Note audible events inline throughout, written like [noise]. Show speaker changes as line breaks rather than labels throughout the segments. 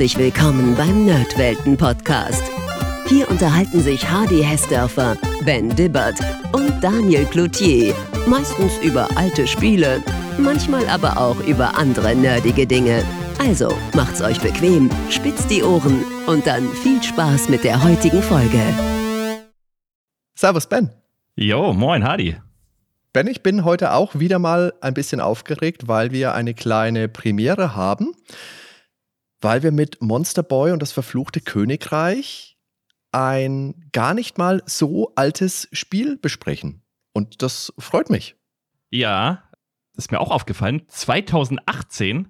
Herzlich willkommen beim Nerdwelten Podcast. Hier unterhalten sich Hardy Hessdörfer, Ben Dibbert und Daniel Cloutier. Meistens über alte Spiele, manchmal aber auch über andere nerdige Dinge. Also macht's euch bequem, spitzt die Ohren und dann viel Spaß mit der heutigen Folge.
Servus, Ben.
Jo, moin, Hardy.
Ben, ich bin heute auch wieder mal ein bisschen aufgeregt, weil wir eine kleine Premiere haben weil wir mit Monster Boy und das verfluchte Königreich ein gar nicht mal so altes Spiel besprechen. Und das freut mich.
Ja, ist mir auch aufgefallen. 2018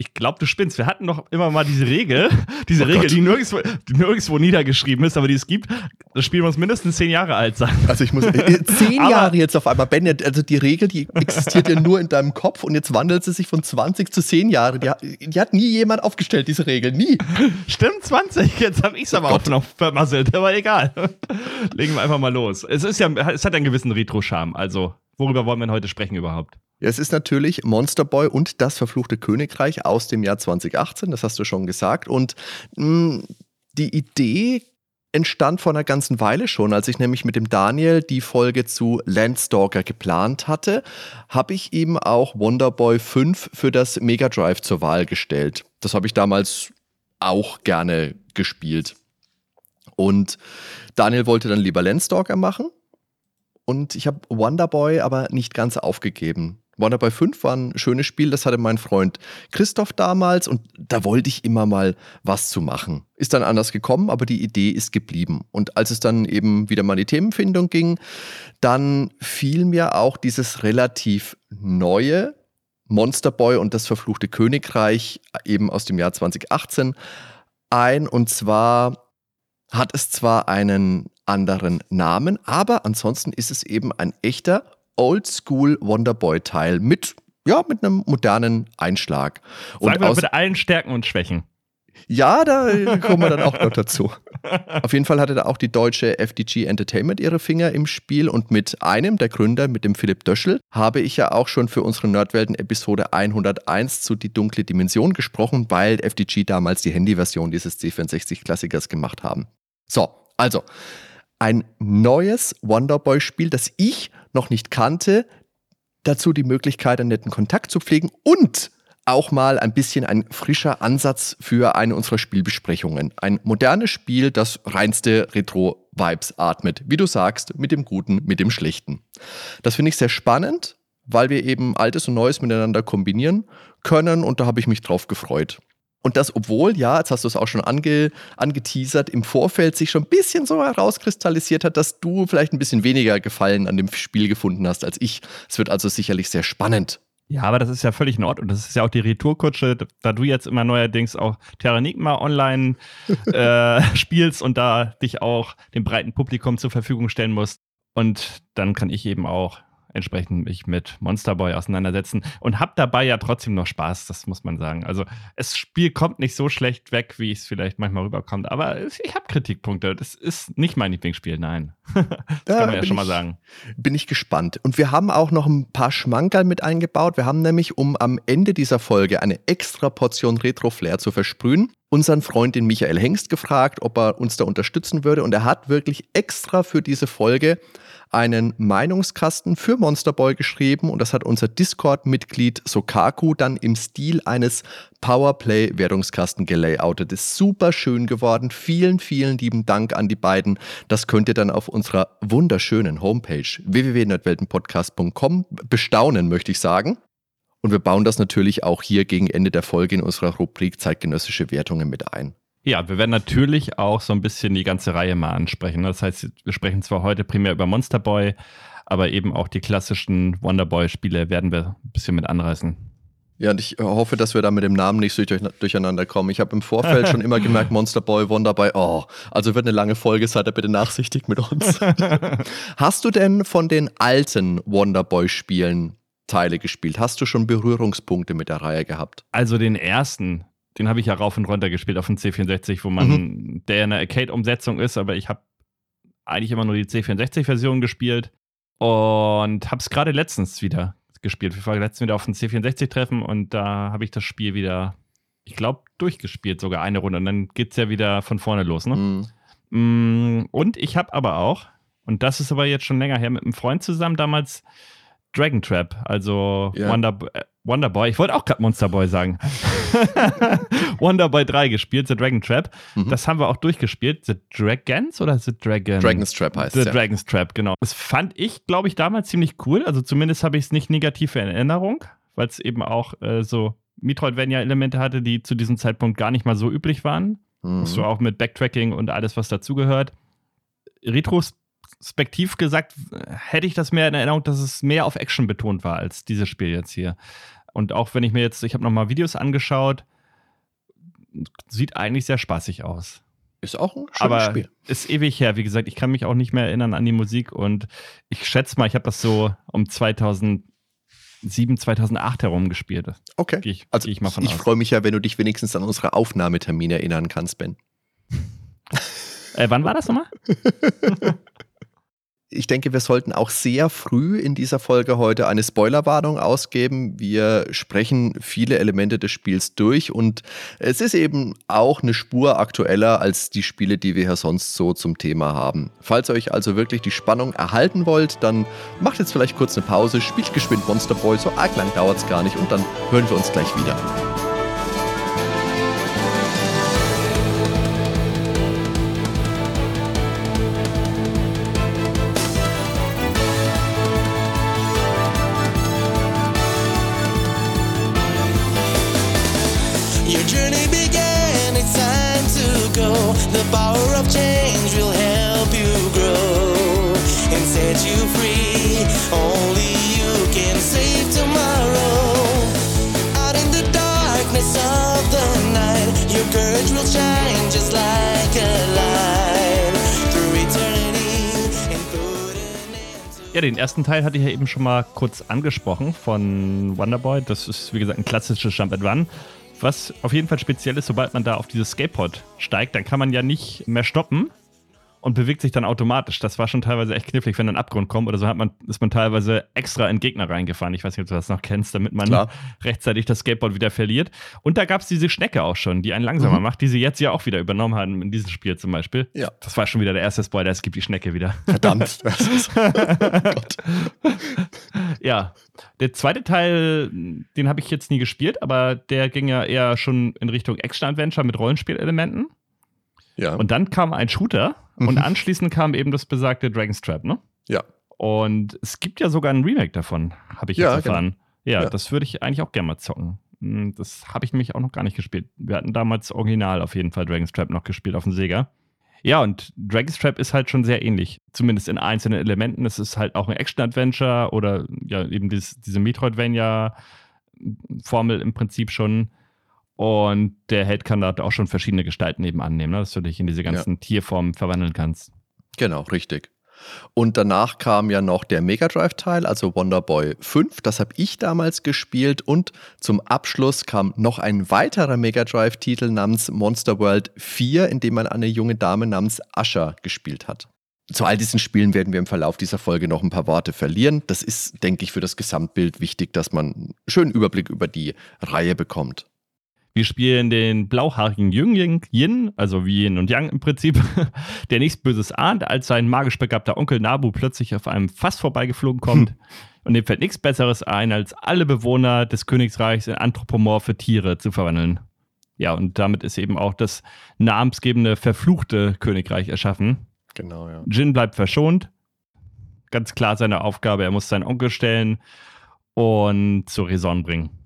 ich glaube, du spinnst. Wir hatten doch immer mal diese Regel, [laughs] diese oh Regel, die nirgendwo, die nirgendwo, niedergeschrieben ist, aber die es gibt. Das Spiel muss mindestens zehn Jahre alt sein.
Also ich muss äh, zehn Jahre jetzt auf einmal. Ben, also die Regel, die existiert ja nur in deinem Kopf und jetzt wandelt sie sich von 20 zu 10 Jahre. Die, die hat nie jemand aufgestellt, diese Regel. Nie.
Stimmt, 20. Jetzt habe ich es aber oh auch noch vermasselt, aber egal. Legen wir einfach mal los. Es ist ja, es hat einen gewissen Retro-Charme. Also, worüber wollen wir denn heute sprechen überhaupt?
Ja, es ist natürlich Monster Boy und das verfluchte Königreich aus dem Jahr 2018, das hast du schon gesagt. Und mh, hm, die Idee entstand vor einer ganzen Weile schon, als ich nämlich mit dem Daniel die Folge zu Landstalker geplant hatte, habe ich ihm auch Wonderboy 5 für das Mega Drive zur Wahl gestellt. Das habe ich damals auch gerne gespielt. Und Daniel wollte dann lieber Landstalker machen. Und ich habe Wonderboy aber nicht ganz aufgegeben. Wonderboy 5 war ein schönes Spiel, das hatte mein Freund Christoph damals und da wollte ich immer mal was zu machen. Ist dann anders gekommen, aber die Idee ist geblieben. Und als es dann eben wieder mal in die Themenfindung ging, dann fiel mir auch dieses relativ neue Monster Boy und das verfluchte Königreich eben aus dem Jahr 2018 ein. Und zwar hat es zwar einen anderen Namen, aber ansonsten ist es eben ein echter Oldschool Wonderboy-Teil mit, ja, mit einem modernen Einschlag.
Und Sagen wir mit allen Stärken und Schwächen.
Ja, da [laughs] kommen wir dann auch noch dazu. Auf jeden Fall hatte da auch die deutsche FDG Entertainment ihre Finger im Spiel und mit einem der Gründer, mit dem Philipp Döschel, habe ich ja auch schon für unsere Nerdwelten-Episode 101 zu Die dunkle Dimension gesprochen, weil FDG damals die Handyversion dieses C64-Klassikers gemacht haben. So, also ein neues Wonderboy-Spiel, das ich noch nicht kannte. Dazu die Möglichkeit, einen netten Kontakt zu pflegen und auch mal ein bisschen ein frischer Ansatz für eine unserer Spielbesprechungen. Ein modernes Spiel, das reinste Retro-Vibes atmet. Wie du sagst, mit dem Guten, mit dem Schlechten. Das finde ich sehr spannend, weil wir eben Altes und Neues miteinander kombinieren können und da habe ich mich drauf gefreut. Und das, obwohl, ja, jetzt hast du es auch schon ange, angeteasert, im Vorfeld sich schon ein bisschen so herauskristallisiert hat, dass du vielleicht ein bisschen weniger Gefallen an dem Spiel gefunden hast als ich. Es wird also sicherlich sehr spannend.
Ja, aber das ist ja völlig in Ordnung. Das ist ja auch die Retourkutsche, da du jetzt immer neuerdings auch Terranigma online [laughs] äh, spielst und da dich auch dem breiten Publikum zur Verfügung stellen musst. Und dann kann ich eben auch entsprechend mich mit Monster Boy auseinandersetzen und habe dabei ja trotzdem noch Spaß, das muss man sagen. Also das Spiel kommt nicht so schlecht weg, wie es vielleicht manchmal rüberkommt, aber ich habe Kritikpunkte. Das ist nicht mein Lieblingsspiel, nein. [laughs] das kann man ja schon mal sagen.
Bin ich gespannt. Und wir haben auch noch ein paar Schmankerl mit eingebaut. Wir haben nämlich, um am Ende dieser Folge eine extra Portion Retro-Flair zu versprühen, unseren Freund, den Michael Hengst, gefragt, ob er uns da unterstützen würde. Und er hat wirklich extra für diese Folge einen Meinungskasten für Monster Boy geschrieben und das hat unser Discord-Mitglied Sokaku dann im Stil eines Powerplay-Wertungskasten gelayoutet. Ist super schön geworden. Vielen, vielen lieben Dank an die beiden. Das könnt ihr dann auf unserer wunderschönen Homepage www.nerdweltenpodcast.com bestaunen, möchte ich sagen. Und wir bauen das natürlich auch hier gegen Ende der Folge in unserer Rubrik zeitgenössische Wertungen mit ein.
Ja, wir werden natürlich auch so ein bisschen die ganze Reihe mal ansprechen. Das heißt, wir sprechen zwar heute primär über Monster Boy, aber eben auch die klassischen Wonderboy-Spiele werden wir ein bisschen mit anreißen.
Ja, und ich hoffe, dass wir da mit dem Namen nicht durcheinander kommen. Ich habe im Vorfeld [laughs] schon immer gemerkt, Monster Boy, Wonderboy, oh, also wird eine lange Folge, seid ihr bitte nachsichtig mit uns. [laughs] Hast du denn von den alten Wonderboy-Spielen Teile gespielt? Hast du schon Berührungspunkte mit der Reihe gehabt?
Also den ersten, den habe ich ja rauf und runter gespielt auf dem C64, wo man, mhm. der eine Arcade-Umsetzung ist, aber ich habe eigentlich immer nur die C64-Version gespielt und habe es gerade letztens wieder gespielt. Wir waren letztens wieder auf dem C64-Treffen und da habe ich das Spiel wieder ich glaube, durchgespielt, sogar eine Runde. Und dann geht es ja wieder von vorne los. Ne? Mhm. Mm, und ich habe aber auch, und das ist aber jetzt schon länger her, mit einem Freund zusammen damals Dragon Trap, also ja. Wonder, äh, Wonder Boy. Ich wollte auch gerade Monster Boy sagen. [laughs] [laughs] Wonder Boy 3 gespielt, The Dragon Trap. Mhm. Das haben wir auch durchgespielt. The Dragons oder The Dragon?
Dragon's Trap heißt
es. The ja. Dragon's Trap, genau. Das fand ich, glaube ich, damals ziemlich cool. Also zumindest habe ich es nicht negativ in Erinnerung, weil es eben auch äh, so Metroidvania-Elemente hatte, die zu diesem Zeitpunkt gar nicht mal so üblich waren. Mhm. So auch mit Backtracking und alles, was dazugehört. Retrospektiv gesagt, hätte ich das mehr in Erinnerung, dass es mehr auf Action betont war als dieses Spiel jetzt hier. Und auch wenn ich mir jetzt, ich habe nochmal Videos angeschaut, sieht eigentlich sehr spaßig aus.
Ist auch ein schönes
Aber
Spiel.
Ist ewig her, wie gesagt, ich kann mich auch nicht mehr erinnern an die Musik und ich schätze mal, ich habe das so um 2007, 2008 herum gespielt.
Okay.
Gehe ich,
also
geh ich,
ich, ich freue mich ja, wenn du dich wenigstens an unsere Aufnahmetermine erinnern kannst, Ben.
äh, wann war das nochmal? [laughs]
ich denke, wir sollten auch sehr früh in dieser Folge heute eine Spoilerwarnung ausgeben. Wir sprechen viele Elemente des Spiels durch und es ist eben auch eine Spur aktueller als die Spiele, die wir hier sonst so zum Thema haben. Falls ihr euch also wirklich die Spannung erhalten wollt, dann macht jetzt vielleicht kurz eine Pause, spielt geschwind Monster Boy, so arg lang dauert es gar nicht und dann hören wir uns gleich wieder.
Ja, den ersten Teil hatte ich ja eben schon mal kurz angesprochen von Wonderboy. Das ist, wie gesagt, ein klassisches Jump and Run. Was auf jeden Fall speziell ist, sobald man da auf dieses Skateboard steigt, dann kann man ja nicht mehr stoppen, und bewegt sich dann automatisch. Das war schon teilweise echt knifflig, wenn ein Abgrund kommt oder so hat man, ist man teilweise extra in Gegner reingefahren. Ich weiß nicht, ob du das noch kennst, damit man Klar. rechtzeitig das Skateboard wieder verliert. Und da gab es diese Schnecke auch schon, die einen langsamer mhm. macht, die sie jetzt ja auch wieder übernommen haben in diesem Spiel zum Beispiel.
Ja.
Das war schon wieder der erste Spoiler, es gibt die Schnecke wieder.
Verdammt. [laughs]
ja. Der zweite Teil, den habe ich jetzt nie gespielt, aber der ging ja eher schon in Richtung Action-Adventure mit Rollenspielelementen.
Ja.
Und dann kam ein Shooter und mhm. anschließend kam eben das besagte Dragon's Trap, ne?
Ja.
Und es gibt ja sogar ein Remake davon, habe ich
ja,
jetzt erfahren.
Genau.
Ja, ja, das würde ich eigentlich auch gerne mal zocken. Hm, das habe ich nämlich auch noch gar nicht gespielt. Wir hatten damals original auf jeden Fall Dragon's Trap noch gespielt auf dem Sega. Ja, und Dragon's Trap ist halt schon sehr ähnlich. Zumindest in einzelnen Elementen. Es ist halt auch ein Action-Adventure oder ja, eben dieses, diese Metroidvania-Formel im Prinzip schon. Und der Held kann da auch schon verschiedene Gestalten eben annehmen, ne? dass du dich in diese ganzen ja. Tierformen verwandeln kannst.
Genau, richtig. Und danach kam ja noch der Mega Drive-Teil, also Wonder Boy 5. Das habe ich damals gespielt. Und zum Abschluss kam noch ein weiterer Mega Drive-Titel namens Monster World 4, in dem man eine junge Dame namens Asha gespielt hat. Zu all diesen Spielen werden wir im Verlauf dieser Folge noch ein paar Worte verlieren. Das ist, denke ich, für das Gesamtbild wichtig, dass man einen schönen Überblick über die Reihe bekommt.
Wir spielen den blauhaarigen Jüngling Yin, also wie Yin und Yang im Prinzip, [laughs] der nichts Böses ahnt, als sein magisch begabter Onkel Nabu plötzlich auf einem Fass vorbeigeflogen kommt. Hm. [laughs] Und dem fällt nichts Besseres ein, als alle Bewohner des Königsreichs in anthropomorphe Tiere zu verwandeln. Ja, und damit ist eben auch das namensgebende verfluchte Königreich erschaffen.
Genau, ja.
Jin bleibt verschont. Ganz klar seine Aufgabe, er muss seinen Onkel stellen und zur Raison bringen.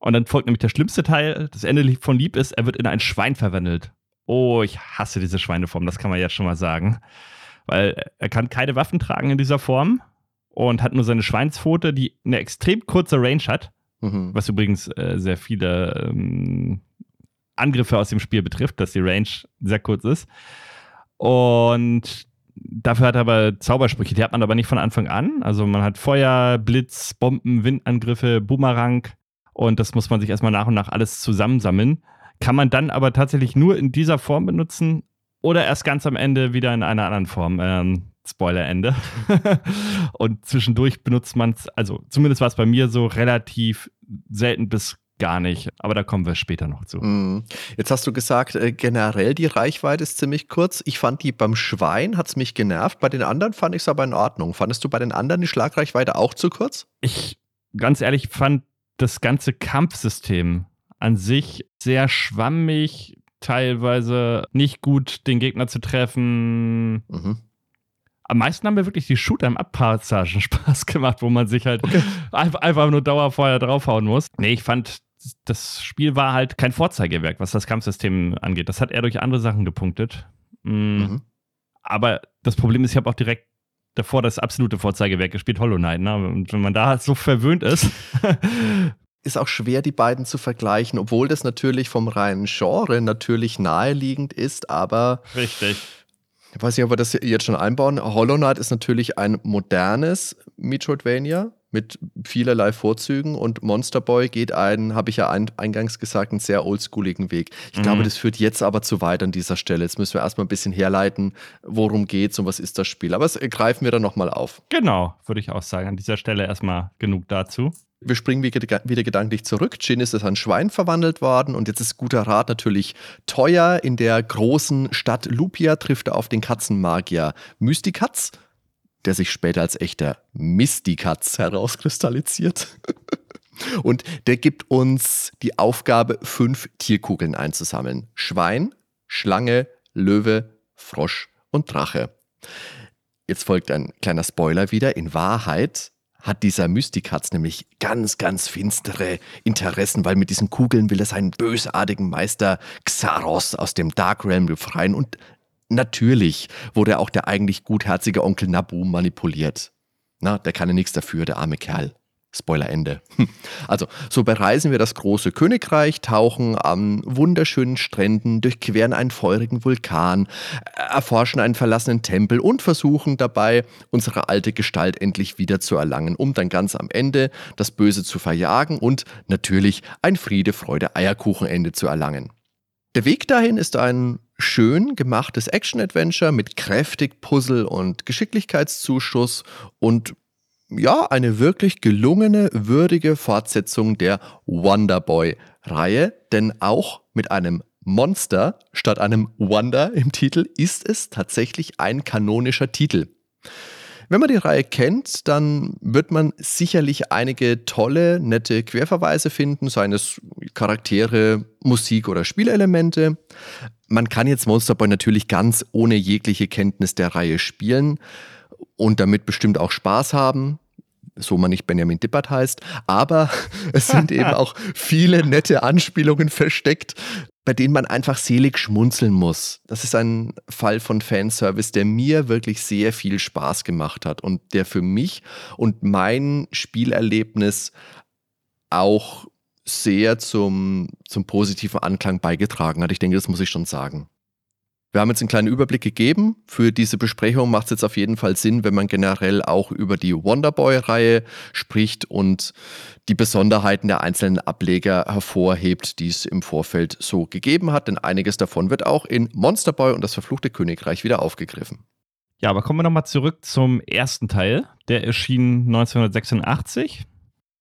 Und dann folgt nämlich der schlimmste Teil. Das Ende von Lieb ist, er wird in ein Schwein verwandelt. Oh, ich hasse diese Schweineform, das kann man jetzt schon mal sagen. Weil er kann keine Waffen tragen in dieser Form und hat nur seine Schweinspfote, die eine extrem kurze Range hat. Mhm. Was übrigens äh, sehr viele ähm, Angriffe aus dem Spiel betrifft, dass die Range sehr kurz ist. Und dafür hat er aber Zaubersprüche, die hat man aber nicht von Anfang an. Also man hat Feuer, Blitz, Bomben, Windangriffe, Boomerang und das muss man sich erstmal nach und nach alles zusammensammeln. Kann man dann aber tatsächlich nur in dieser Form benutzen oder erst ganz am Ende wieder in einer anderen Form. Ähm, Spoiler-Ende. [laughs] und zwischendurch benutzt man es, also zumindest war es bei mir so relativ selten bis gar nicht. Aber da kommen wir später noch zu.
Mhm. Jetzt hast du gesagt, äh, generell die Reichweite ist ziemlich kurz. Ich fand die beim Schwein hat es mich genervt. Bei den anderen fand ich es aber in Ordnung. Fandest du bei den anderen die Schlagreichweite auch zu kurz?
Ich, ganz ehrlich, fand das ganze Kampfsystem an sich sehr schwammig, teilweise nicht gut, den Gegner zu treffen. Mhm. Am meisten haben mir wirklich die Shoot'em-Up-Passagen [laughs] Spaß gemacht, wo man sich halt okay. einfach nur Dauerfeuer draufhauen muss. Nee, ich fand, das Spiel war halt kein Vorzeigewerk, was das Kampfsystem angeht. Das hat er durch andere Sachen gepunktet. Mhm. Mhm. Aber das Problem ist, ich habe auch direkt davor das absolute Vorzeigewerk gespielt, Hollow Knight. Ne? Und wenn man da so verwöhnt ist, [laughs]
ist auch schwer, die beiden zu vergleichen, obwohl das natürlich vom reinen Genre natürlich naheliegend ist, aber.
Richtig.
Ich weiß nicht, ob wir das jetzt schon einbauen. Hollow Knight ist natürlich ein modernes Metroidvania mit vielerlei Vorzügen und Monster Boy geht einen, habe ich ja ein, eingangs gesagt, einen sehr oldschooligen Weg. Ich mhm. glaube, das führt jetzt aber zu weit an dieser Stelle. Jetzt müssen wir erstmal ein bisschen herleiten, worum geht's und was ist das Spiel. Aber das greifen wir dann nochmal auf.
Genau, würde ich auch sagen. An dieser Stelle erstmal genug dazu.
Wir springen wieder gedanklich zurück. Jin ist ein Schwein verwandelt worden und jetzt ist guter Rat natürlich teuer. In der großen Stadt Lupia trifft er auf den Katzenmagier Mystikatz, der sich später als echter Mystikatz herauskristallisiert. [laughs] und der gibt uns die Aufgabe, fünf Tierkugeln einzusammeln. Schwein, Schlange, Löwe, Frosch und Drache. Jetzt folgt ein kleiner Spoiler wieder. In Wahrheit hat dieser Mystikatz nämlich ganz, ganz finstere Interessen, weil mit diesen Kugeln will er seinen bösartigen Meister Xaros aus dem Dark Realm befreien und natürlich wurde auch der eigentlich gutherzige Onkel Nabu manipuliert. Na, der kann ja nichts dafür, der arme Kerl. Spoiler Ende. [laughs] Also, so bereisen wir das große Königreich, tauchen an wunderschönen Stränden, durchqueren einen feurigen Vulkan, erforschen einen verlassenen Tempel und versuchen dabei, unsere alte Gestalt endlich wieder zu erlangen, um dann ganz am Ende das Böse zu verjagen und natürlich ein Friede, Freude, Eierkuchenende zu erlangen. Der Weg dahin ist ein schön gemachtes Action-Adventure mit kräftig Puzzle und Geschicklichkeitszuschuss und ja, eine wirklich gelungene, würdige Fortsetzung der Wonderboy-Reihe, denn auch mit einem Monster statt einem Wonder im Titel ist es tatsächlich ein kanonischer Titel. Wenn man die Reihe kennt, dann wird man sicherlich einige tolle, nette Querverweise finden, seien es Charaktere, Musik oder Spielelemente. Man kann jetzt Monster Boy natürlich ganz ohne jegliche Kenntnis der Reihe spielen und damit bestimmt auch Spaß haben so man nicht Benjamin Dippert heißt, aber [laughs] es sind eben [laughs] auch viele nette Anspielungen versteckt, bei denen man einfach selig schmunzeln muss. Das ist ein Fall von Fanservice, der mir wirklich sehr viel Spaß gemacht hat und der für mich und mein Spielerlebnis auch sehr zum, zum positiven Anklang beigetragen hat. Ich denke, das muss ich schon sagen. Wir haben jetzt einen kleinen Überblick gegeben. Für diese Besprechung macht es jetzt auf jeden Fall Sinn, wenn man generell auch über die Wonderboy-Reihe spricht und die Besonderheiten der einzelnen Ableger hervorhebt, die es im Vorfeld so gegeben hat. Denn einiges davon wird auch in Monsterboy und das verfluchte Königreich wieder aufgegriffen.
Ja, aber kommen wir nochmal zurück zum ersten Teil. Der erschien 1986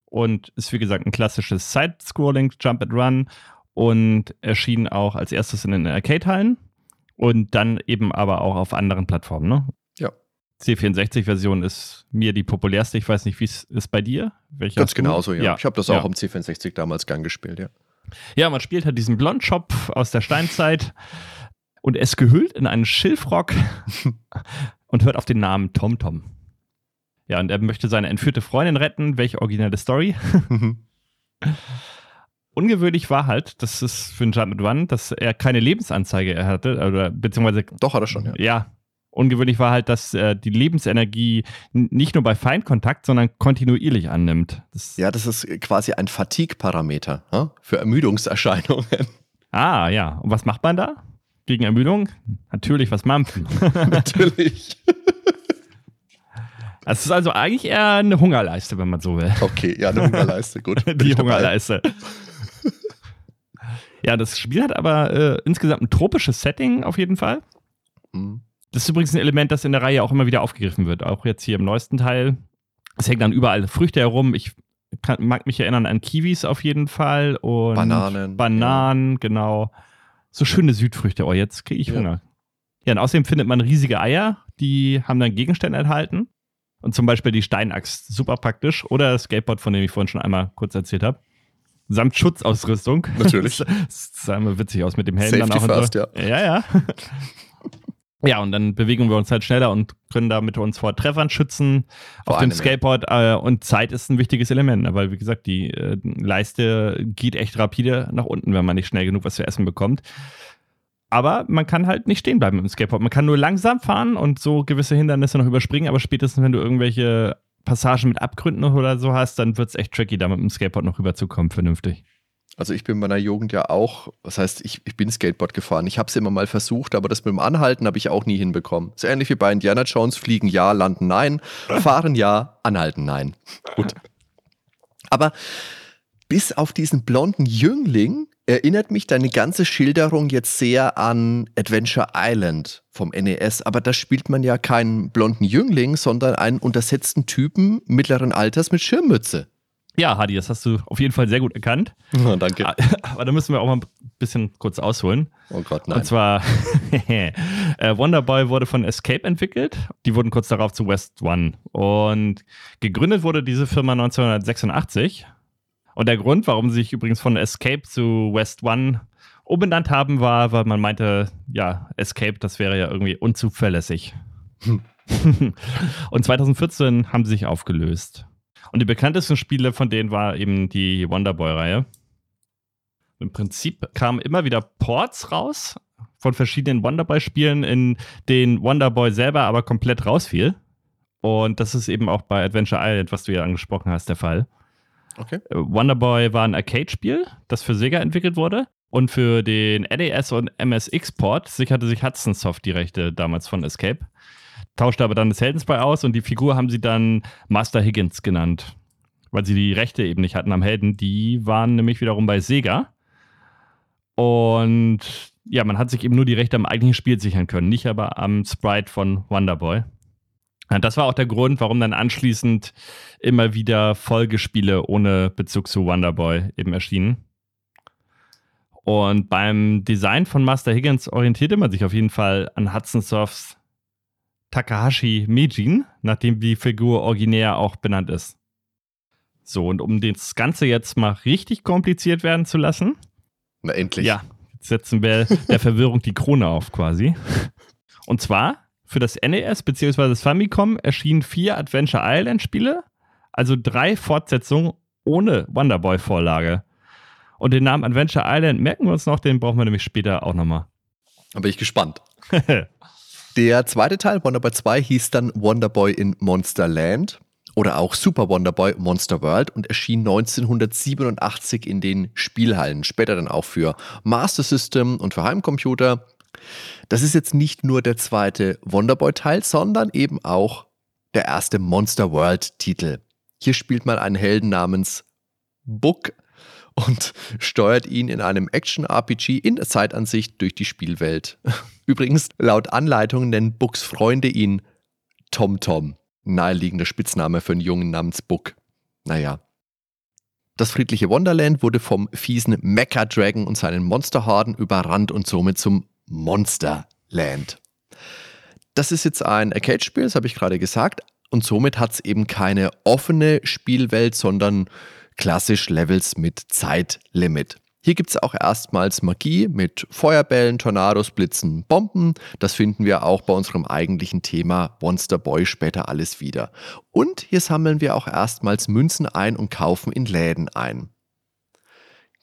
und ist wie gesagt ein klassisches Side-Scrolling Jump and Run und erschien auch als erstes in den Arcade-Hallen und dann eben aber auch auf anderen Plattformen, ne?
Ja.
C64-Version ist mir die populärste. Ich weiß nicht, wie es ist bei dir.
Welche Ganz genauso, ja. ja. Ich habe das auch am C64 damals gern gespielt, ja.
Ja, man spielt halt diesen Blondschopf aus der Steinzeit und es gehüllt in einen Schilfrock [laughs] und hört auf den Namen Tom Tom. Ja, und er möchte seine entführte Freundin retten. Welche originelle Story? [laughs] ungewöhnlich war halt, das ist für einen Jump One, dass er keine Lebensanzeige hatte, oder beziehungsweise.
Doch, hat er schon, ja.
Ja. Ungewöhnlich war halt, dass äh, die Lebensenergie nicht nur bei Feindkontakt, sondern kontinuierlich annimmt.
Das ja, das ist quasi ein Fatigue-Parameter hm? für Ermüdungserscheinungen.
Ah, ja. Und was macht man da? Gegen Ermüdung? Natürlich was mampfen. [laughs] [laughs]
Natürlich.
Es ist also eigentlich eher eine Hungerleiste, wenn man so will.
Okay, ja, eine Hungerleiste, gut. [laughs]
Die Hungerleiste. [laughs] Ja, das Spiel hat aber äh, insgesamt ein tropisches Setting auf jeden Fall. Mhm. Das ist übrigens ein Element, das in der Reihe auch immer wieder aufgegriffen wird. Auch jetzt hier im neuesten Teil. Es hängen dann überall Früchte herum. Ich kann, mag mich erinnern an Kiwis auf jeden Fall und
Bananen.
Bananen, genau. So schöne Südfrüchte. Oh, jetzt kriege ich
Ja.
Hunger. Ja, und außerdem findet man riesige Eier, die haben dann Gegenstände enthalten. Und zum Beispiel die Steinaxt, super praktisch. Oder das Skateboard, von dem ich vorhin schon einmal kurz erzählt habe. Samt Schutzausrüstung.
Natürlich. [laughs]
Das sah immer witzig aus mit dem Helm
Safety
dann auch. und
first,
so.
ja.
Ja, ja. Ja, und dann bewegen wir uns halt schneller und können damit uns vor Treffern schützen
Vor
auf dem. Skateboard. Äh, und Zeit ist ein wichtiges Element, ne? weil, wie gesagt, die äh, Leiste geht echt rapide nach unten, wenn man nicht schnell genug was zu essen bekommt. Aber man kann halt nicht stehen bleiben mit dem Skateboard. Man kann nur langsam fahren und so gewisse Hindernisse noch überspringen, aber spätestens, wenn du irgendwelche Passagen mit Abgründen oder so hast, dann wird es echt tricky, da mit dem Skateboard noch rüberzukommen, vernünftig.
Also ich bin in meiner Jugend ja auch, was heißt, ich, ich bin Skateboard gefahren. Ich habe es immer mal versucht, aber das mit dem Anhalten habe ich auch nie hinbekommen. So ähnlich wie bei Indiana Jones, fliegen ja, landen nein, [laughs] fahren ja, anhalten nein. Gut. Aber bis auf diesen blonden Jüngling erinnert mich deine ganze Schilderung jetzt sehr an Adventure Island vom NES. Aber da spielt man ja keinen blonden Jüngling, sondern einen untersetzten Typen mittleren Alters mit Schirmmütze.
Ja, Hadi, das hast du auf jeden Fall sehr gut erkannt.
Oh, danke.
Ah, [laughs] Aber da müssen wir auch mal ein bisschen kurz ausholen.
Oh Gott, nein.
Und zwar, [laughs] äh, Wonderboy wurde von Escape entwickelt. Die wurden kurz darauf zu West One. Und gegründet wurde diese Firma 1986. Und der Grund, warum sie sich übrigens von Escape zu West One umbenannt haben, war, weil man meinte, ja, Escape, das wäre ja irgendwie unzuverlässig. [laughs] Und 2014 haben sie sich aufgelöst. Und die bekanntesten Spiele von denen war eben die Wonderboy-Reihe. Im Prinzip kamen immer wieder Ports raus von verschiedenen Wonderboy-Spielen, in denen Wonderboy selber aber komplett rausfiel. Und das ist eben auch bei Adventure Island, was du ja angesprochen hast, der Fall.
Okay.
Wonderboy war ein Arcade-Spiel, das für Sega entwickelt wurde. Und für den NES und MSX-Port sicherte sich Hudson Soft die Rechte damals von Escape. Tauschte aber dann das Heldenspray aus und die Figur haben sie dann Master Higgins genannt. Weil sie die Rechte eben nicht hatten am Helden. Die waren nämlich wiederum bei Sega. Und ja, man hat sich eben nur die Rechte am eigentlichen Spiel sichern können, nicht aber am Sprite von Wonderboy. Das war auch der Grund, warum dann anschließend immer wieder Folgespiele ohne Bezug zu Wonderboy eben erschienen. Und beim Design von Master Higgins orientierte man sich auf jeden Fall an Hudson Softs Takahashi Meijin, nachdem die Figur originär auch benannt ist. So, und um das Ganze jetzt mal richtig kompliziert werden zu lassen,
Na endlich.
ja, jetzt setzen wir der Verwirrung die Krone auf quasi. Und zwar für das NES bzw. das Famicom erschienen vier Adventure Island Spiele, also drei Fortsetzungen ohne Wonderboy-Vorlage. Und den Namen Adventure Island merken wir uns noch, den brauchen wir nämlich später auch nochmal.
Da bin ich gespannt. [laughs] Der zweite Teil, Wonderboy 2, hieß dann Wonderboy in Monsterland oder auch Super Wonderboy Monster World und erschien 1987 in den Spielhallen, später dann auch für Master System und für Heimcomputer. Das ist jetzt nicht nur der zweite Wonderboy-Teil, sondern eben auch der erste Monster World-Titel. Hier spielt man einen Helden namens Book und steuert ihn in einem Action-RPG in der Zeitansicht durch die Spielwelt. [laughs] Übrigens, laut Anleitung nennen Books Freunde ihn Tom Tom. Naheliegender Spitzname für einen Jungen namens Book. Naja. Das friedliche Wonderland wurde vom fiesen Mecha Dragon und seinen Monsterhorden überrannt und somit zum Monsterland. Das ist jetzt ein Arcade-Spiel, das habe ich gerade gesagt, und somit hat es eben keine offene Spielwelt, sondern klassisch Levels mit Zeitlimit. Hier gibt es auch erstmals Magie mit Feuerbällen, Tornados, Blitzen, Bomben. Das finden wir auch bei unserem eigentlichen Thema Monster Boy später alles wieder. Und hier sammeln wir auch erstmals Münzen ein und kaufen in Läden ein.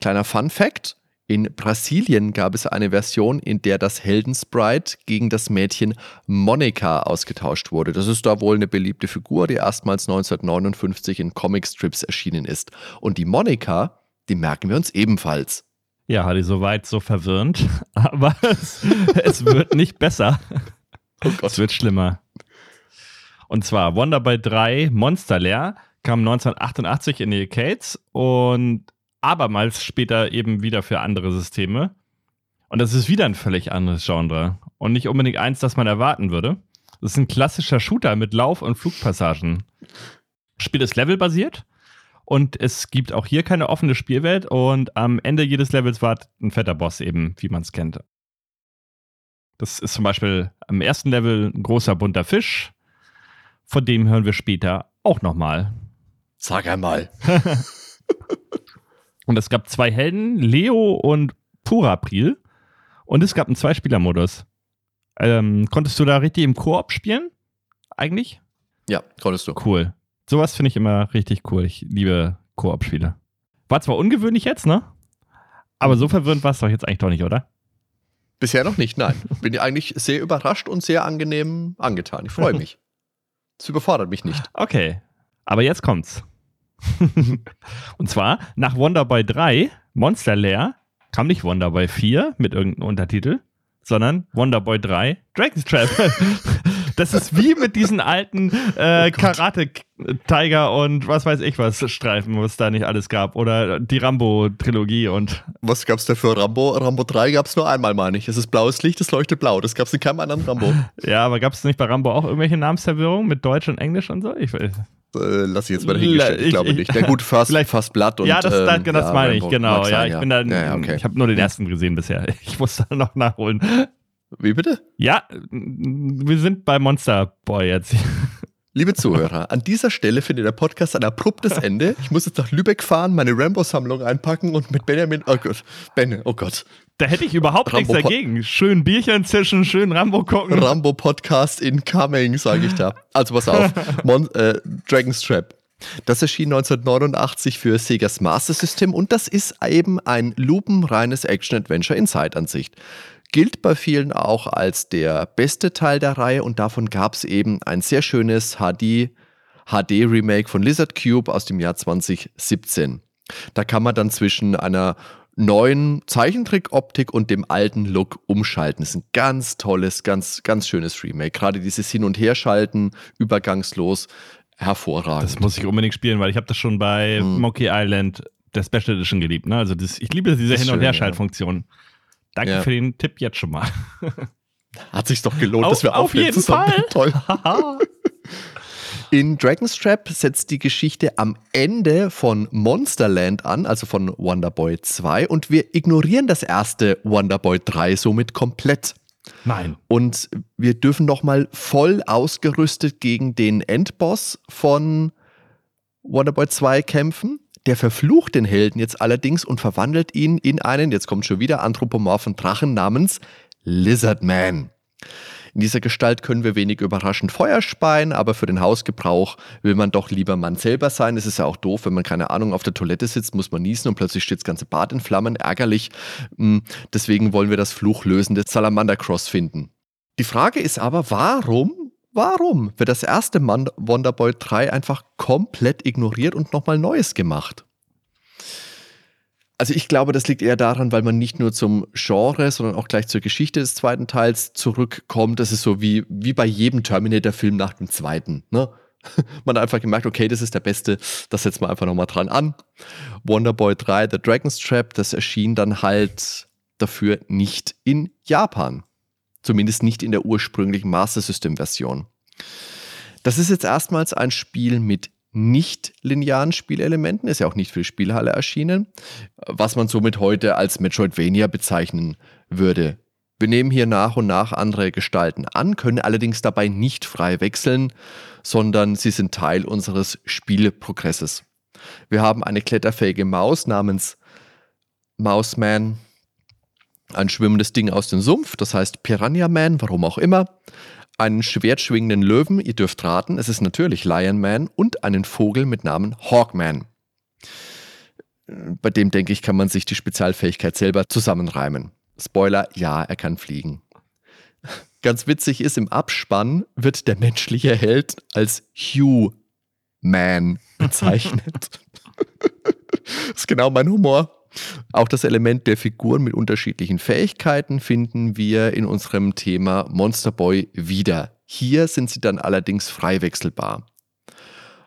Kleiner Fun Fact. In Brasilien gab es eine Version, in der das Heldensprite gegen das Mädchen Monica ausgetauscht wurde. Das ist da wohl eine beliebte Figur, die erstmals 1959 in Comicstrips erschienen ist. Und die Monica, die merken wir uns ebenfalls.
Ja, Hardy, soweit so verwirrend, [laughs] aber es, es wird nicht besser. [laughs]
Oh
Es wird schlimmer. Und zwar Wonderboy 3 Monster Lair kam 1988 in die Arcades und abermals später eben wieder für andere Systeme. Und das ist wieder ein völlig anderes Genre und nicht unbedingt eins, das man erwarten würde. Das ist ein klassischer Shooter mit Lauf- und Flugpassagen. Das Spiel ist levelbasiert Und es gibt auch hier keine offene Spielwelt und am Ende jedes Levels wartet ein fetter Boss eben, wie man es kennt. Das ist zum Beispiel am ersten Level ein großer bunter Fisch. Von dem hören wir später auch nochmal.
Sag einmal. [laughs]
und es gab zwei Helden, Leo und Purapril. Und es gab einen Zweispieler-Modus. Ähm, konntest du da richtig im Koop spielen? Eigentlich?
Ja, konntest du.
Cool. Sowas finde ich immer richtig cool. Ich liebe Koop-Spiele. War zwar ungewöhnlich jetzt, ne? Aber so verwirrend war es doch jetzt eigentlich doch nicht, oder?
Bisher noch nicht, nein. [laughs] Bin ja eigentlich sehr überrascht und sehr angenehm angetan. Ich freue mich. [laughs] Es überfordert mich nicht.
Okay. Aber jetzt kommt's. [laughs] und zwar nach Wonderboy 3, Monster Lair, kam nicht Wonderboy 4 mit irgendeinem Untertitel, sondern Wonderboy 3, Dragon's Trap. [laughs] Das ist wie mit diesen alten äh, oh Karate-Tiger und was weiß ich was Streifen, was da nicht alles gab. Oder die Rambo-Trilogie und.
Was gab's da für Rambo? Rambo 3 gab's nur einmal, meine ich. Es ist blaues Licht, es leuchtet blau. Das gab's in keinem anderen Rambo. [laughs]
Ja, aber gab's nicht bei Rambo auch irgendwelche Namensverwirrungen mit Deutsch und Englisch und so? Ich weiß.
Äh, lass ich jetzt mal dahingestellt. Ich, ich glaube nicht. Der gut [laughs] Fast, Fast Blatt und.
Ja, das, das, ähm, das ja, meine ich, genau. Ja, ich bin. Ja, okay. Ich habe nur den ersten gesehen bisher. Ich muss da noch nachholen.
Wie bitte?
Ja, wir sind bei Monster Boy jetzt.
Liebe [laughs] Zuhörer, an dieser Stelle findet der Podcast ein abruptes Ende. Ich muss jetzt nach Lübeck fahren, meine Rambo-Sammlung einpacken und mit Benjamin, oh Gott, Ben, oh Gott.
Da hätte ich überhaupt Rambo nichts dagegen. Schön Bierchen zischen, schön Rambo gucken.
Rambo-Podcast incoming, sage ich da. Also pass auf, [laughs] Mon äh, Dragon's Trap. Das erschien 1989 für Segas Master System und das ist eben ein lupenreines Action-Adventure in Zeitansicht gilt bei vielen auch als der beste Teil der Reihe und davon gab es eben ein sehr schönes HD, HD-Remake von Lizard Cube aus dem Jahr 2017. Da kann man dann zwischen einer neuen Zeichentrick-Optik und dem alten Look umschalten. Das ist ein ganz tolles, ganz, ganz schönes Remake. Gerade dieses Hin- und Herschalten, übergangslos, hervorragend.
Das muss ich unbedingt spielen, weil ich habe das schon bei hm. Monkey Island der Special Edition geliebt. Ne? Also das, ich liebe diese Hin- und Herschaltfunktion. Ja. Danke ja. für den Tipp jetzt schon mal. [laughs]
Hat sich doch gelohnt, dass wir
auf jeden zusammen. Fall. [laughs]
Toll. In Dragon's Trap setzt die Geschichte am Ende von Monsterland an, also von Wonderboy 2, und wir ignorieren das erste Wonderboy 3 somit komplett.
Nein.
Und wir dürfen nochmal voll ausgerüstet gegen den Endboss von Wonderboy 2 kämpfen. Der verflucht den Helden jetzt allerdings und verwandelt ihn in einen, jetzt kommt schon wieder, anthropomorphen Drachen namens Lizardman. In dieser Gestalt können wir wenig überraschend Feuer speien, aber für den Hausgebrauch will man doch lieber man selber sein. Es ist ja auch doof, wenn man keine Ahnung auf der Toilette sitzt, muss man niesen und plötzlich steht das ganze Bad in Flammen. Ärgerlich. Hm, deswegen wollen wir das fluchlösende Salamander Cross finden. Die Frage ist aber, warum Warum wird das erste Mann Wonderboy 3 einfach komplett ignoriert und nochmal Neues gemacht? Also ich glaube, das liegt eher daran, weil man nicht nur zum Genre, sondern auch gleich zur Geschichte des zweiten Teils zurückkommt. Das ist so wie, wie bei jedem Terminator-Film nach dem zweiten. Ne? [laughs] Man hat einfach gemerkt, okay, das ist der beste, das setzen wir einfach nochmal dran an. Wonderboy 3, The Dragon's Trap, das erschien dann halt dafür nicht in Japan. Zumindest nicht in der ursprünglichen Master System Version. Das ist jetzt erstmals ein Spiel mit nicht linearen Spielelementen, ist ja auch nicht für die Spielhalle erschienen, was man somit heute als Metroidvania bezeichnen würde. Wir nehmen hier nach und nach andere Gestalten an, können allerdings dabei nicht frei wechseln, sondern sie sind Teil unseres Spielprogresses. Wir haben eine kletterfähige Maus namens Mouseman, ein schwimmendes Ding aus dem Sumpf, das heißt Piranha Man, warum auch immer, einen schwertschwingenden Löwen, ihr dürft raten, es ist natürlich Lion Man und einen Vogel mit Namen Hawkman. Bei dem, denke ich, kann man sich die Spezialfähigkeit selber zusammenreimen. Spoiler, ja, er kann fliegen. Ganz witzig ist, im Abspann wird der menschliche Held als Hugh Man bezeichnet. [laughs] das ist genau mein Humor. Auch das Element der Figuren mit unterschiedlichen Fähigkeiten finden wir in unserem Thema Monster Boy wieder. Hier sind sie dann allerdings frei wechselbar.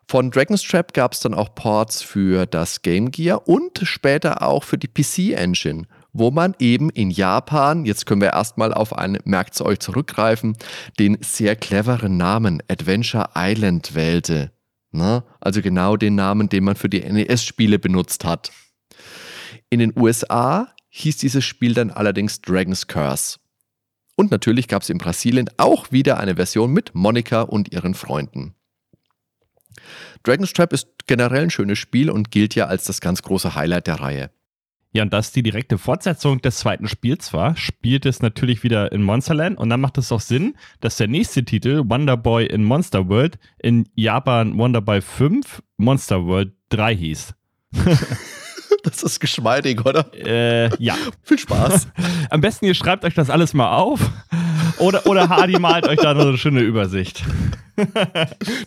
Von Dragon's Trap gab es dann auch Ports für das Game Gear und später auch für die PC Engine, wo man eben in Japan, jetzt können wir erstmal auf ein Merkzeug zurückgreifen, den sehr cleveren Namen Adventure Island wählte. Na, also genau den Namen, den man für die NES-Spiele benutzt hat. In den USA hieß dieses Spiel dann allerdings Dragon's Curse. Und natürlich gab es in Brasilien auch wieder eine Version mit Monika und ihren Freunden. Dragon's Trap ist generell ein schönes Spiel und gilt ja als das ganz große Highlight der Reihe.
Ja, und das die direkte Fortsetzung des zweiten Spiels war, spielt es natürlich wieder in Monsterland und dann macht es auch Sinn, dass der nächste Titel, Wonder Boy in Monster World, in Japan Wonder Boy 5 Monster World 3 hieß. [laughs] [laughs]
Das ist geschmeidig, oder?
Äh, ja. [laughs]
Viel Spaß. [laughs]
Am besten ihr schreibt euch das alles mal auf oder, oder Hardy malt euch da noch eine schöne Übersicht.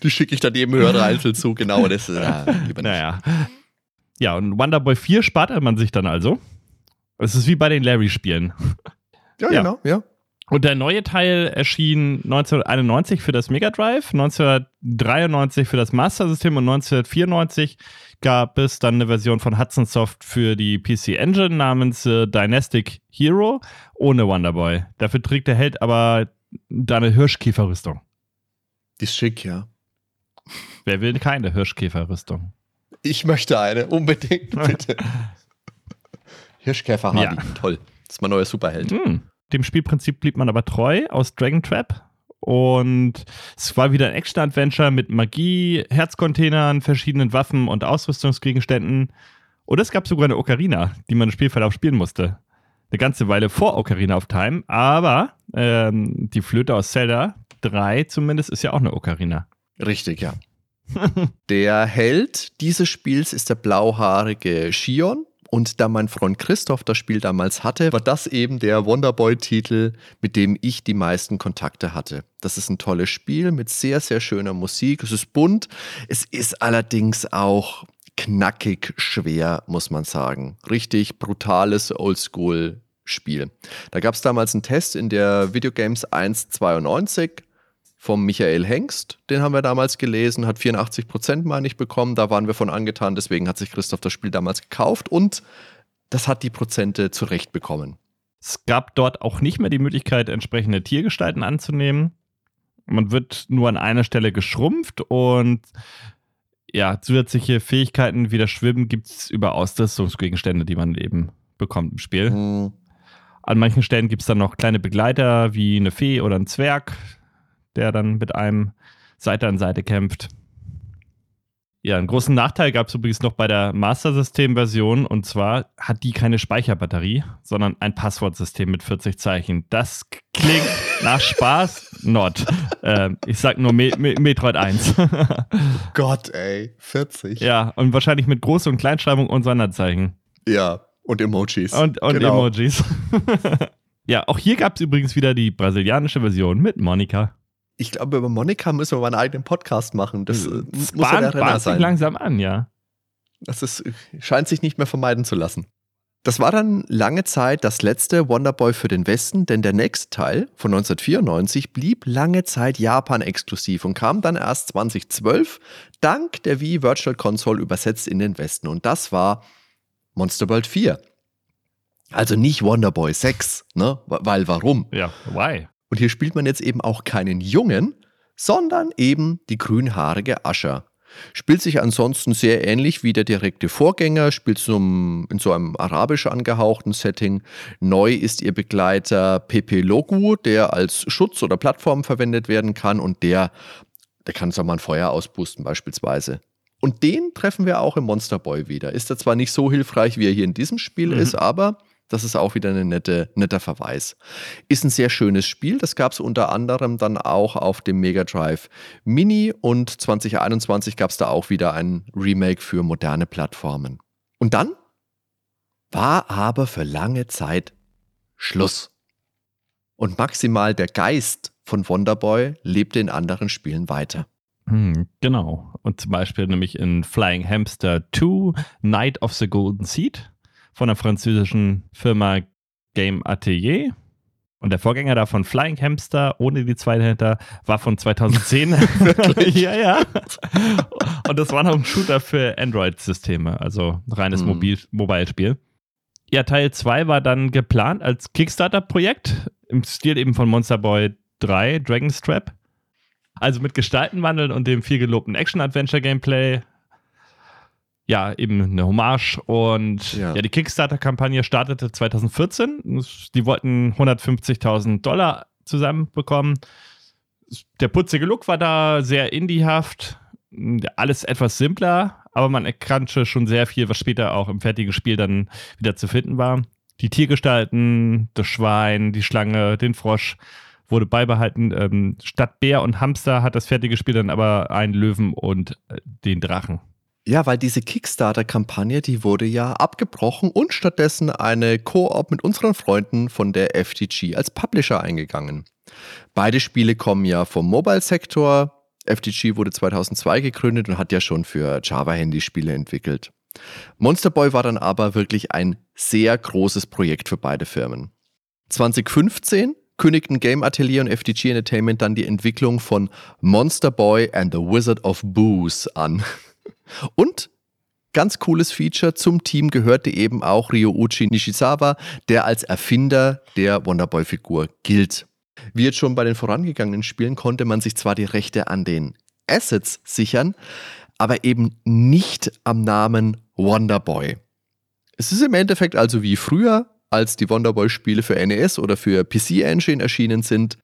Die schicke ich dann jedem Hörer einzeln zu, genau. Das ist ja.
Naja. Ja, und Wonder Boy 4 spart man sich dann also. Es ist wie bei den Larry-Spielen.
Ja,
Ja.
genau, ja.
Und der neue Teil erschien 1991 für das Mega Drive, 1993 für das Master System und 1994 gab es dann eine Version von Hudson Soft für die PC Engine namens äh, Dynastic Hero ohne Wonder Boy. Dafür trägt der Held aber deine Hirschkäferrüstung.
Die ist schick, ja.
Wer will keine Hirschkäferrüstung?
Ich möchte eine, unbedingt, [laughs] bitte. Hirschkäfer Hardy,
Ja.
toll. Das ist mein neuer Superheld.
Hm. Dem Spielprinzip blieb man aber treu aus Dragon Trap. Und es war wieder ein Action-Adventure mit Magie, Herzcontainern, verschiedenen Waffen und Ausrüstungsgegenständen. Und es gab sogar eine Ocarina, die man im Spielverlauf spielen musste. Eine ganze Weile vor Ocarina of Time, aber ähm, die Flöte aus Zelda 3 zumindest ist ja auch eine Ocarina.
Richtig, ja. [laughs] Der Held dieses Spiels ist der blauhaarige Shion. Und da mein Freund Christoph das Spiel damals hatte, war das eben der Wonderboy-Titel, mit dem ich die meisten Kontakte hatte. Das ist ein tolles Spiel mit sehr, sehr schöner Musik. Es ist bunt. Es ist allerdings auch knackig schwer, muss man sagen. Richtig brutales Oldschool-Spiel. Da gab es damals einen Test in der Videogames 192 vom Michael Hengst. Den haben wir damals gelesen, hat 84 Prozent, meine ich, bekommen. Da waren wir von angetan, deswegen hat sich Christoph das Spiel damals gekauft und das hat die Prozente zurecht bekommen.
Es gab dort auch nicht mehr die Möglichkeit, entsprechende Tiergestalten anzunehmen. Man wird nur an einer Stelle geschrumpft und ja, zusätzliche Fähigkeiten wie das Schwimmen gibt es über Ausrüstungsgegenstände, die man eben bekommt im Spiel.
Hm,
An manchen Stellen gibt es dann noch kleine Begleiter wie eine Fee oder ein Zwerg, der dann mit einem Seite an Seite kämpft. Ja, einen großen Nachteil gab es übrigens noch bei der Master System-Version und zwar hat die keine Speicherbatterie, sondern ein Passwortsystem mit 40 Zeichen. Das klingt nach Spaß, [laughs] not. Ähm, ich sag nur Me Me Metroid 1. [laughs]
Gott, ey, 40.
ja, und wahrscheinlich mit Groß- und Kleinschreibung und Sonderzeichen.
Ja, und Emojis.
Und, und
Genau.
Emojis. [laughs] ja, auch hier gab es übrigens wieder die brasilianische Version mit Monika.
Ich glaube, über Monika müssen wir mal einen eigenen Podcast machen. Das äh,
Es
muss ja der
sich langsam an, ja.
Das ist, scheint sich nicht mehr vermeiden zu lassen. Das war dann lange Zeit das letzte Wonderboy für den Westen, denn der nächste Teil von 1994 blieb lange Zeit Japan exklusiv und kam dann erst 2012 dank der Wii Virtual Console übersetzt in den Westen. Und das war Monster World 4. Also nicht Wonderboy 6, ne? Weil warum?
Ja, why?
Und hier spielt man jetzt eben auch keinen Jungen, sondern eben die grünhaarige Ascher. Spielt sich ansonsten sehr ähnlich wie der direkte Vorgänger, spielt im- in so einem arabisch angehauchten Setting. Neu ist ihr Begleiter Pepe Logu, der als Schutz oder Plattform verwendet werden kann und der, der kann so mal ein Feuer auspusten beispielsweise. Und den treffen wir auch im Monster Boy wieder. Ist er zwar nicht so hilfreich, wie er hier in diesem Spiel
Mhm.
ist, aber das ist auch wieder ein nette, netter Verweis. Ist ein sehr schönes Spiel. Das gab es unter anderem dann auch auf dem Mega Drive Mini und 2021 gab es da auch wieder ein Remake für moderne Plattformen. Und dann war aber für lange Zeit Schluss. Und maximal der Geist von Wonderboy lebte in anderen Spielen weiter.
Hm, genau. Und zum Beispiel nämlich in Flying Hamster 2, Night of the Golden Seed von der französischen Firma Game Atelier. Und der Vorgänger davon, Flying Hamster, ohne die zwei dahinter, war von 2010. [laughs]
Wirklich?
ja, ja. Und das war noch ein Shooter für Android-Systeme, also ein reines
Hm.
Mobil Mobile-Spiel. Ja, Teil 2 war dann geplant als Kickstarter-Projekt im Stil eben von Monster Boy 3, Dragon's Trap. Also mit Gestaltenwandeln und dem viel gelobten Action-Adventure-Gameplay. Ja, eben eine Hommage. Und ja, ja die Kickstarter-Kampagne startete 2014. Die wollten 150.000 Dollar zusammenbekommen. Der putzige Look war da sehr indiehaft. Alles etwas simpler, aber man erkannte schon sehr viel, was später auch im fertigen Spiel dann wieder zu finden war. Die Tiergestalten, das Schwein, die Schlange, den Frosch wurde beibehalten. Ähm, statt Bär und Hamster hat das fertige Spiel dann aber einen Löwen und äh, den Drachen.
Ja, weil diese Kickstarter-Kampagne, die wurde ja abgebrochen und stattdessen eine Koop mit unseren Freunden von der FTG als Publisher eingegangen. Beide Spiele kommen ja vom Mobile-Sektor. FTG wurde 2002 gegründet und hat ja schon für Java-Handyspiele entwickelt. Monster Boy war dann aber wirklich ein sehr großes Projekt für beide Firmen. 2015 kündigten Game Atelier und FTG Entertainment dann die Entwicklung von Monster Boy and the Wizard of Booze an. Und ganz cooles Feature, zum Team gehörte eben auch Ryouchi Nishizawa, der als Erfinder der Wonderboy-Figur gilt. Wie jetzt schon bei den vorangegangenen Spielen konnte man sich zwar die Rechte an den Assets sichern, aber eben nicht am Namen Wonderboy. Es ist im Endeffekt also wie früher, als die Wonderboy-Spiele für NES oder für PC Engine erschienen sind.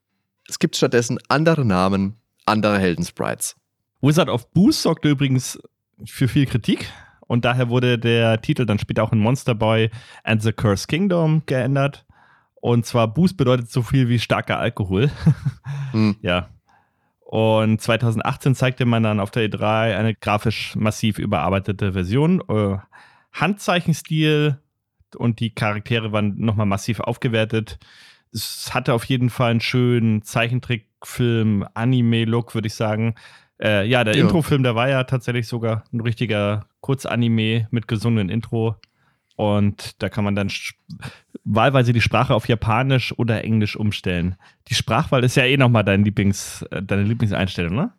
Es gibt stattdessen andere Namen, andere Heldensprites.
Wizard of Boost sorgte übrigens für viel Kritik und daher wurde der Titel dann später auch in Monster Boy and the Cursed Kingdom geändert. Und zwar Boost bedeutet so viel wie starker Alkohol. [laughs] Hm. Ja, und 2018 zeigte man dann auf der E3 eine grafisch massiv überarbeitete Version. Äh, Handzeichenstil und die Charaktere waren nochmal massiv aufgewertet. Es hatte auf jeden Fall einen schönen Zeichentrickfilm, Anime-Look, würde ich sagen. Äh, ja, der ja. Introfilm, der war ja tatsächlich sogar ein richtiger Kurzanime mit gesungenen Intro. Und da kann man dann wahlweise die Sprache auf Japanisch oder Englisch umstellen. Die Sprachwahl ist ja eh nochmal dein Lieblings, äh, deine Lieblingseinstellung, ne?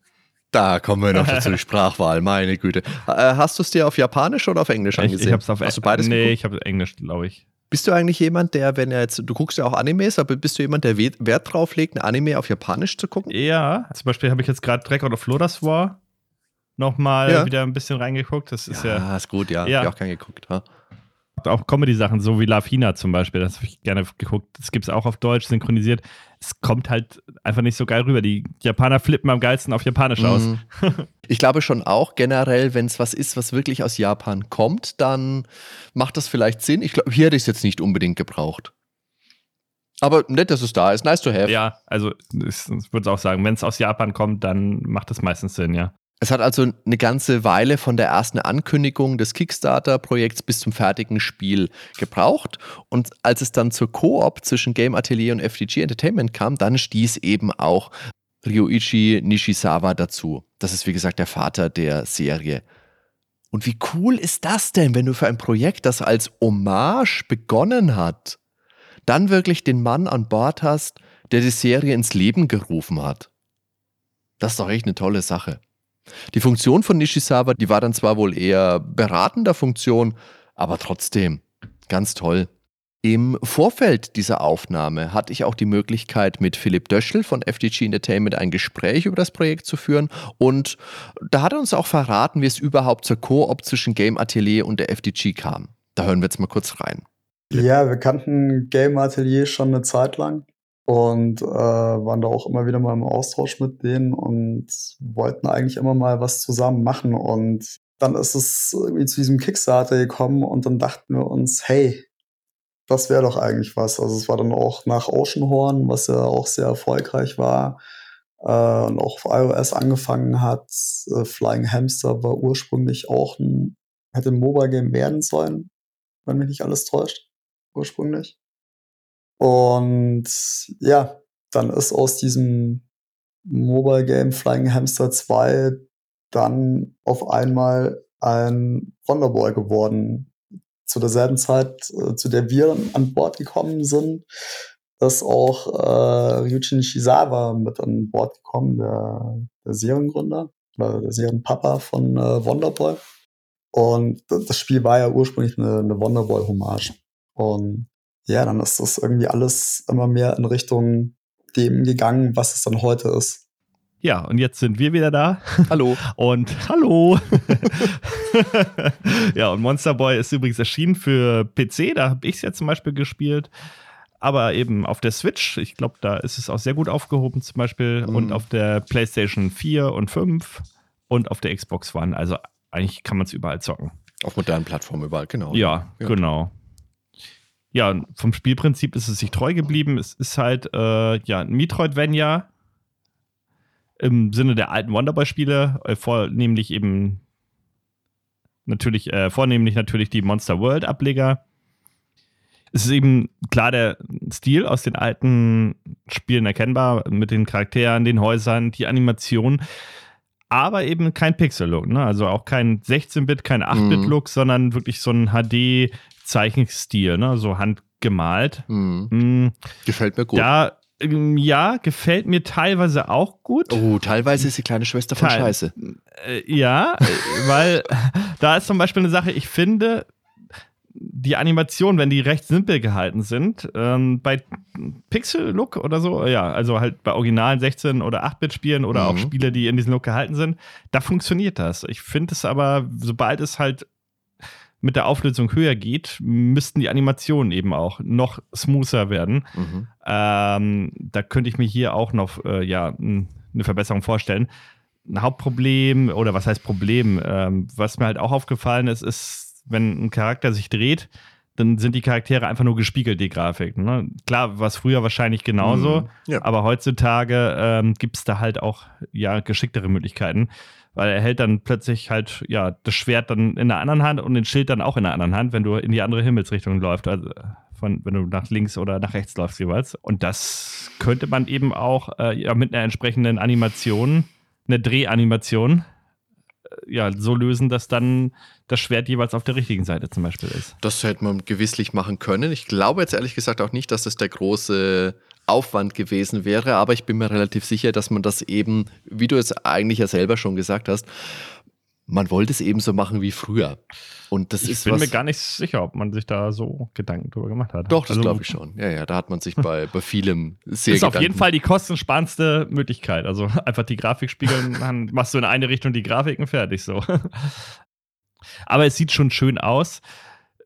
Da kommen wir noch [laughs] dazu, die Sprachwahl, meine Güte. Äh, hast du es dir auf Japanisch oder auf Englisch angesehen? Ich,
ich hab's auf Hast du beides Nee, geguckt? ich habe Englisch, glaube ich.
Bist du eigentlich jemand, der, wenn er jetzt, du guckst ja auch Animes, aber bist du jemand, der Wert drauf legt, ein Anime auf Japanisch zu gucken?
Ja, zum Beispiel habe ich jetzt gerade Record of Lodas War nochmal ja. wieder ein bisschen reingeguckt. Das ist ja.
Ja, ist gut, ja. ja. Hab ich auch gern geguckt. Ha?
Auch Comedy-Sachen, so wie Lafina zum Beispiel, das habe ich gerne geguckt. Das gibt es auch auf Deutsch synchronisiert. Es kommt halt einfach nicht so geil rüber. Die Japaner flippen am geilsten auf Japanisch aus. Mhm. [laughs]
ich glaube schon auch generell, wenn es was ist, was wirklich aus Japan kommt, dann macht das vielleicht Sinn. Ich glaube, hier hätte ich es jetzt nicht unbedingt gebraucht. Aber nett, dass es da ist. Nice to have.
Ja, also ich würde auch sagen, wenn es aus Japan kommt, dann macht es meistens Sinn, ja.
Es hat also eine ganze Weile von der ersten Ankündigung des Kickstarter-Projekts bis zum fertigen Spiel gebraucht. Und als es dann zur Koop zwischen Game Atelier und FDG Entertainment kam, dann stieß eben auch Ryoichi Nishizawa dazu. Das ist wie gesagt der Vater der Serie. Und wie cool ist das denn, wenn du für ein Projekt, das als Hommage begonnen hat, dann wirklich den Mann an Bord hast, der die Serie ins Leben gerufen hat? Das ist doch echt eine tolle Sache. Die Funktion von Nishizawa, die war dann zwar wohl eher beratender Funktion, aber trotzdem ganz toll. Im Vorfeld dieser Aufnahme hatte ich auch die Möglichkeit, mit Philipp Döschel von FDG Entertainment ein Gespräch über das Projekt zu führen. Und da hat er uns auch verraten, wie es überhaupt zur Koop zwischen Game Atelier und der FDG kam. Da hören wir jetzt mal kurz rein.
Ja, wir kannten Game Atelier schon eine Zeit lang und äh, waren da auch immer wieder mal im Austausch mit denen und wollten eigentlich immer mal was zusammen machen. Und dann ist es irgendwie zu diesem Kickstarter gekommen und dann dachten wir uns, hey, das wäre doch eigentlich was. Also es war dann auch nach Oceanhorn, was ja auch sehr erfolgreich war äh, und auch auf iOS angefangen hat. Äh, Flying Hamster war ursprünglich auch ein, hätte ein Mobile Game werden sollen, wenn mich nicht alles täuscht, ursprünglich. Und ja, dann ist aus diesem Mobile Game Flying Hamster 2 dann auf einmal ein Wonderboy geworden. Zu derselben Zeit, äh, zu der wir an Bord gekommen sind, ist auch äh, Ryuichi Nishizawa mit an Bord gekommen, der, der Seriengründer, oder der Serienpapa von äh, Wonderboy. Und das Spiel war ja ursprünglich eine, eine Wonderboy-Hommage. Und ja, dann ist das irgendwie alles immer mehr in Richtung dem gegangen, was es dann heute ist.
Ja, und jetzt sind wir wieder da.
Hallo. [laughs]
Und hallo. [laughs] ja, und Monster Boy ist übrigens erschienen für PC. Da habe ich es ja zum Beispiel gespielt. Aber eben auf der Switch, ich glaube, da ist es auch sehr gut aufgehoben, zum Beispiel. Mhm. Und auf der PlayStation 4 und 5 und auf der Xbox One. Also eigentlich kann man es überall zocken.
Auf modernen Plattformen überall, genau.
Ja, ja, genau. Ja, vom Spielprinzip ist es sich treu geblieben. Es ist halt äh, ja, ein Metroidvania im Sinne der alten Wonderboy-Spiele, äh, vornehmlich eben natürlich, äh, vornehmlich natürlich die Monster World-Ableger. Es ist eben klar der Stil aus den alten Spielen erkennbar, mit den Charakteren, den Häusern, die Animation, aber eben kein Pixel-Look, ne? also auch kein 16-Bit, kein 8-Bit-Look, mhm. sondern wirklich so ein HD-Zeichenstil, ne? so handgemalt.
Mhm. Mhm. Gefällt mir gut.
Da ähm, ja, gefällt mir teilweise auch gut.
Oh, teilweise ist die kleine Schwester von Teil, Scheiße.
Äh, ja, weil [laughs] da ist zum Beispiel eine Sache, ich finde, die Animationen, wenn die recht simpel gehalten sind, ähm, bei Pixel-Look oder so, ja, also halt bei originalen 16- oder 8-Bit-Spielen oder mhm. auch Spiele, die in diesem Look gehalten sind, da funktioniert das. Ich finde es aber, sobald es halt mit der Auflösung höher geht, müssten die Animationen eben auch noch smoother werden. Mhm. Ähm, da könnte ich mir hier auch noch äh, ja, eine Verbesserung vorstellen. Ein Hauptproblem, oder was heißt Problem, ähm, was mir halt auch aufgefallen ist, ist, wenn ein Charakter sich dreht, dann sind die Charaktere einfach nur gespiegelt, die Grafik. Ne? Klar, war es früher wahrscheinlich genauso, mhm, ja. aber heutzutage ähm, gibt es da halt auch ja, geschicktere Möglichkeiten weil er hält dann plötzlich halt, ja, das Schwert dann in der anderen Hand und den Schild dann auch in der anderen Hand, wenn du in die andere Himmelsrichtung läufst, also von, wenn du nach links oder nach rechts läufst jeweils. Und das könnte man eben auch äh, ja, mit einer entsprechenden Animation, eine Drehanimation, äh, ja, so lösen, dass dann das Schwert jeweils auf der richtigen Seite zum Beispiel ist.
Das hätte man gewisslich machen können. Ich glaube jetzt ehrlich gesagt auch nicht, dass das der große Aufwand gewesen wäre, aber ich bin mir relativ sicher, dass man das eben, wie du es eigentlich ja selber schon gesagt hast, man wollte es eben so machen wie früher. Und das
ich
ist
bin
was,
mir gar nicht sicher, ob man sich da so Gedanken drüber gemacht hat.
Doch, das also, glaube ich schon. Ja, ja, da hat man sich bei, [laughs] bei vielem sehr
Das ist Gedanken. auf jeden Fall die kostensparendste Möglichkeit. Also [laughs] einfach die Grafik spiegeln, [laughs] dann machst du in eine Richtung die Grafiken fertig so. Aber es sieht schon schön aus.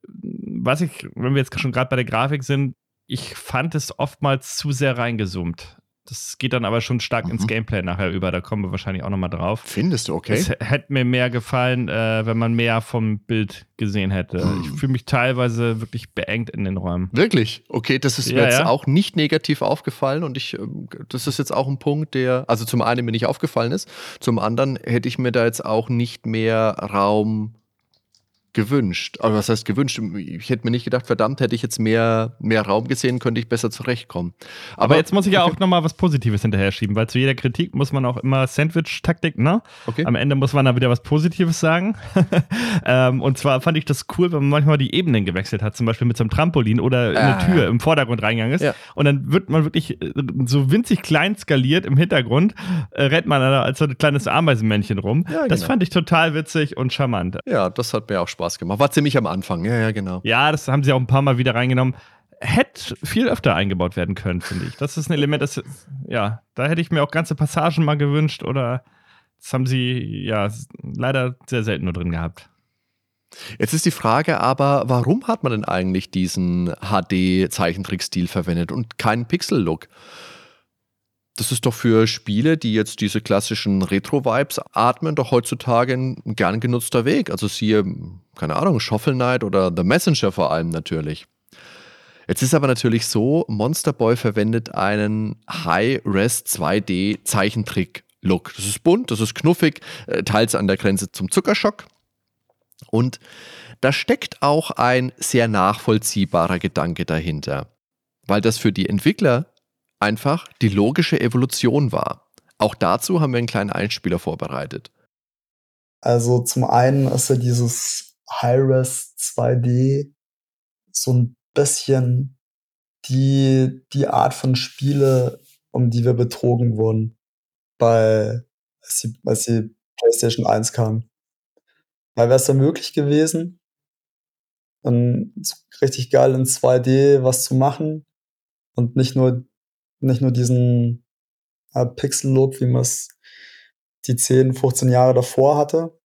Was ich, wenn wir jetzt schon gerade bei der Grafik sind, ich fand es oftmals zu sehr reingezoomt. Das geht dann aber schon stark mhm. ins Gameplay nachher über. Da kommen wir wahrscheinlich auch nochmal drauf.
Findest du, okay?
Es hätte mir mehr gefallen, äh, wenn man mehr vom Bild gesehen hätte. Hm. Ich fühle mich teilweise wirklich beengt in den Räumen.
Wirklich? Okay, das ist mir ja, jetzt ja. auch nicht negativ aufgefallen und ich, ähm, das ist jetzt auch ein Punkt, der, also zum einen mir nicht aufgefallen ist, zum anderen hätte ich mir da jetzt auch nicht mehr Raum gewünscht. Aber was heißt gewünscht? Ich hätte mir nicht gedacht, verdammt, hätte ich jetzt mehr, mehr Raum gesehen, könnte ich besser zurechtkommen.
Aber, Aber jetzt muss ich ja auch nochmal was Positives hinterher schieben, weil zu jeder Kritik muss man auch immer Sandwich-Taktik, ne? Okay. Am Ende muss man da wieder was Positives sagen. [laughs] ähm, und zwar fand ich das cool, wenn man manchmal die Ebenen gewechselt hat, zum Beispiel mit so einem Trampolin oder eine ah. Tür im Vordergrund reingegangen ist. Ja. Und dann wird man wirklich äh, so winzig klein skaliert im Hintergrund, äh, rennt man da als so ein kleines Ameisenmännchen rum. Ja, das genau. fand ich total witzig und charmant.
Ja, das hat mir auch Spaß Spaß gemacht. War ziemlich am Anfang, ja, ja, genau.
Ja, das haben sie auch ein paar Mal wieder reingenommen. Hätte viel öfter eingebaut werden können, finde ich. Das ist ein Element, das, ja, da hätte ich mir auch ganze Passagen mal gewünscht oder das haben sie ja leider sehr selten nur drin gehabt.
Jetzt ist die Frage aber, warum hat man denn eigentlich diesen HD-Zeichentrickstil verwendet und keinen Pixel-Look? Das ist doch für Spiele, die jetzt diese klassischen Retro-Vibes atmen, doch heutzutage ein gern genutzter Weg. Also siehe, keine Ahnung, Shuffle Knight oder The Messenger vor allem natürlich. Jetzt ist aber natürlich so, Monster Boy verwendet einen High-Res 2D Zeichentrick-Look. Das ist bunt, das ist knuffig, äh, teils an der Grenze zum Zuckerschock. Und da steckt auch ein sehr nachvollziehbarer Gedanke dahinter. Weil das für die Entwickler einfach die logische Evolution war. Auch dazu haben wir einen kleinen Einspieler vorbereitet.
Also zum einen ist ja dieses High-Res 2D so ein bisschen die, die Art von Spiele, um die wir betrogen wurden, bei, als die, als die PlayStation 1 kam. Weil wäre es da möglich gewesen, dann richtig geil in 2D was zu machen und nicht nur nicht nur diesen äh, Pixel-Look, wie man es die 10, 15 Jahre davor hatte.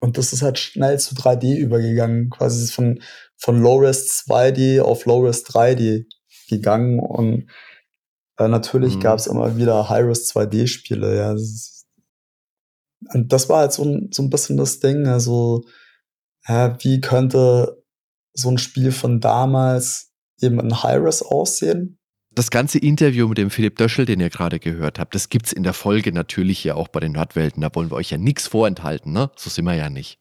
Und das ist halt schnell zu 3D übergegangen. Quasi von, von Low-Res 2D auf Low-Res 3D gegangen. Und äh, natürlich mhm. gab es immer wieder High-Res 2D-Spiele. Ja. Und das war halt so ein, so ein bisschen das Ding. Also, ja, wie könnte so ein Spiel von damals eben in High-Res aussehen?
Das ganze Interview mit dem Philipp Döschel, den ihr gerade gehört habt, das gibt es in der Folge natürlich hier auch bei den Nordwelten. Da wollen wir euch ja nichts vorenthalten, ne? So sind wir ja nicht.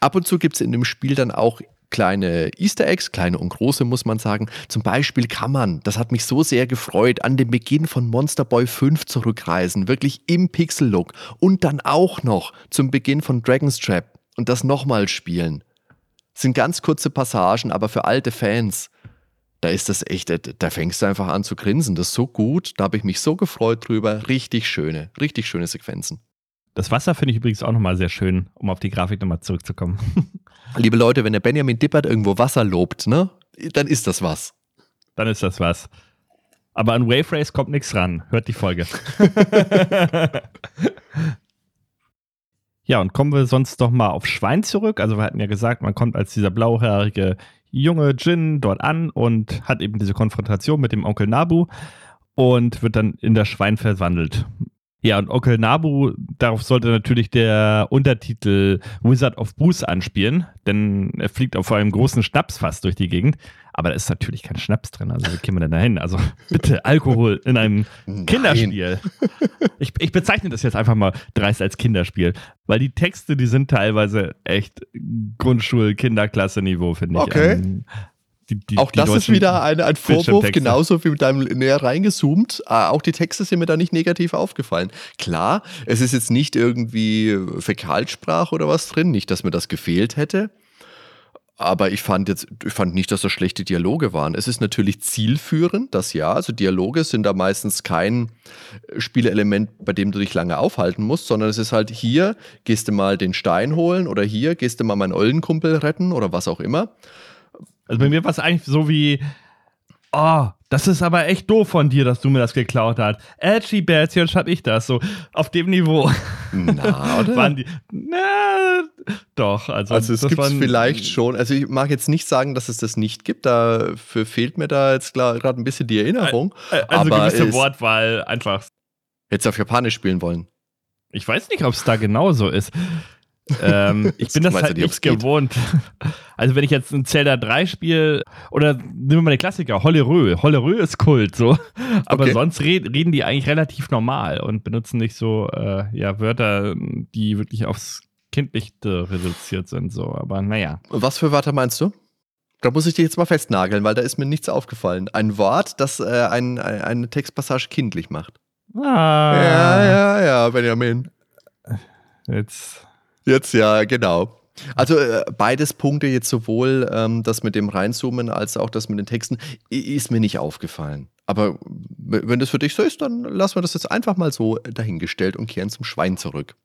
Ab und zu gibt es in dem Spiel dann auch kleine Easter Eggs, kleine und große muss man sagen. Zum Beispiel kann man, das hat mich so sehr gefreut, an den Beginn von Monster Boy 5 zurückreisen, wirklich im Pixel-Look und dann auch noch zum Beginn von Dragon's Trap und das nochmal spielen. Das sind ganz kurze Passagen, aber für alte Fans da ist das echt, da fängst du einfach an zu grinsen. Das ist so gut, da habe ich mich so gefreut drüber. Richtig schöne, richtig schöne Sequenzen.
Das Wasser finde ich übrigens auch nochmal sehr schön, um auf die Grafik nochmal zurückzukommen. [laughs]
Liebe Leute, wenn der Benjamin Dippert irgendwo Wasser lobt, ne, dann ist das was.
Dann ist das was. Aber an Wave Race kommt nichts ran. Hört die Folge. [laughs] ja, und kommen wir sonst doch mal auf Schwein zurück. Also wir hatten ja gesagt, man kommt als dieser blauhaarige junge Jin dort an und hat eben diese Konfrontation mit dem Onkel Nabu und wird dann in das Schwein verwandelt. Ja, und Onkel Nabu, darauf sollte natürlich der Untertitel Wizard of Booze anspielen, denn er fliegt auf einem großen Schnapsfass durch die Gegend. Aber da ist natürlich kein Schnaps drin. Also wie kämen wir denn da hin? Also [laughs] bitte Alkohol in einem Nein. Kinderspiel. Ich, ich, bezeichne das jetzt einfach mal dreist als Kinderspiel, weil die Texte, die sind teilweise echt Grundschul-Kinderklasse-Niveau, finde ich.
Okay. Ähm, die, die, auch das ist wieder ein, ein Vorwurf, genauso wie mit deinem näher reingezoomt. Äh, auch die Texte sind mir da nicht negativ aufgefallen. Klar, es ist jetzt nicht irgendwie Fäkalsprache oder was drin, nicht, dass mir das gefehlt hätte. Aber ich fand jetzt, ich fand nicht, dass das schlechte Dialoge waren. Es ist natürlich zielführend, das ja. Also Dialoge sind da meistens kein Spielelement, bei dem du dich lange aufhalten musst, sondern es ist halt hier, gehst du mal den Stein holen oder hier, gehst du mal meinen Ollenkumpel retten oder was auch immer.
Also bei mir war es eigentlich so wie, oh, das ist aber echt doof von dir, dass du mir das geklaut hast. Edgy jetzt hab ich das so. Auf dem Niveau.
Na, oder? [laughs]
waren die, na, doch. Also,
also es gibt es vielleicht schon. Also ich mag jetzt nicht sagen, dass es das nicht gibt. Dafür fehlt mir da jetzt gerade ein bisschen die Erinnerung.
Also aber gewisse Wortwahl einfach.
Hättest du auf Japanisch spielen wollen?
Ich weiß nicht, ob es da genauso ist ähm, [laughs] ich bin das halt nicht gewohnt. [laughs] Also wenn ich jetzt ein Zelda 3 spiele, oder nehmen wir mal den Klassiker, Hollerö. Hollerö ist Kult, so. [laughs] Aber okay. sonst red, reden die eigentlich relativ normal und benutzen nicht so äh, ja, Wörter, die wirklich aufs Kindlichte reduziert sind, so. Aber naja.
Was für Wörter meinst du? Da muss ich dich jetzt mal festnageln, weil da ist mir nichts aufgefallen. Ein Wort, das äh, ein, eine Textpassage kindlich macht.
Ah.
Ja, ja, ja, Benjamin.
Jetzt
Jetzt ja, genau. Also äh, beides Punkte jetzt sowohl ähm, das mit dem Reinzoomen als auch das mit den Texten ist mir nicht aufgefallen. Aber wenn das für dich so ist, dann lassen wir das jetzt einfach mal so dahingestellt und kehren zum Schwein zurück.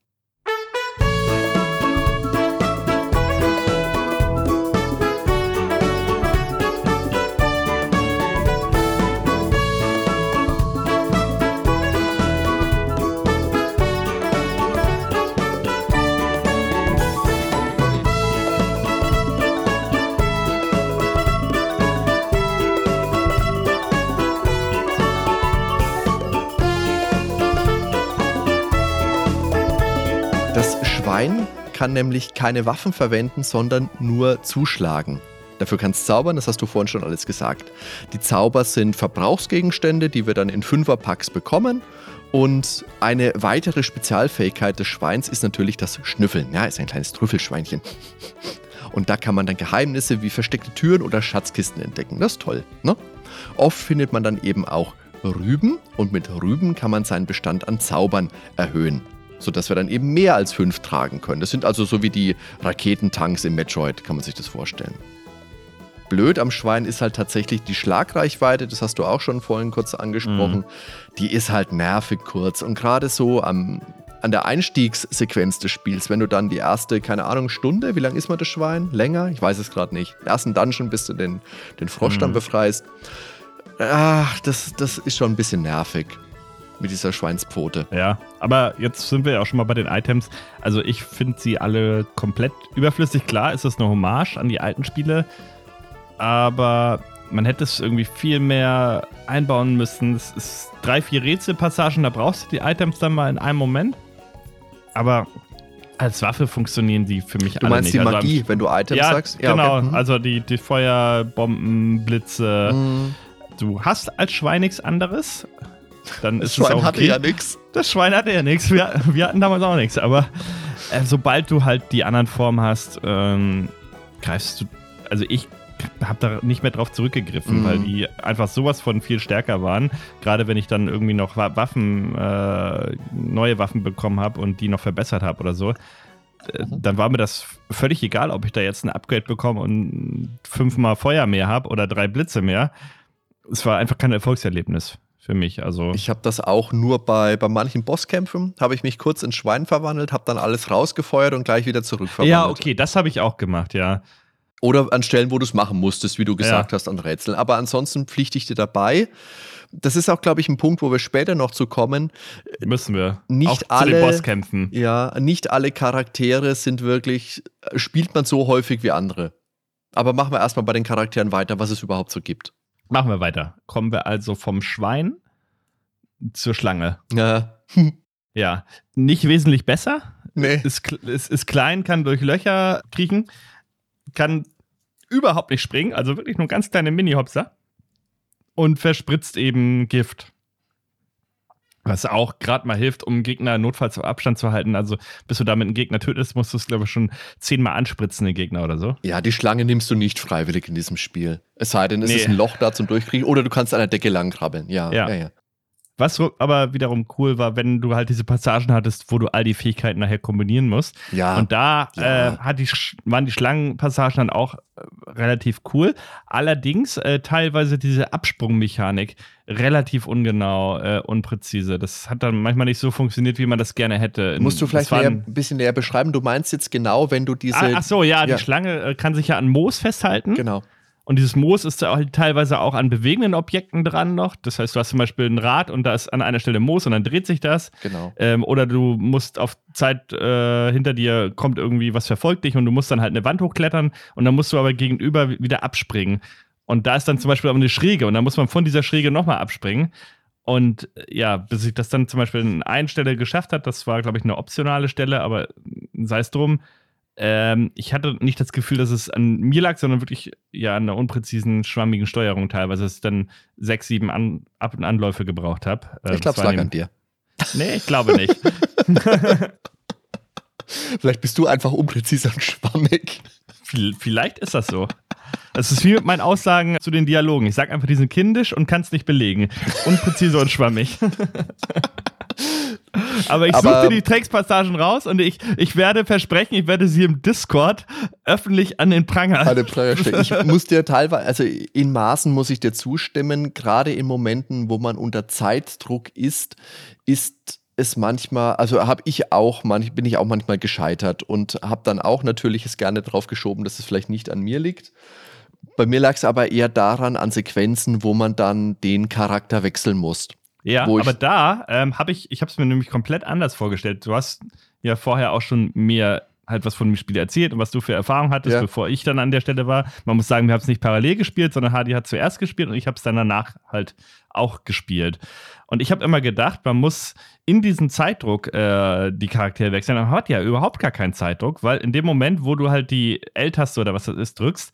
Schwein kann nämlich keine Waffen verwenden, sondern nur zuschlagen. Dafür kann es zaubern, das hast du vorhin schon alles gesagt. Die Zauber sind Verbrauchsgegenstände, die wir dann in Fünferpacks bekommen. Und eine weitere Spezialfähigkeit des Schweins ist natürlich das Schnüffeln. Ja, ist ein kleines Trüffelschweinchen. Und da kann man dann Geheimnisse wie versteckte Türen oder Schatzkisten entdecken. Das ist toll. Ne? Oft findet man dann eben auch Rüben und mit Rüben kann man seinen Bestand an Zaubern erhöhen sodass wir dann eben mehr als fünf tragen können. Das sind also so wie die Raketentanks im Metroid, kann man sich das vorstellen. Blöd am Schwein ist halt tatsächlich die Schlagreichweite, das hast du auch schon vorhin kurz angesprochen. Mhm. Die ist halt nervig kurz und gerade so am, an der Einstiegssequenz des Spiels, wenn du dann die erste, keine Ahnung, Stunde, wie lang ist man das Schwein? Länger? Ich weiß es gerade nicht. Ersten Dungeon, bis du den, den Frosch mhm. dann befreist. Ach, das, das ist schon ein bisschen nervig. Mit dieser Schweinspfote.
Ja, aber jetzt sind wir ja auch schon mal bei den Items. Also ich finde sie alle komplett überflüssig. Klar ist es eine Hommage an die alten Spiele, aber man hätte es irgendwie viel mehr einbauen müssen. Es ist drei, vier Rätselpassagen, da brauchst du die Items dann mal in einem Moment. Aber als Waffe funktionieren die für mich
Du
alle
meinst
nicht.
die
Also
Magie, wenn du Items
ja,
sagst?
genau.
okay. Mhm.
Also die, die Feuerbomben, Blitze.
Mhm.
Du hast als Schwein nichts anderes. Dann
Das
ist es
Schwein
auch
hatte
okay.
ja nichts.
Das Schwein hatte ja nichts. Wir, wir hatten damals auch nichts. Aber äh, sobald du halt die anderen Formen hast, ähm, greifst du. Also ich habe da nicht mehr drauf zurückgegriffen,
Mhm.
weil die einfach sowas von viel stärker waren. Gerade wenn ich dann irgendwie noch Wa- Waffen, äh, neue Waffen bekommen habe und die noch verbessert habe oder so. äh,
Mhm.
Dann war mir das völlig egal, ob ich da jetzt ein Upgrade bekomme und fünfmal Feuer mehr habe oder drei Blitze mehr. Es war einfach kein Erfolgserlebnis für mich. Also
Ich habe das auch nur bei, bei manchen Bosskämpfen, habe ich mich kurz in Schwein verwandelt, habe dann alles rausgefeuert und gleich wieder zurückverwandelt.
ja, okay, das habe ich auch gemacht, ja.
Oder an Stellen, wo du es machen musstest, wie du gesagt hast, an Rätseln. Aber ansonsten pflichte ich dir dabei. Das ist auch, glaube ich, ein Punkt, wo wir später noch zu kommen.
Müssen wir.
Nicht
auch zu
alle-
den Bosskämpfen.
Ja, nicht alle Charaktere sind wirklich, spielt man so häufig wie andere. Aber machen wir erstmal bei den Charakteren weiter, was es überhaupt so gibt.
Machen wir weiter. Kommen wir also vom Schwein zur Schlange.
Ja. [laughs]
Ja, nicht wesentlich besser.
Nee.
Ist, ist, ist klein, kann durch Löcher kriechen, kann überhaupt nicht springen, also wirklich nur ganz kleine Mini-Hopser. Und verspritzt eben Gift. Was auch gerade mal hilft, um Gegner notfalls auf Abstand zu halten. Also, bis du damit einen Gegner tötest, musst du es, glaube ich, schon zehnmal anspritzen, den Gegner oder so.
Ja, die Schlange nimmst du nicht freiwillig in diesem Spiel. Es sei denn, es
Nee.
ist ein Loch da zum Durchkriegen oder du kannst an der Decke langkrabbeln. Ja,
Ja.
ja, ja.
Was aber wiederum cool war, wenn du halt diese Passagen hattest, wo du all die Fähigkeiten nachher kombinieren musst.
Ja,
Und da
Ja.
äh, die, waren die Schlangenpassagen dann auch äh, relativ cool. Allerdings äh, teilweise diese Absprungmechanik relativ ungenau, äh, unpräzise. Das hat dann manchmal nicht so funktioniert, wie man das gerne hätte.
musst du vielleicht näher, ein bisschen näher beschreiben. Du meinst jetzt genau, wenn du diese.
Ah, ach so, ja,
Ja.
die Schlange äh, kann sich ja an Moos festhalten.
Genau.
Und dieses Moos ist halt teilweise auch an bewegenden Objekten dran noch. Das heißt, du hast zum Beispiel ein Rad und da ist an einer Stelle Moos und dann dreht sich das.
Genau.
Ähm, oder du musst auf Zeit äh, hinter dir kommt irgendwie was verfolgt dich und du musst dann halt eine Wand hochklettern und dann musst du aber gegenüber wieder abspringen. Und da ist dann zum Beispiel aber eine Schräge und dann muss man von dieser Schräge nochmal abspringen. Und äh, ja, bis ich das dann zum Beispiel an einer Stelle geschafft hat, das war, glaube ich, eine optionale Stelle, aber sei es drum. Ähm, ich hatte nicht das Gefühl, dass es an mir lag, sondern wirklich ja an einer unpräzisen, schwammigen Steuerung teilweise, dass ich dann sechs, sieben an Ab- und Anläufe gebraucht habe. Äh,
ich glaube, es lag an dir.
Nee, ich glaube nicht. [laughs]
Vielleicht bist du einfach unpräzise und schwammig.
Vi- Vielleicht ist das so. Das ist wie mit meinen Aussagen zu den Dialogen. Ich sage einfach, die sind kindisch und kann es nicht belegen. Unpräzise und schwammig. [laughs] [laughs] Aber ich
Aber-
suche die Textpassagen raus und ich, ich werde versprechen, ich werde sie im Discord öffentlich an den Pranger.
Eine Prayer stellen. Ich muss dir teilweise, also in Maßen muss ich dir zustimmen, gerade in Momenten, wo man unter Zeitdruck ist, ist es manchmal, also habe ich auch, manch, bin ich auch manchmal gescheitert und habe dann auch natürlich es gerne drauf geschoben, dass es vielleicht nicht an mir liegt. Bei mir lag es aber eher daran, an Sequenzen, wo man dann den Charakter wechseln muss.
Ja, aber da ähm, habe ich, ich habe es mir nämlich komplett anders vorgestellt. Du hast ja vorher auch schon mir halt was von dem Spiel erzählt und was du für Erfahrung hattest,
Ja.
bevor ich dann an der Stelle war. Man muss sagen, wir haben es nicht parallel gespielt, sondern Hardy hat zuerst gespielt und ich habe es dann danach halt auch gespielt. Und ich habe immer gedacht, man muss in diesen Zeitdruck äh, die Charaktere wechseln. Man hat ja überhaupt gar keinen Zeitdruck, weil in dem Moment, wo du halt die L-Taste oder was das ist drückst,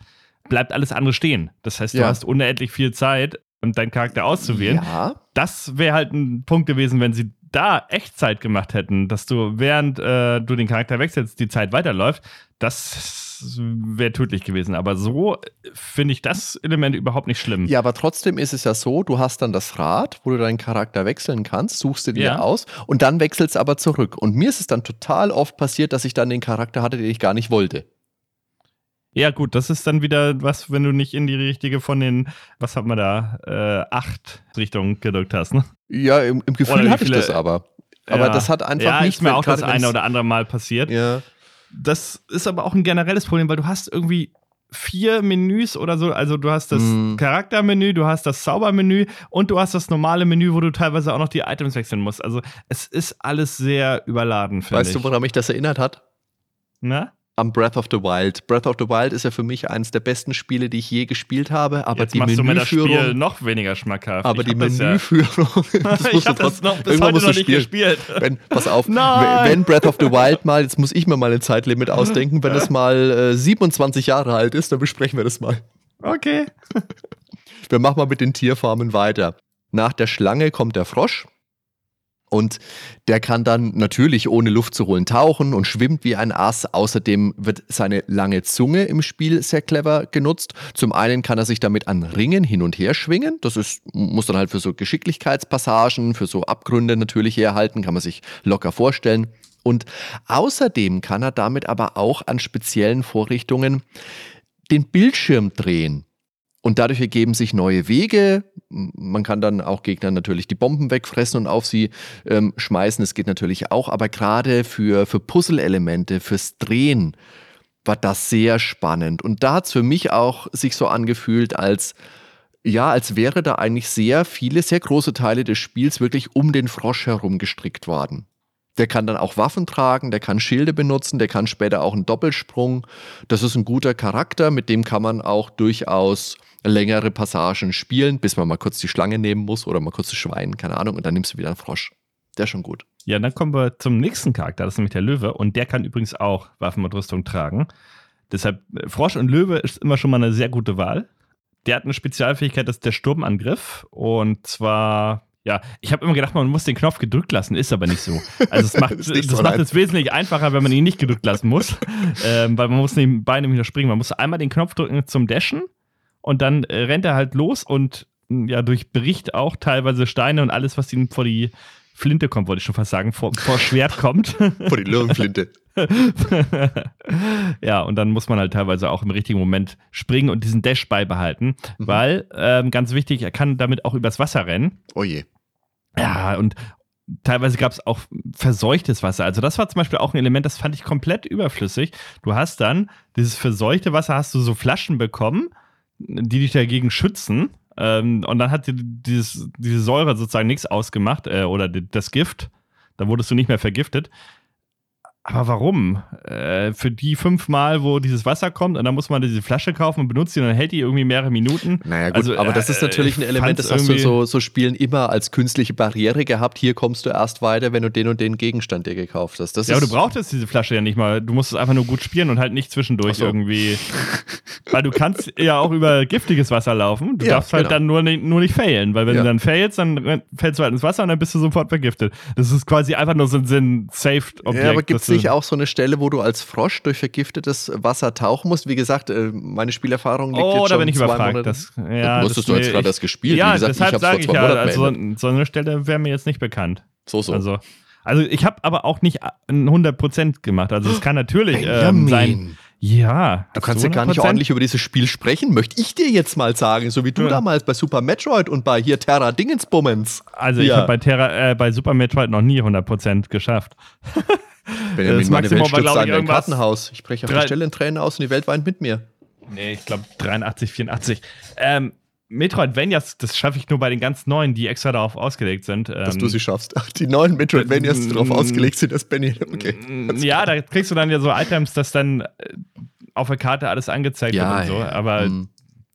bleibt alles andere stehen. Das heißt, du
Ja.
hast unendlich viel Zeit, um deinen Charakter auszuwählen
Ja,
das wäre halt ein Punkt gewesen, wenn sie da Echtzeit gemacht hätten, dass du während äh, du den Charakter wechselst, die Zeit weiterläuft. Das wäre tödlich gewesen. Aber so äh, finde ich das Element überhaupt nicht schlimm.
Ja, aber trotzdem ist es ja so, du hast dann das Rad, wo du deinen Charakter wechseln kannst, suchst du dir
Ja.
aus und dann wechselst aber zurück. Und mir ist es dann total oft passiert, dass ich dann den Charakter hatte, den ich gar nicht wollte.
Ja, gut, das ist dann wieder was, wenn du nicht in die richtige von den, was hat man da, äh, acht Richtungen gedrückt hast, ne?
Ja, im, im Gefühl hatte ich das aber. Aber
Ja.
das hat einfach
ja,
nicht
mir auch das eine oder andere Mal passiert.
Ja,
das ist aber auch ein generelles Problem, weil du hast irgendwie vier Menüs oder so. Also du hast das mm. Charaktermenü, du hast das Zaubermenü und du hast das normale Menü, wo du teilweise auch noch die Items wechseln musst. Also es ist alles sehr überladen,
finde ich. Weißt du, woran mich das erinnert hat?
Na?
Am Breath of the Wild. Breath of the Wild ist ja für mich eines der besten Spiele, die ich je gespielt habe. Aber
Jetzt
die
machst
Menüführung,
du mir das Spiel noch weniger schmackhaft.
Aber ich die Menüführung,
ja. [laughs] [laughs] das musst ich du trotzdem noch bis heute noch nicht spielen. gespielt.
Wenn, pass auf, Nein. wenn Breath of the Wild mal, jetzt muss ich mir mal ein Zeitlimit ausdenken, wenn es mal äh, 27 Jahre alt ist, dann besprechen wir das mal.
Okay. [laughs]
Wir machen mal mit den Tierfarmen weiter. Nach der Schlange kommt der Frosch. Und der kann dann natürlich ohne Luft zu holen tauchen und schwimmt wie ein Ass. Außerdem wird seine lange Zunge im Spiel sehr clever genutzt. Zum einen kann er sich damit an Ringen hin und her schwingen. Das ist, muss dann halt für so Geschicklichkeitspassagen, für so Abgründe natürlich herhalten, kann man sich locker vorstellen. Und außerdem kann er damit aber auch an speziellen Vorrichtungen den Bildschirm drehen. Und dadurch ergeben sich neue Wege. Man kann dann auch Gegnern natürlich die Bomben wegfressen und auf sie ähm, schmeißen. Es geht natürlich auch, aber gerade für, für Puzzle-Elemente, fürs Drehen war das sehr spannend. Und da hat es für mich auch sich so angefühlt, als ja, als wäre da eigentlich sehr viele, sehr große Teile des Spiels wirklich um den Frosch herum gestrickt worden. Der kann dann auch Waffen tragen, der kann Schilde benutzen, der kann später auch einen Doppelsprung. Das ist ein guter Charakter, mit dem kann man auch durchaus längere Passagen spielen, bis man mal kurz die Schlange nehmen muss oder mal kurz das Schwein, keine Ahnung, und dann nimmst du wieder einen Frosch. Der ist schon gut.
Ja, dann kommen wir zum nächsten Charakter, das ist nämlich der Löwe, und der kann übrigens auch Waffen und Rüstung tragen. Deshalb, Frosch und Löwe ist immer schon mal eine sehr gute Wahl. Der hat eine Spezialfähigkeit, das ist der Sturmangriff. Und zwar ja, ich habe immer gedacht, man muss den Knopf gedrückt lassen, ist aber nicht so. Also es [laughs] macht, das, das so macht es wesentlich einfacher, wenn man ihn nicht gedrückt lassen muss, [laughs] ähm, weil man muss nebenbei nämlich noch springen. Man muss einmal den Knopf drücken zum Dashen und dann äh, rennt er halt los und ja, durchbricht auch teilweise Steine und alles, was ihm vor die Flinte kommt, wollte ich schon fast sagen, vor, vor Schwert kommt. [laughs]
vor die Löwenflinte. [laughs]
ja, und dann muss man halt teilweise auch im richtigen Moment springen und diesen Dash beibehalten, mhm. weil, ähm, ganz wichtig, er kann damit auch übers Wasser rennen.
Oh je.
Ja, und teilweise gab es auch verseuchtes Wasser. Also das war zum Beispiel auch ein Element, das fand ich komplett überflüssig. Du hast dann dieses verseuchte Wasser, hast du so Flaschen bekommen, die dich dagegen schützen. Ähm, und dann hat dir dieses, diese Säure sozusagen nichts ausgemacht äh, oder das Gift. Da wurdest du nicht mehr vergiftet. Aber warum? Äh, für die fünfmal, wo dieses Wasser kommt und dann muss man diese Flasche kaufen und benutzt die und dann hält die irgendwie mehrere Minuten.
Naja, gut, also, aber das ist äh, natürlich ein Element, das hast du so, so Spielen immer als künstliche Barriere gehabt. Hier kommst du erst weiter, wenn du den und den Gegenstand dir gekauft hast. Das
ja, aber du brauchtest diese Flasche ja nicht mal. Du musst es einfach nur gut spielen und halt nicht zwischendurch so. irgendwie. [laughs] weil du kannst ja auch über giftiges Wasser laufen. Du ja, darfst halt genau. dann nur, nicht, nur nicht failen, weil wenn ja. du dann failst, dann fällst du halt ins Wasser und dann bist du sofort vergiftet. Das ist quasi einfach nur so ein Saved-Objekt.
Ja, gibt's nicht auch so eine Stelle, wo du als Frosch durch vergiftetes Wasser tauchen musst? Wie gesagt, äh, meine Spielerfahrung liegt oh, jetzt schon da bin ich zwei überfragt. Monate. Das,
ja,
das musstest du jetzt gerade das gespielt.
Ja,
Wie gesagt,
deshalb sage ich ja, also so, so eine Stelle wäre mir jetzt nicht bekannt.
So, so.
Also, also ich habe aber auch nicht 100% gemacht. Also es kann natürlich ähm, sein. Ja.
Du kannst ja gar nicht ordentlich über dieses Spiel sprechen, möchte ich dir jetzt mal sagen, so wie du ja. damals bei Super Metroid und bei hier Terra Dingensbummens.
Also ja. ich habe bei Terra, äh, bei Super Metroid noch nie 100% geschafft. [laughs]
Benjamin, das Welt stürzt an dein Kartenhaus. Ich breche auf der Stelle in Tränen aus und die Welt weint mit mir.
Nee, ich glaube 83, 84. Ähm, Metroidvanias, das schaffe ich nur bei den ganz neuen, die extra darauf ausgelegt sind.
Dass du ähm, sie schaffst. Ach, die neuen Metroidvanias, die darauf ausgelegt sind, das Benny. Okay.
Ja, da kriegst du dann ja so Items, dass dann äh, auf der Karte alles angezeigt ja, wird und so. Ja. Aber mhm.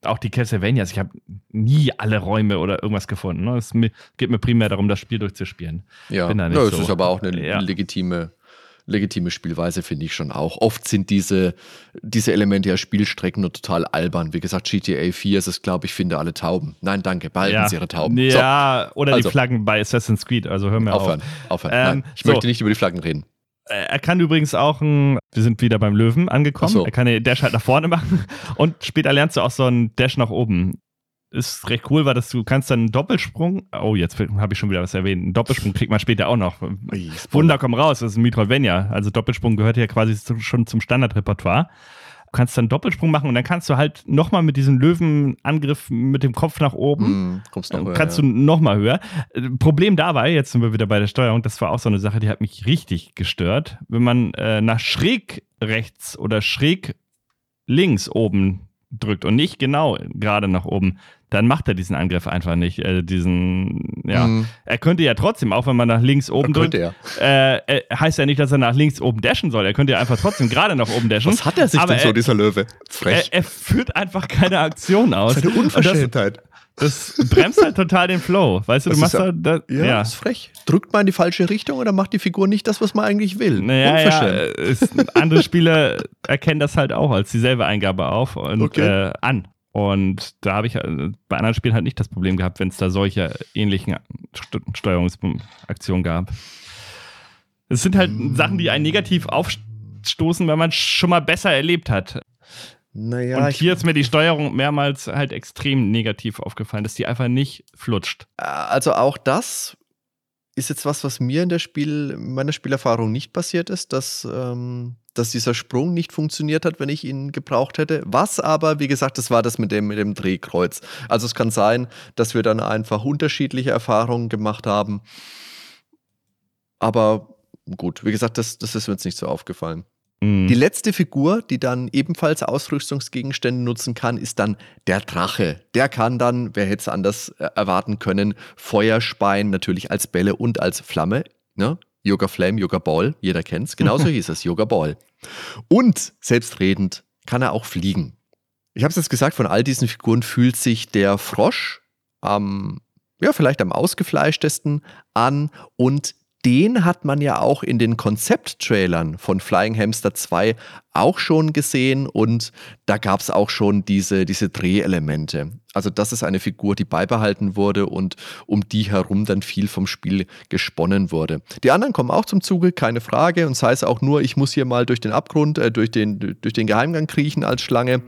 auch die Castlevanias, ich habe nie alle Räume oder irgendwas gefunden. Ne? Es geht mir primär darum, das Spiel durchzuspielen.
Ja, ja das so. ist aber auch eine ja. legitime legitime Spielweise, finde ich schon auch. Oft sind diese, diese Elemente ja Spielstrecken nur total albern. Wie gesagt, GTA 4 ist es, glaube ich, finde alle Tauben. Nein, danke, behalten ja. Sie Ihre Tauben.
Ja, so. oder also. die Flaggen bei Assassin's Creed, also hören wir
aufhören,
auf.
Aufhören, ähm, Nein, ich so. möchte nicht über die Flaggen reden.
Äh, er kann übrigens auch ein, wir sind wieder beim Löwen angekommen, so. er kann den Dash halt nach vorne machen [laughs] und später lernst du auch so einen Dash nach oben ist recht cool, weil das, du kannst dann einen Doppelsprung, oh, jetzt habe ich schon wieder was erwähnt, einen Doppelsprung kriegt man später auch noch. Wunder kommen raus, das ist ein Metroidvania. Also Doppelsprung gehört ja quasi schon zum Standardrepertoire. Du kannst dann Doppelsprung machen und dann kannst du halt nochmal mit diesem Löwenangriff mit dem Kopf nach oben, mm, kommst noch höher, kannst ja. du nochmal höher. Problem dabei, jetzt sind wir wieder bei der Steuerung, das war auch so eine Sache, die hat mich richtig gestört. Wenn man äh, nach schräg rechts oder schräg links oben drückt und nicht genau gerade nach oben, dann macht er diesen Angriff einfach nicht. Äh, diesen, ja. Mhm. Er könnte ja trotzdem, auch wenn man nach links oben drückt. Äh, äh, heißt ja nicht, dass er nach links oben dashen soll. Er könnte ja einfach trotzdem gerade nach oben dashen.
Was hat er sich denn er, so, dieser Löwe?
Frech. Er, er, führt einfach keine Aktion aus.
Das ist eine Unverschämtheit.
Das bremst halt total den Flow. Weißt du, das du machst
ja, da, ja, ja. ist frech. Drückt man in die falsche Richtung oder macht die Figur nicht das, was man eigentlich will?
Naja, ja, ist, andere Spieler erkennen das halt auch als dieselbe Eingabe auf und okay. äh, an. Und da habe ich äh, bei anderen Spielen halt nicht das Problem gehabt, wenn es da solche ähnlichen Steuerungsaktionen gab. Es sind halt mm. Sachen, die einen negativ aufstoßen, wenn man schon mal besser erlebt hat. Naja, und hier ist mir die Steuerung mehrmals halt extrem negativ aufgefallen, dass die einfach nicht flutscht.
Äh, also auch das ist jetzt was, was mir in der Spiel, meiner Spielerfahrung nicht passiert ist, dass, ähm, dass dieser Sprung nicht funktioniert hat, wenn ich ihn gebraucht hätte. Was aber, wie gesagt, das war das mit dem, mit dem Drehkreuz. Also es kann sein, dass wir dann einfach unterschiedliche Erfahrungen gemacht haben. Aber gut, wie gesagt, das, das ist mir jetzt nicht so aufgefallen. Mhm. Die letzte Figur, die dann ebenfalls Ausrüstungsgegenstände nutzen kann, ist dann der Drache. Der kann dann, wer hätte es anders äh, erwarten können, Feuer speien, natürlich als Bälle und als Flamme. Ne? Yoga Flame, Yoga Ball, jeder kennt es. Genauso [laughs] hieß es, Yoga Ball. Und selbstredend kann er auch fliegen. Ich habe es jetzt gesagt, von all diesen Figuren fühlt sich der Frosch am, ja, vielleicht am ausgefleischtesten an und den hat man ja auch in den Konzepttrailern von Flying Hamster 2 auch schon gesehen und da gab es auch schon diese, diese Drehelemente. Also das ist eine Figur, die beibehalten wurde und um die herum dann viel vom Spiel gesponnen wurde. Die anderen kommen auch zum Zuge, keine Frage und sei es auch nur, ich muss hier mal durch den Abgrund, äh, durch, den, durch den Geheimgang kriechen als Schlange.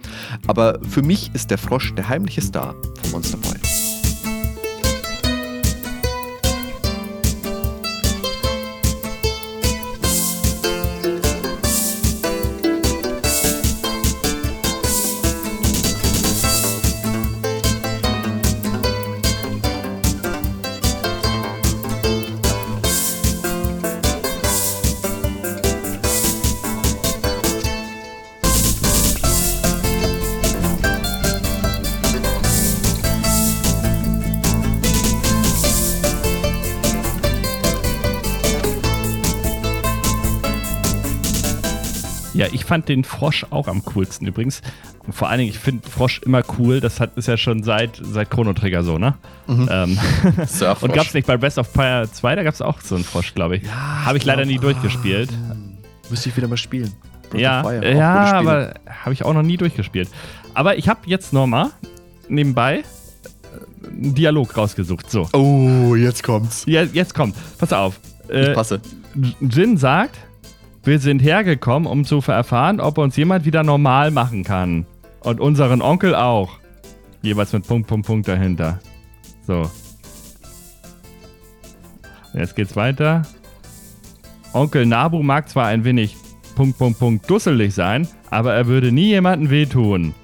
Aber für mich ist der Frosch der heimliche Star von Monster Boy.
Fand den Frosch auch am coolsten übrigens. Und vor allen Dingen, ich finde Frosch immer cool. Das hat, ist ja schon seit, seit Chrono Trigger so, ne? Mhm. Ähm, [laughs] und gab es nicht bei Breath of Fire 2, da gab es auch so einen Frosch, glaube ich. Ja, habe ich leider nie durchgespielt. Ah,
müsste ich wieder mal spielen.
Breath ja, Fire, ja aber habe ich auch noch nie durchgespielt. Aber ich habe jetzt nochmal nebenbei äh, einen Dialog rausgesucht. So.
Oh, jetzt kommt's.
Ja, jetzt kommt. Pass auf.
Äh, ich passe.
Jin sagt, wir sind hergekommen, um zu erfahren, ob uns jemand wieder normal machen kann. Und unseren Onkel auch. Jeweils mit Punkt, Punkt, Punkt dahinter. So. Jetzt geht's weiter. Onkel Nabu mag zwar ein wenig Punkt, Punkt, Punkt dusselig sein, aber er würde nie jemanden wehtun.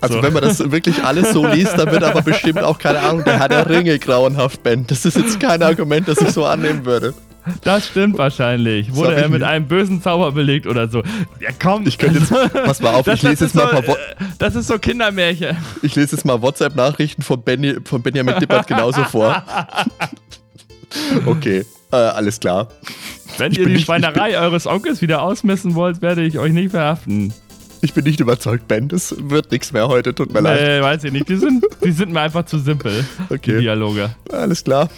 Also so. wenn man das wirklich alles so liest, dann wird aber bestimmt auch, keine Ahnung, der hat der Ringe grauenhaft, Ben. Das ist jetzt kein Argument, das ich so annehmen würde.
Das stimmt wahrscheinlich. Wurde er mit einem bösen Zauber belegt oder so. Ja, komm.
Ich könnte jetzt, pass mal auf, das, ich lese jetzt mal
ein paar Das ist so Kindermärchen.
Ich lese jetzt mal WhatsApp-Nachrichten von, Benny, von Benjamin Dippert genauso vor. [laughs] okay, äh, alles klar.
Wenn ich ihr die Schweinerei nicht, eures Onkels wieder ausmessen wollt, werde ich euch nicht verhaften.
Ich bin nicht überzeugt, Ben. Das wird nichts mehr heute. Tut mir nee, leid.
Nee, weiß ich nicht. Die sind, die sind mir einfach zu simpel. Okay. Die Dialoge.
Alles klar.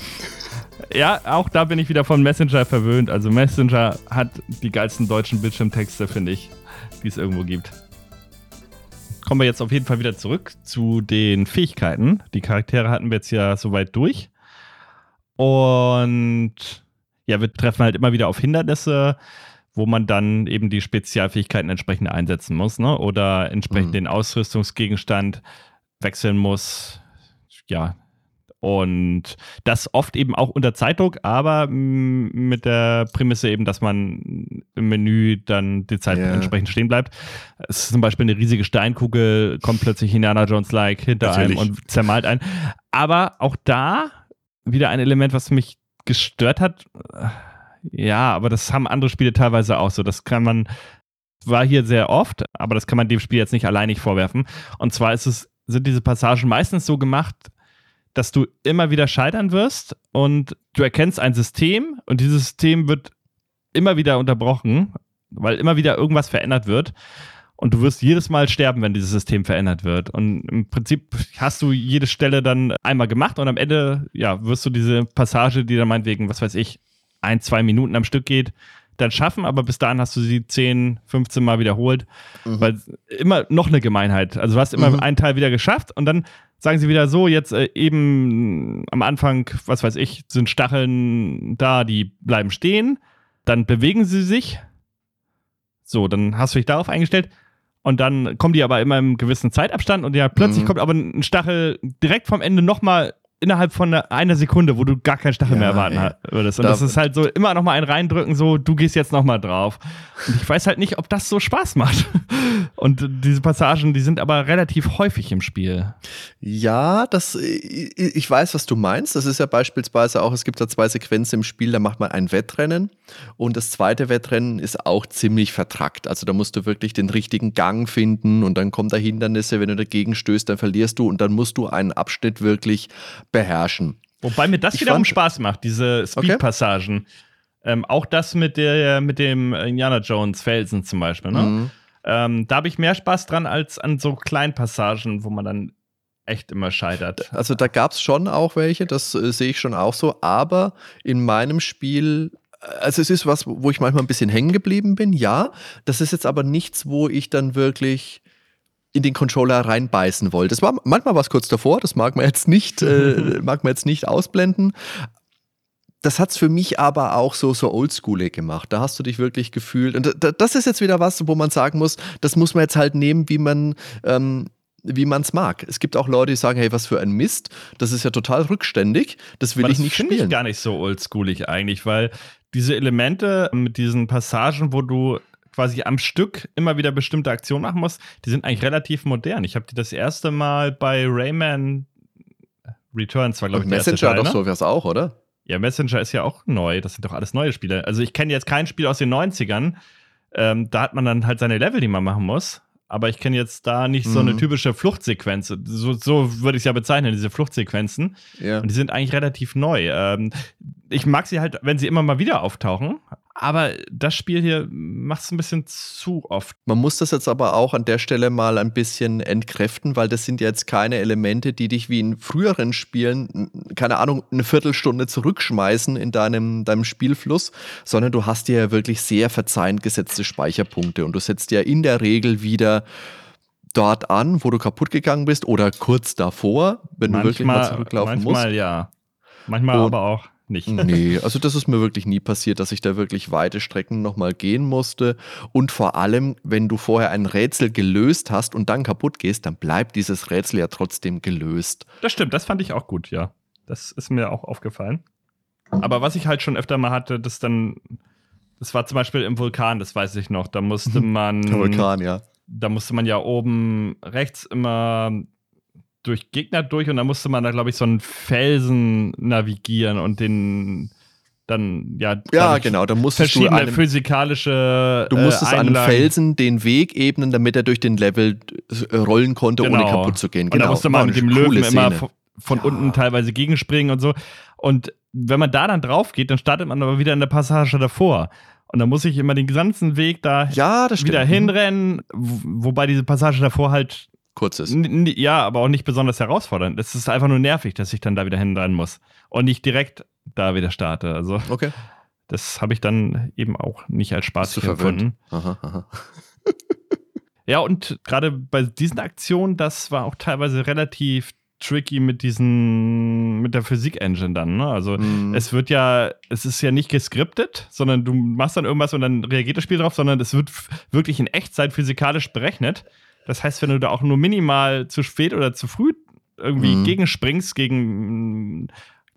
Ja, auch da bin ich wieder von Messenger verwöhnt. Also Messenger hat die geilsten deutschen Bildschirmtexte, finde ich, die es irgendwo gibt. Kommen wir jetzt auf jeden Fall wieder zurück zu den Fähigkeiten. Die Charaktere hatten wir jetzt ja soweit durch. Und ja, wir treffen halt immer wieder auf Hindernisse, wo man dann eben die Spezialfähigkeiten entsprechend einsetzen muss, ne? Oder entsprechend mhm. den Ausrüstungsgegenstand wechseln muss. Ja, und das oft eben auch unter Zeitdruck, aber mit der Prämisse eben, dass man im Menü dann die Zeit yeah. entsprechend stehen bleibt. Es ist zum Beispiel eine riesige Steinkugel, kommt plötzlich Indiana Jones-like hinter Natürlich. einem und zermalt einen. Aber auch da wieder ein Element, was mich gestört hat. Ja, aber das haben andere Spiele teilweise auch so. Das kann man war hier sehr oft, aber das kann man dem Spiel jetzt nicht alleinig vorwerfen. Und zwar ist es, sind diese Passagen meistens so gemacht, dass du immer wieder scheitern wirst und du erkennst ein System und dieses System wird immer wieder unterbrochen, weil immer wieder irgendwas verändert wird. Und du wirst jedes Mal sterben, wenn dieses System verändert wird. Und im Prinzip hast du jede Stelle dann einmal gemacht und am Ende, ja, wirst du diese Passage, die dann meinetwegen, was weiß ich, ein, zwei Minuten am Stück geht, dann schaffen, aber bis dahin hast du sie 10, 15 Mal wiederholt, mhm. weil immer noch eine Gemeinheit. Also du hast immer mhm. einen Teil wieder geschafft und dann sagen sie wieder so, jetzt äh, eben am Anfang, was weiß ich, sind Stacheln da, die bleiben stehen, dann bewegen sie sich. So, dann hast du dich darauf eingestellt und dann kommen die aber immer im gewissen Zeitabstand und ja, plötzlich mhm. kommt aber ein Stachel direkt vom Ende nochmal innerhalb von einer Sekunde, wo du gar keinen Stachel ja, mehr erwarten ey. würdest. Und da das ist halt so immer noch mal ein reindrücken, so du gehst jetzt noch mal drauf. Und ich weiß halt nicht, ob das so Spaß macht. [laughs] Und diese Passagen, die sind aber relativ häufig im Spiel.
Ja, das ich weiß, was du meinst. Das ist ja beispielsweise auch, es gibt da zwei Sequenzen im Spiel, da macht man ein Wettrennen und das zweite Wettrennen ist auch ziemlich vertrackt. Also da musst du wirklich den richtigen Gang finden und dann kommen da Hindernisse, wenn du dagegen stößt, dann verlierst du und dann musst du einen Abschnitt wirklich beherrschen.
Wobei mir das ich wiederum Spaß macht, diese Speed-Passagen. Okay. Ähm, auch das mit, der, mit dem Indiana Jones Felsen zum Beispiel. Ne? Mhm. Ähm, da habe ich mehr Spaß dran als an so kleinen Passagen, wo man dann echt immer scheitert.
Also da gab es schon auch welche, das äh, sehe ich schon auch so, aber in meinem Spiel also es ist was, wo ich manchmal ein bisschen hängen geblieben bin, ja. Das ist jetzt aber nichts, wo ich dann wirklich in den Controller reinbeißen wollte. Das war manchmal was kurz davor, das mag man jetzt nicht, äh, [laughs] mag man jetzt nicht ausblenden. Das hat es für mich aber auch so, so oldschoolig gemacht. Da hast du dich wirklich gefühlt. Und das ist jetzt wieder was, wo man sagen muss, das muss man jetzt halt nehmen, wie man, ähm, wie man es mag. Es gibt auch Leute, die sagen, hey, was für ein Mist, das ist ja total rückständig, das will Aber ich nicht spielen. Das finde
ich gar nicht so oldschoolig eigentlich, weil diese Elemente mit diesen Passagen, wo du quasi am Stück immer wieder bestimmte Aktionen machen musst, die sind eigentlich relativ modern. Ich habe die das erste Mal bei Rayman Returns, war glaube ich
der Messenger
Teil,
doch ne? sowas auch, oder?
Ja, Messenger ist ja auch neu. Das sind doch alles neue Spiele. Also ich kenne jetzt kein Spiel aus den 90ern. Ähm, da hat man dann halt seine Level, die man machen muss. Aber ich kenne jetzt da nicht mhm. so eine mhm. typische Fluchtsequenz. So, so würde ich es ja bezeichnen, diese Fluchtsequenzen. Ja. Und die sind eigentlich relativ neu. Ähm, ich mag sie halt, wenn sie immer mal wieder auftauchen. Aber das Spiel hier macht es ein bisschen zu oft.
Man muss das jetzt aber auch an der Stelle mal ein bisschen entkräften, weil das sind jetzt keine Elemente, die dich wie in früheren Spielen, keine Ahnung, eine Viertelstunde zurückschmeißen in deinem, deinem Spielfluss, sondern du hast dir ja wirklich sehr verzeihend gesetzte Speicherpunkte und du setzt ja in der Regel wieder dort an, wo du kaputt gegangen bist oder kurz davor, wenn manchmal, du wirklich mal zurücklaufen
manchmal
musst.
Manchmal ja. Manchmal und aber auch nicht.
Nee, also das ist mir wirklich nie passiert, dass ich da wirklich weite Strecken nochmal gehen musste. Und vor allem, wenn du vorher ein Rätsel gelöst hast und dann kaputt gehst, dann bleibt dieses Rätsel ja trotzdem gelöst.
Das stimmt, das fand ich auch gut, ja. Das ist mir auch aufgefallen. Aber was ich halt schon öfter mal hatte, das dann, das war zum Beispiel im Vulkan, das weiß ich noch, da musste [laughs] man.
Der Vulkan, ja.
Da musste man ja oben rechts immer durch Gegner durch und da musste man da, glaube ich, so einen Felsen navigieren und den dann, ja.
Ja, genau, da musstest
verschiedene du einem, physikalische.
Du musstest äh, einem Felsen den Weg ebnen, damit er durch den Level äh, rollen konnte, genau. ohne kaputt zu gehen.
Genau. Und da genau. musste man mit dem Löwen immer von, von ja. unten teilweise gegenspringen und so. Und wenn man da dann drauf geht, dann startet man aber wieder in der Passage davor. Und dann muss ich immer den ganzen Weg da
ja,
wieder mhm. hinrennen, wobei diese Passage davor halt
kurz ist.
ja, aber auch nicht besonders herausfordernd. Es ist einfach nur nervig, dass ich dann da wieder hinrennen muss und nicht direkt da wieder starte. Also,
okay.
das habe ich dann eben auch nicht als Spaß empfunden. Aha, aha. [laughs] ja, und gerade bei diesen Aktionen, das war auch teilweise relativ tricky mit diesen, mit der Physik-Engine dann. Ne? Also mm. es wird ja, es ist ja nicht geskriptet, sondern du machst dann irgendwas und dann reagiert das Spiel drauf, sondern es wird wirklich in Echtzeit physikalisch berechnet. Das heißt, wenn du da auch nur minimal zu spät oder zu früh irgendwie mhm. gegenspringst, gegen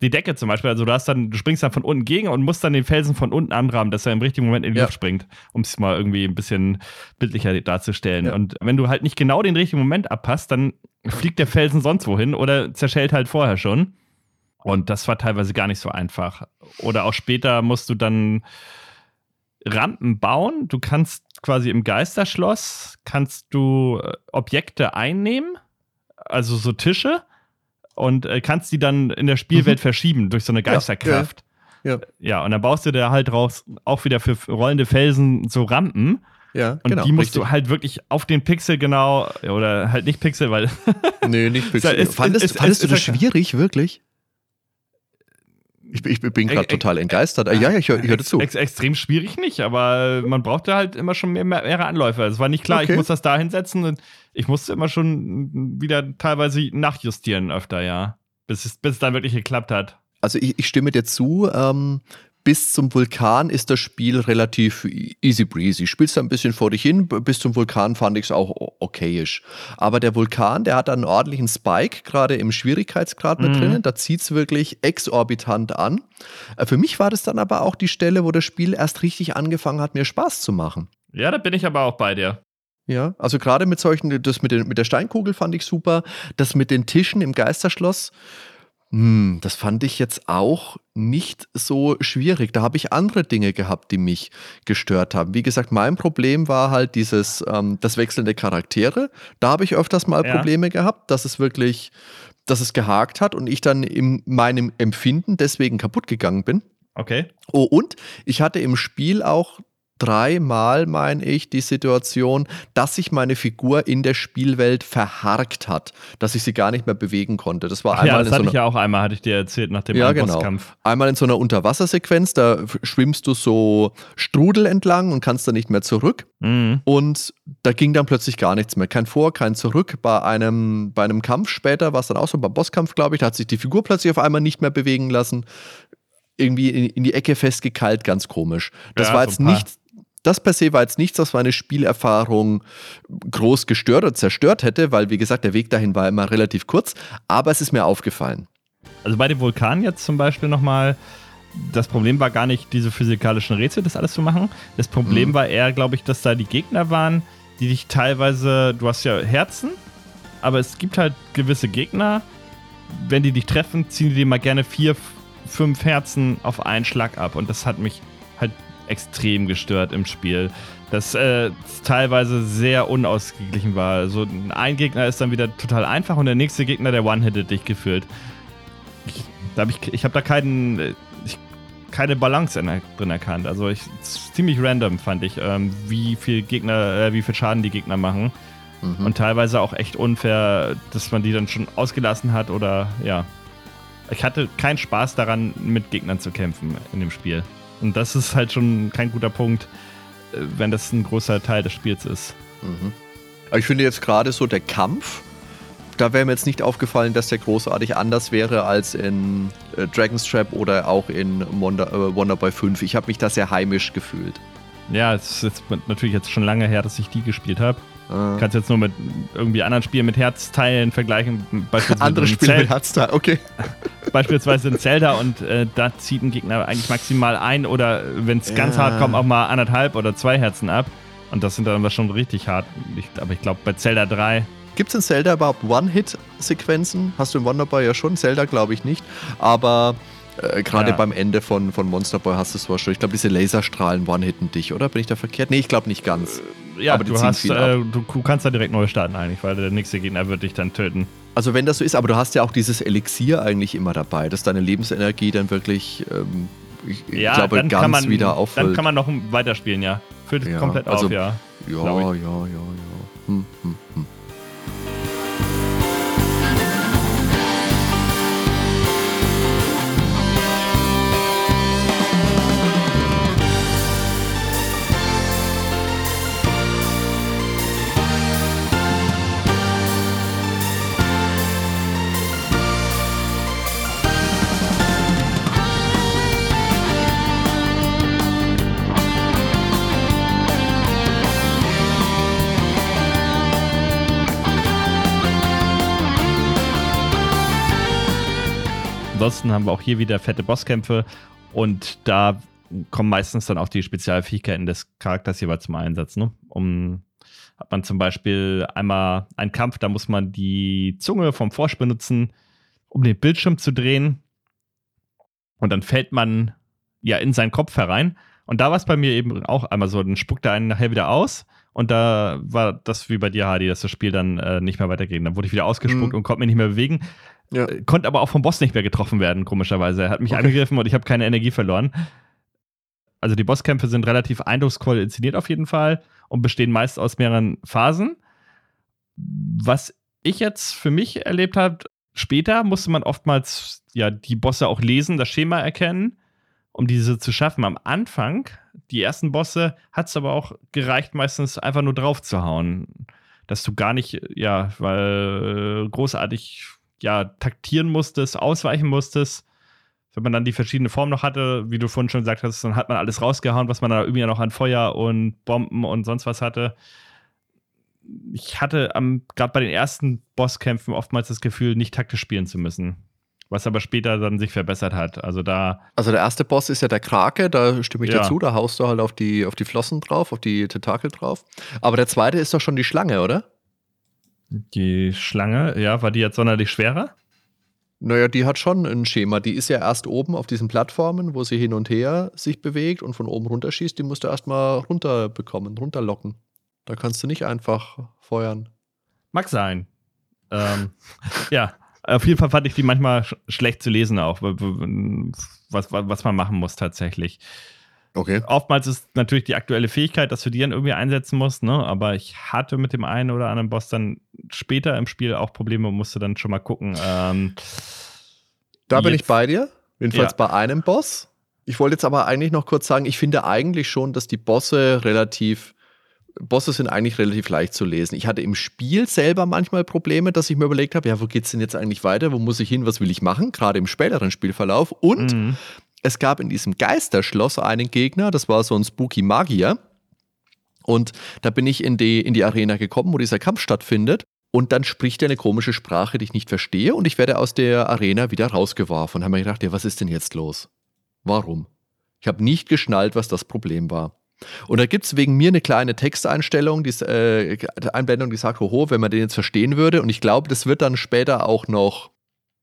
die Decke zum Beispiel, also du hast dann, du springst dann von unten gegen und musst dann den Felsen von unten anrahmen, dass er im richtigen Moment in die ja. Luft springt, um es mal irgendwie ein bisschen bildlicher darzustellen. Ja. Und wenn du halt nicht genau den richtigen Moment abpasst, dann fliegt der Felsen sonst wohin oder zerschellt halt vorher schon. Und das war teilweise gar nicht so einfach. Oder auch später musst du dann Rampen bauen. Du kannst quasi im Geisterschloss, kannst du äh, Objekte einnehmen, also so Tische, und äh, kannst die dann in der Spielwelt mhm. verschieben durch so eine Geisterkraft. Ja, ja. ja, und dann baust du da halt raus auch wieder für rollende Felsen so Rampen. Ja, und genau, die musst richtig. du halt wirklich auf den Pixel genau, oder halt nicht Pixel, weil.
nee, nicht [laughs] Pixel. Ist, fandest, ist, fandest ist, du das schwierig, wirklich? Ich, ich bin gerade total entgeistert. Ja, ja, ich, höre hör zu.
Ex, extrem schwierig nicht, aber man brauchte halt immer schon mehr, mehrere Anläufe. Es war nicht klar, okay. ich muss das da hinsetzen und ich musste immer schon wieder teilweise nachjustieren öfter, ja. Bis es, bis es dann wirklich geklappt hat.
Also ich, ich stimme dir zu. Ähm, bis zum Vulkan ist das Spiel relativ easy breezy. Spielst da ein bisschen vor dich hin. Bis zum Vulkan fand ich es auch okayisch. Aber der Vulkan, der hat einen ordentlichen Spike, gerade im Schwierigkeitsgrad mit mhm. drinnen. Da zieht es wirklich exorbitant an. Äh, für mich war das dann aber auch die Stelle, wo das Spiel erst richtig angefangen hat, mir Spaß zu machen.
Ja, da bin ich aber auch bei dir.
Ja, also gerade mit solchen, das mit, den, mit der Steinkugel fand ich super. Das mit den Tischen im Geisterschloss hm, das fand ich jetzt auch nicht so schwierig. Da habe ich andere Dinge gehabt, die mich gestört haben. Wie gesagt, mein Problem war halt dieses, ähm, das wechselnde Charaktere. Da habe ich öfters mal ja. Probleme gehabt, dass es wirklich, dass es gehakt hat und ich dann in meinem Empfinden deswegen kaputt gegangen bin.
Okay.
Oh, und ich hatte im Spiel auch dreimal, meine ich, die Situation, dass sich meine Figur in der Spielwelt verharkt hat, dass ich sie gar nicht mehr bewegen konnte. Das war einmal
ja,
das
in so hatte ich ja auch einmal, hatte ich dir erzählt, nach dem
ja, genau. Einmal in so einer Unterwassersequenz, da schwimmst du so Strudel entlang und kannst dann nicht mehr zurück. Mhm. Und da ging dann plötzlich gar nichts mehr. Kein Vor, kein Zurück. Bei einem, bei einem Kampf später, war es dann auch so beim Bosskampf, glaube ich, da hat sich die Figur plötzlich auf einmal nicht mehr bewegen lassen irgendwie in, in, die Ecke festgekeilt, ganz komisch. Das ja, war jetzt so nicht das per se war jetzt nichts, was meine Spielerfahrung groß gestört oder zerstört hätte, weil, wie gesagt, der Weg dahin war immer relativ kurz, aber es ist mir aufgefallen.
Also bei dem Vulkan jetzt zum Beispiel nochmal, das Problem war gar nicht, diese physikalischen Rätsel, das alles zu machen. Das Problem mhm. war eher, glaube ich, dass da die Gegner waren, die dich teilweise, du hast ja Herzen, aber es gibt halt gewisse Gegner, wenn die dich treffen, ziehen die dir mal gerne vier, fünf Herzen auf einen Schlag ab. Und das hat mich halt extrem gestört im Spiel. Das äh, teilweise sehr unausgeglichen war. Also ein Gegner ist dann wieder total einfach und der nächste Gegner, der One-Hitted dich gefühlt. Ich, da hab ich ich habe da keinen, ich, keine Balance drin erkannt. Also ich, ziemlich random fand ich, ähm, wie viel Gegner, äh, wie viel Schaden die Gegner machen. Mhm. Und teilweise auch echt unfair, dass man die dann schon ausgelassen hat oder ja. Ich hatte keinen Spaß daran, mit Gegnern zu kämpfen in dem Spiel. Und das ist halt schon kein guter Punkt, äh, wenn das ein großer Teil des Spiels ist.
Mhm. Aber ich finde jetzt gerade so der Kampf, da wäre mir jetzt nicht aufgefallen, dass der großartig anders wäre als in äh, Dragon's Trap oder auch in Wonder, äh, Wonderboy 5. Ich habe mich da sehr heimisch gefühlt.
Ja, es ist jetzt natürlich jetzt schon lange her, dass ich die gespielt habe. Ah. Kannst jetzt nur mit irgendwie anderen Spielen mit Herzteilen vergleichen.
Beispielsweise [laughs] Andere Spiele mit Herzteilen, okay. [laughs]
Beispielsweise in Zelda und äh, da zieht ein Gegner eigentlich maximal ein oder wenn es ja. ganz hart kommt, auch mal anderthalb oder zwei Herzen ab. Und das sind dann aber schon richtig hart. Ich, aber ich glaube, bei Zelda 3
Gibt es in Zelda überhaupt One-Hit-Sequenzen? Hast du in Wonderboy ja schon, Zelda glaube ich nicht. Aber äh, Gerade ja. beim Ende von, von Monster Boy hast du es schon. Ich glaube, diese Laserstrahlen one-hitten dich, oder? Bin ich da verkehrt? Nee, ich glaube nicht ganz.
Äh, ja, aber du, hast, äh, du, kannst da direkt neu starten eigentlich, weil der nächste Gegner wird dich dann töten.
Also wenn das so ist, aber du hast ja auch dieses Elixier eigentlich immer dabei, dass deine Lebensenergie dann wirklich, ähm, ich, ja, glaube, ganz man, wieder auffüllt.
Dann kann man noch weiterspielen, ja. Füllt ja, komplett also, auf, ja.
Ja, ja, ja, ja. Hm, hm, hm.
Ansonsten haben wir auch hier wieder fette Bosskämpfe und da kommen meistens dann auch die Spezialfähigkeiten des Charakters jeweils zum Einsatz. Ne? Um, hat man zum Beispiel einmal einen Kampf, da muss man die Zunge vom Forsch benutzen, um den Bildschirm zu drehen. Und dann fällt man ja in seinen Kopf herein Und da war es bei mir eben auch einmal so, dann spuckt er einen nachher wieder aus. Und da war das wie bei dir, Hardy, dass das Spiel dann äh, nicht mehr weiterging. Dann wurde ich wieder ausgespuckt mhm. und konnte mich nicht mehr bewegen. Ja. Äh, konnte aber auch vom Boss nicht mehr getroffen werden, komischerweise. Er hat mich okay. angegriffen und ich habe keine Energie verloren. Also die Bosskämpfe sind relativ eindrucksvoll inszeniert auf jeden Fall und bestehen meist aus mehreren Phasen. Was ich jetzt für mich erlebt habe, später musste man oftmals ja die Bosse auch lesen, das Schema erkennen, um diese zu schaffen. Am Anfang, die ersten Bosse, hat es aber auch gereicht, meistens einfach nur drauf zu hauen. Dass du gar nicht, ja, weil äh, großartig ja, taktieren musstest, ausweichen musstest. Wenn man dann die verschiedenen Formen noch hatte, wie du vorhin schon gesagt hast, dann hat man alles rausgehauen, was man da irgendwie noch an Feuer und Bomben und sonst was hatte. Ich hatte gerade bei den ersten Bosskämpfen oftmals das Gefühl, nicht taktisch spielen zu müssen. Was aber später dann sich verbessert hat. Also da.
Also der erste Boss ist ja der Krake, da stimme ich ja. dazu, da haust du halt auf die, auf die Flossen drauf, auf die Tentakel drauf. Aber der zweite ist doch schon die Schlange, oder?
Die Schlange, ja, war die jetzt sonderlich schwerer?
Naja, die hat schon ein Schema. Die ist ja erst oben auf diesen Plattformen, wo sie hin und her sich bewegt und von oben runterschießt. Die musst du erstmal runterbekommen, runterlocken. Da kannst du nicht einfach feuern.
Mag sein. Ähm, [laughs] ja, auf jeden Fall fand ich die manchmal sch schlecht zu lesen auch, was, was man machen muss tatsächlich.
Okay.
Oftmals ist natürlich die aktuelle Fähigkeit, dass du die dann irgendwie einsetzen musst, ne? aber ich hatte mit dem einen oder anderen Boss dann später im Spiel auch Probleme und musste dann schon mal gucken. Ähm,
da bin ich bei dir, jedenfalls ja. bei einem Boss. Ich wollte jetzt aber eigentlich noch kurz sagen, ich finde eigentlich schon, dass die Bosse relativ Bosse sind eigentlich relativ leicht zu lesen. Ich hatte im Spiel selber manchmal Probleme, dass ich mir überlegt habe, ja, wo geht es denn jetzt eigentlich weiter? Wo muss ich hin? Was will ich machen? Gerade im späteren Spielverlauf. Und mhm es gab in diesem Geisterschloss einen Gegner, das war so ein Spooky Magier. Und da bin ich in die, in die Arena gekommen, wo dieser Kampf stattfindet. Und dann spricht er eine komische Sprache, die ich nicht verstehe. Und ich werde aus der Arena wieder rausgeworfen. Und habe mir gedacht, ja, was ist denn jetzt los? Warum? Ich habe nicht geschnallt, was das Problem war. Und da gibt es wegen mir eine kleine Texteinstellung, die, äh, Einblendung, die sagt, hoho, wenn man den jetzt verstehen würde. Und ich glaube, das wird dann später auch noch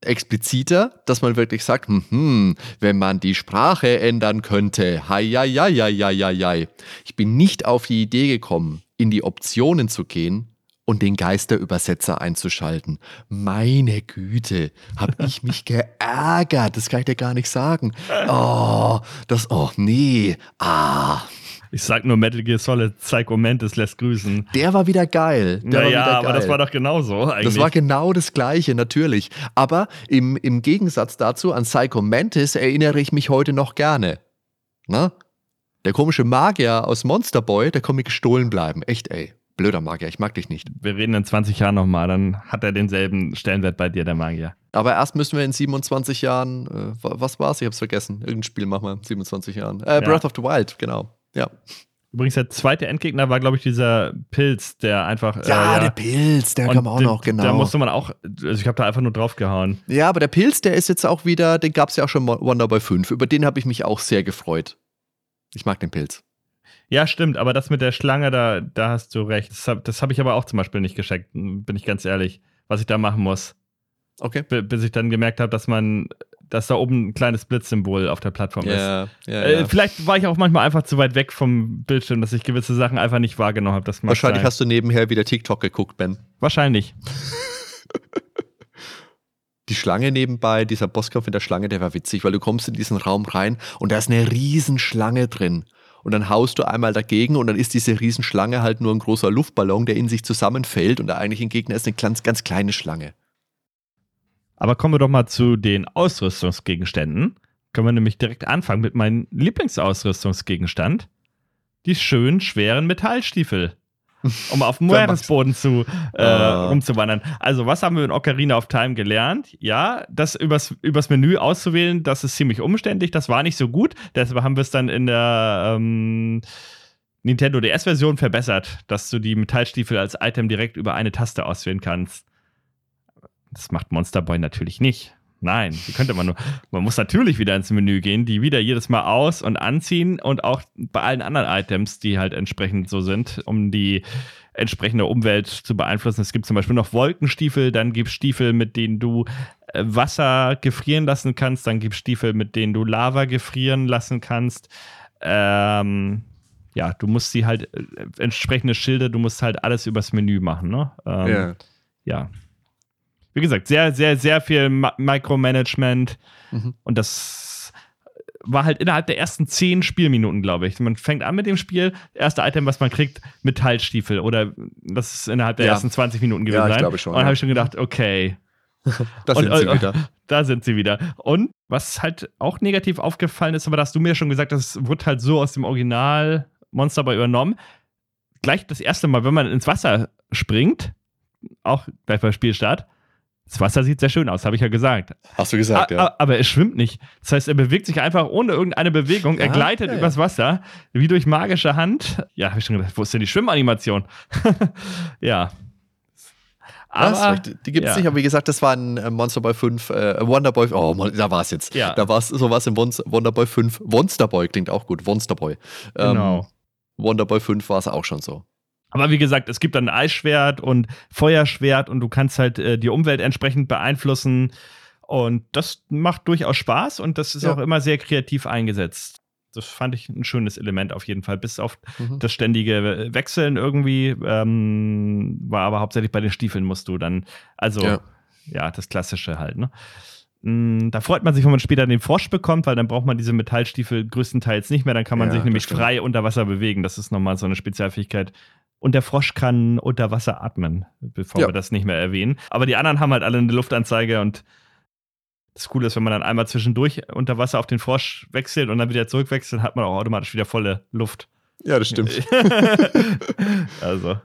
expliziter, dass man wirklich sagt, hm, wenn man die Sprache ändern könnte, hei, hei, hei, hei, hei, hei. Ich bin nicht auf die Idee gekommen, in die Optionen zu gehen und den Geisterübersetzer einzuschalten. Meine Güte, hab ich [laughs] mich geärgert, das kann ich dir gar nicht sagen. Oh, das, oh nee, ah.
Ich sag nur Metal Gear Solid Psycho Mantis lässt grüßen.
Der war wieder geil. Der
naja, aber geil. das war doch genauso eigentlich.
Das war genau das Gleiche, natürlich. Aber im, im Gegensatz dazu an Psycho Mantis erinnere ich mich heute noch gerne. Na? Der komische Magier aus Monster Boy, der kann mir gestohlen bleiben. Echt, ey. Blöder Magier, ich mag dich nicht.
Wir reden in 20 Jahren nochmal, dann hat er denselben Stellenwert bei dir, der Magier.
Aber erst müssen wir in 27 Jahren, äh, was war's? Ich hab's vergessen. Irgendein Spiel machen wir in 27 Jahren. Äh, Breath of the Wild, genau. Ja.
Übrigens, der zweite Endgegner war, glaube ich, dieser Pilz, der einfach.
Ja, äh, ja. der Pilz, der kam auch noch, genau.
Da musste man auch, also ich habe da einfach nur drauf gehauen.
Ja, aber der Pilz, der ist jetzt auch wieder, den gab es ja auch schon Wonderboy 5. Über den habe ich mich auch sehr gefreut. Ich mag den Pilz.
Ja, stimmt, aber das mit der Schlange, da, da hast du recht. Das habe hab ich aber auch zum Beispiel nicht gescheckt, bin ich ganz ehrlich, was ich da machen muss.
Okay.
bis ich dann gemerkt habe, dass man dass da oben ein kleines Blitzsymbol auf der Plattform
ja, ist. Ja,
äh, vielleicht war ich auch manchmal einfach zu weit weg vom Bildschirm, dass ich gewisse Sachen einfach nicht wahrgenommen habe.
Wahrscheinlich sein. hast du nebenher wieder TikTok geguckt, Ben.
Wahrscheinlich. [laughs]
Die Schlange nebenbei, dieser Bosskampf in der Schlange, der war witzig, weil du kommst in diesen Raum rein und da ist eine Riesenschlange drin. Und dann haust du einmal dagegen und dann ist diese Riesenschlange halt nur ein großer Luftballon, der in sich zusammenfällt und der eigentliche Gegner ist eine ganz, ganz kleine Schlange.
Aber kommen wir doch mal zu den Ausrüstungsgegenständen. Können wir nämlich direkt anfangen mit meinem Lieblingsausrüstungsgegenstand. Die schönen, schweren Metallstiefel. [laughs] Um auf dem Meeresboden zu, äh, uh. rumzuwandern. Also, was haben wir in Ocarina of Time gelernt? Ja, das übers, übers Menü auszuwählen, das ist ziemlich umständlich. Das war nicht so gut. Deshalb haben wir es dann in der ähm, Nintendo DS-Version verbessert, dass du die Metallstiefel als Item direkt über eine Taste auswählen kannst. Das macht Monster Boy natürlich nicht. Nein, die könnte man nur. Man muss natürlich wieder ins Menü gehen, die wieder jedes Mal aus- und anziehen und auch bei allen anderen Items, die halt entsprechend so sind, um die entsprechende Umwelt zu beeinflussen. Es gibt zum Beispiel noch Wolkenstiefel, dann gibt es Stiefel, mit denen du äh, Wasser gefrieren lassen kannst, dann gibt es Stiefel, mit denen du Lava gefrieren lassen kannst. ähm, ja, du musst sie halt, äh, entsprechende Schilde, du musst halt alles übers Menü machen, ne? Ähm,
Ja.
ja. Wie gesagt, sehr, sehr, sehr viel Ma Micromanagement
Mhm.
und das war halt innerhalb der ersten zehn Spielminuten, glaube ich. Man fängt an mit dem Spiel, erste Item, was man kriegt, Metallstiefel oder das ist innerhalb der
Ja.
ersten 20 Minuten gewesen
Ja, ich
sein.
glaube schon,
Und dann
ja.
habe ich schon gedacht, okay, [laughs]
Da
Und-
sind sie
und-
wieder. [laughs]
da sind sie wieder. Und was halt auch negativ aufgefallen ist, aber da hast du mir schon gesagt, das wird halt so aus dem Original Monster Boy übernommen. Gleich das erste Mal, wenn man ins Wasser springt, auch gleich bei Spielstart, das Wasser sieht sehr schön aus, habe ich ja gesagt.
Hast du gesagt,
A-
ja.
Aber er schwimmt nicht. Das heißt, er bewegt sich einfach ohne irgendeine Bewegung. Er gleitet
ja, ja.
übers Wasser, wie durch magische Hand. Ja, habe ich schon gedacht, wo ist denn die Schwimmanimation? [laughs] ja. Aber,
die gibt es
ja.
nicht, aber wie gesagt, das war ein äh, Monster Boy 5, äh, Wonder Boy, oh, da war es jetzt.
Ja.
Da war es sowas im Wons- Wonder Boy 5. Monster Boy klingt auch gut, Monster Boy. Ähm,
Genau.
Wonder Boy 5 war es auch schon so.
Aber wie gesagt, es gibt dann Eisschwert und Feuerschwert und du kannst halt äh, die Umwelt entsprechend beeinflussen. Und das macht durchaus Spaß und das ist
Ja.
auch immer sehr kreativ eingesetzt. Das fand ich ein schönes Element auf jeden Fall, bis auf
Mhm.
das ständige Wechseln irgendwie. Ähm, war aber hauptsächlich bei den Stiefeln musst du dann, also ja,
Ja.
das Klassische halt, ne? Mm, Da freut man sich, wenn man später den Frosch bekommt, weil dann braucht man diese Metallstiefel größtenteils nicht mehr. Dann kann man
Ja,
sich nämlich
stimmt.
frei unter Wasser bewegen. Das ist nochmal so eine Spezialfähigkeit. Und der Frosch kann unter Wasser atmen, bevor
Ja.
wir das nicht mehr erwähnen. Aber die anderen haben halt alle eine Luftanzeige und das Coole ist, wenn man dann einmal zwischendurch unter Wasser auf den Frosch wechselt und dann wieder zurückwechselt, hat man auch automatisch wieder volle Luft.
Ja, das stimmt. [laughs]
also,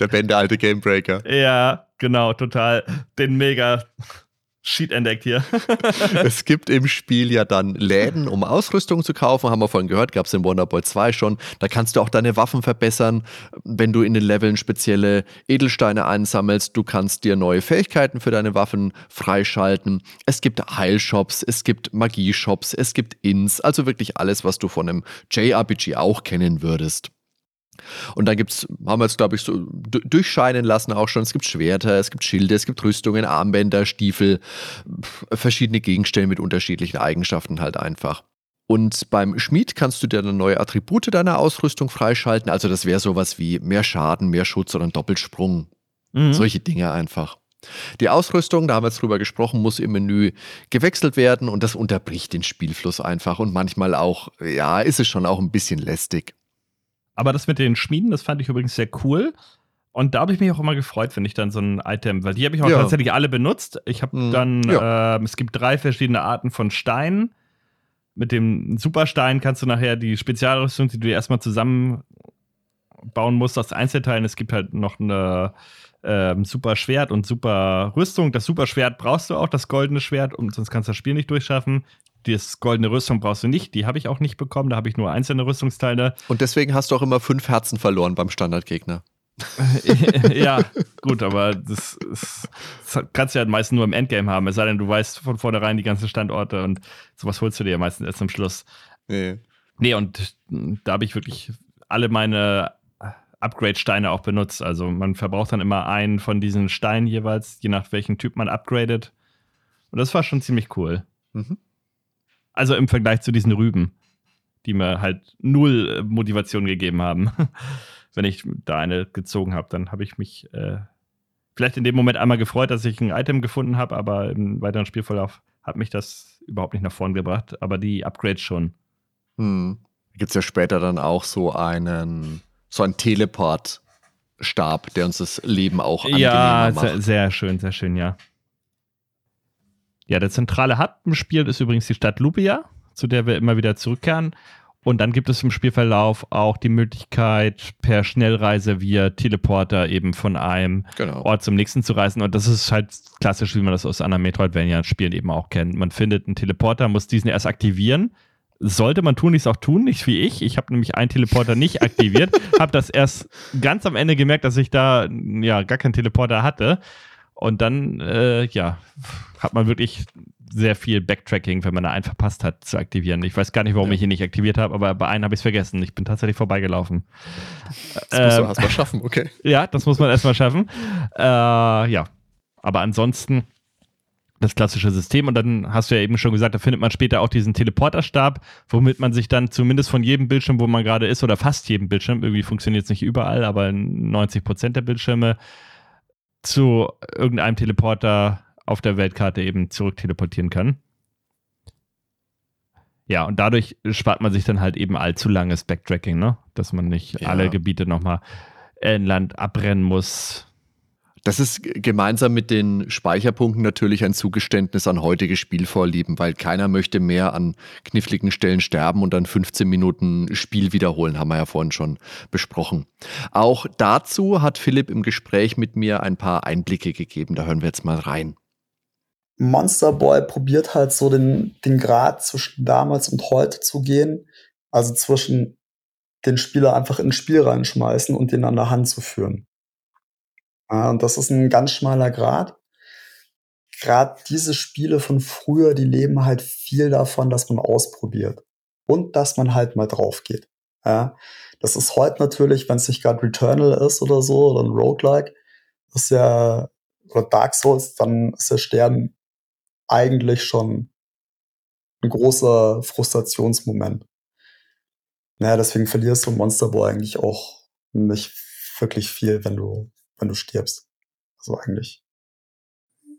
Der Ben, der alte Gamebreaker.
ja, genau, total. Den mega Sheet entdeckt hier. [laughs] [laughs]
es gibt im Spiel ja dann Läden, um Ausrüstung zu kaufen, haben wir vorhin gehört, gab es in Wonder Boy 2 schon. Da kannst du auch deine Waffen verbessern, wenn du in den Leveln spezielle Edelsteine einsammelst. Du kannst dir neue Fähigkeiten für deine Waffen freischalten. Es gibt Heilshops, es gibt Magieshops, es gibt Inns, also wirklich alles, was du von einem JRPG auch kennen würdest. Und dann gibt's, haben wir jetzt, glaube ich, so durchscheinen lassen auch schon. Es gibt Schwerter, es gibt Schilde, es gibt Rüstungen, Armbänder, Stiefel, verschiedene Gegenstände mit unterschiedlichen Eigenschaften halt einfach. Und beim Schmied kannst du dir dann neue Attribute deiner Ausrüstung freischalten. Also das wäre sowas wie mehr Schaden, mehr Schutz oder ein Doppelsprung.
Mhm.
Solche Dinge einfach. Die Ausrüstung, da haben wir jetzt drüber gesprochen, muss im Menü gewechselt werden und das unterbricht den Spielfluss einfach. Und manchmal auch, ja, ist es schon auch ein bisschen lästig.
Aber das mit den Schmieden, das fand ich übrigens sehr cool. Und da habe ich mich auch immer gefreut, wenn ich dann so ein Item, weil die habe ich auch
Ja.
tatsächlich alle benutzt. Ich habe
Mhm.
dann,
Ja.
ähm, es gibt drei verschiedene Arten von Steinen. Mit dem Superstein kannst du nachher die Spezialrüstung, die du dir erstmal zusammenbauen musst aus Einzelteilen. Es gibt halt noch eine ähm, super Schwert und super Rüstung. Das super Schwert brauchst du auch, das goldene Schwert, und sonst kannst du das Spiel nicht durchschaffen. Das goldene Rüstung brauchst du nicht, die habe ich auch nicht bekommen, da habe ich nur einzelne Rüstungsteile.
Und deswegen hast du auch immer fünf Herzen verloren beim Standardgegner. [laughs]
ja, gut, aber das, ist, das kannst du ja meistens nur im Endgame haben, es sei denn, du weißt von vornherein die ganzen Standorte und sowas holst du dir ja meistens erst zum Schluss.
Nee.
Nee, und da habe ich wirklich alle meine Upgrade-Steine auch benutzt. Also man verbraucht dann immer einen von diesen Steinen jeweils, je nach welchen Typ man upgradet. Und das war schon ziemlich cool.
Mhm.
Also im Vergleich zu diesen Rüben, die mir halt null äh, Motivation gegeben haben. [laughs] Wenn ich da eine gezogen habe, dann habe ich mich äh, vielleicht in dem Moment einmal gefreut, dass ich ein Item gefunden habe, aber im weiteren Spielverlauf hat mich das überhaupt nicht nach vorn gebracht. Aber die Upgrades schon.
Hm. Gibt es ja später dann auch so einen, so einen Teleport-Stab, der uns das Leben auch angenehmer
Ja,
macht.
sehr, sehr schön, sehr schön, ja. Ja, der zentrale Hub im Spiel ist übrigens die Stadt Lupia, zu der wir immer wieder zurückkehren. Und dann gibt es im Spielverlauf auch die Möglichkeit, per Schnellreise via Teleporter eben von einem
Genau.
Ort zum nächsten zu reisen. Und das ist halt klassisch, wie man das aus anderen Metroidvania-Spielen eben auch kennt. Man findet einen Teleporter, muss diesen erst aktivieren. Sollte man tun, es auch tun, nicht wie ich. Ich habe nämlich einen Teleporter nicht [laughs] aktiviert, habe das erst ganz am Ende gemerkt, dass ich da ja gar keinen Teleporter hatte. Und dann, äh, ja, hat man wirklich sehr viel Backtracking, wenn man da einen verpasst hat, zu aktivieren. Ich weiß gar nicht, warum
Ja.
ich ihn nicht aktiviert habe, aber bei einem habe ich es vergessen. Ich bin tatsächlich vorbeigelaufen.
Das musst du
Ähm,
erstmal schaffen, okay. [laughs]
ja, das muss man erstmal schaffen. Äh, ja, aber ansonsten das klassische System. Und dann hast du ja eben schon gesagt, da findet man später auch diesen Teleporterstab, womit man sich dann zumindest von jedem Bildschirm, wo man gerade ist, oder fast jedem Bildschirm, irgendwie funktioniert es nicht überall, aber 90 Prozent der Bildschirme, zu irgendeinem Teleporter auf der Weltkarte eben zurück teleportieren kann. Ja, und dadurch spart man sich dann halt eben allzu langes Backtracking, ne? Dass man nicht ja. alle Gebiete nochmal in Land abrennen muss.
Das ist gemeinsam mit den Speicherpunkten natürlich ein Zugeständnis an heutige Spielvorlieben, weil keiner möchte mehr an kniffligen Stellen sterben und dann 15 Minuten Spiel wiederholen, haben wir ja vorhin schon besprochen. Auch dazu hat Philipp im Gespräch mit mir ein paar Einblicke gegeben. Da hören wir jetzt mal rein.
Monster Boy probiert halt so den, den Grad zwischen damals und heute zu gehen. Also zwischen den Spieler einfach ins Spiel reinschmeißen und den an der Hand zu führen. Ja, und das ist ein ganz schmaler Grad. Gerade diese Spiele von früher, die leben halt viel davon, dass man ausprobiert und dass man halt mal drauf geht. Ja, das ist heute natürlich, wenn es nicht gerade Returnal ist oder so oder ein Roguelike, ist ja oder Dark Souls, dann ist der Stern eigentlich schon ein großer Frustrationsmoment. Naja, deswegen verlierst du Monster Boy eigentlich auch nicht wirklich viel, wenn du wenn du stirbst. So eigentlich.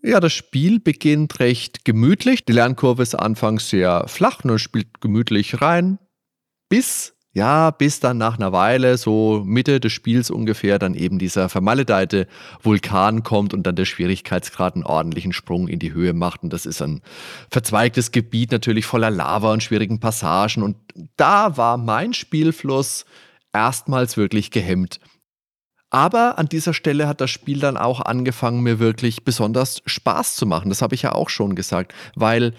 Ja, das Spiel beginnt recht gemütlich. Die Lernkurve ist anfangs sehr flach, nur spielt gemütlich rein, bis, ja, bis dann nach einer Weile, so Mitte des Spiels ungefähr, dann eben dieser vermaledeite Vulkan kommt und dann der Schwierigkeitsgrad einen ordentlichen Sprung in die Höhe macht. Und das ist ein verzweigtes Gebiet natürlich voller Lava und schwierigen Passagen. Und da war mein Spielfluss erstmals wirklich gehemmt. Aber an dieser Stelle hat das Spiel dann auch angefangen, mir wirklich besonders Spaß zu machen. Das habe ich ja auch schon gesagt, weil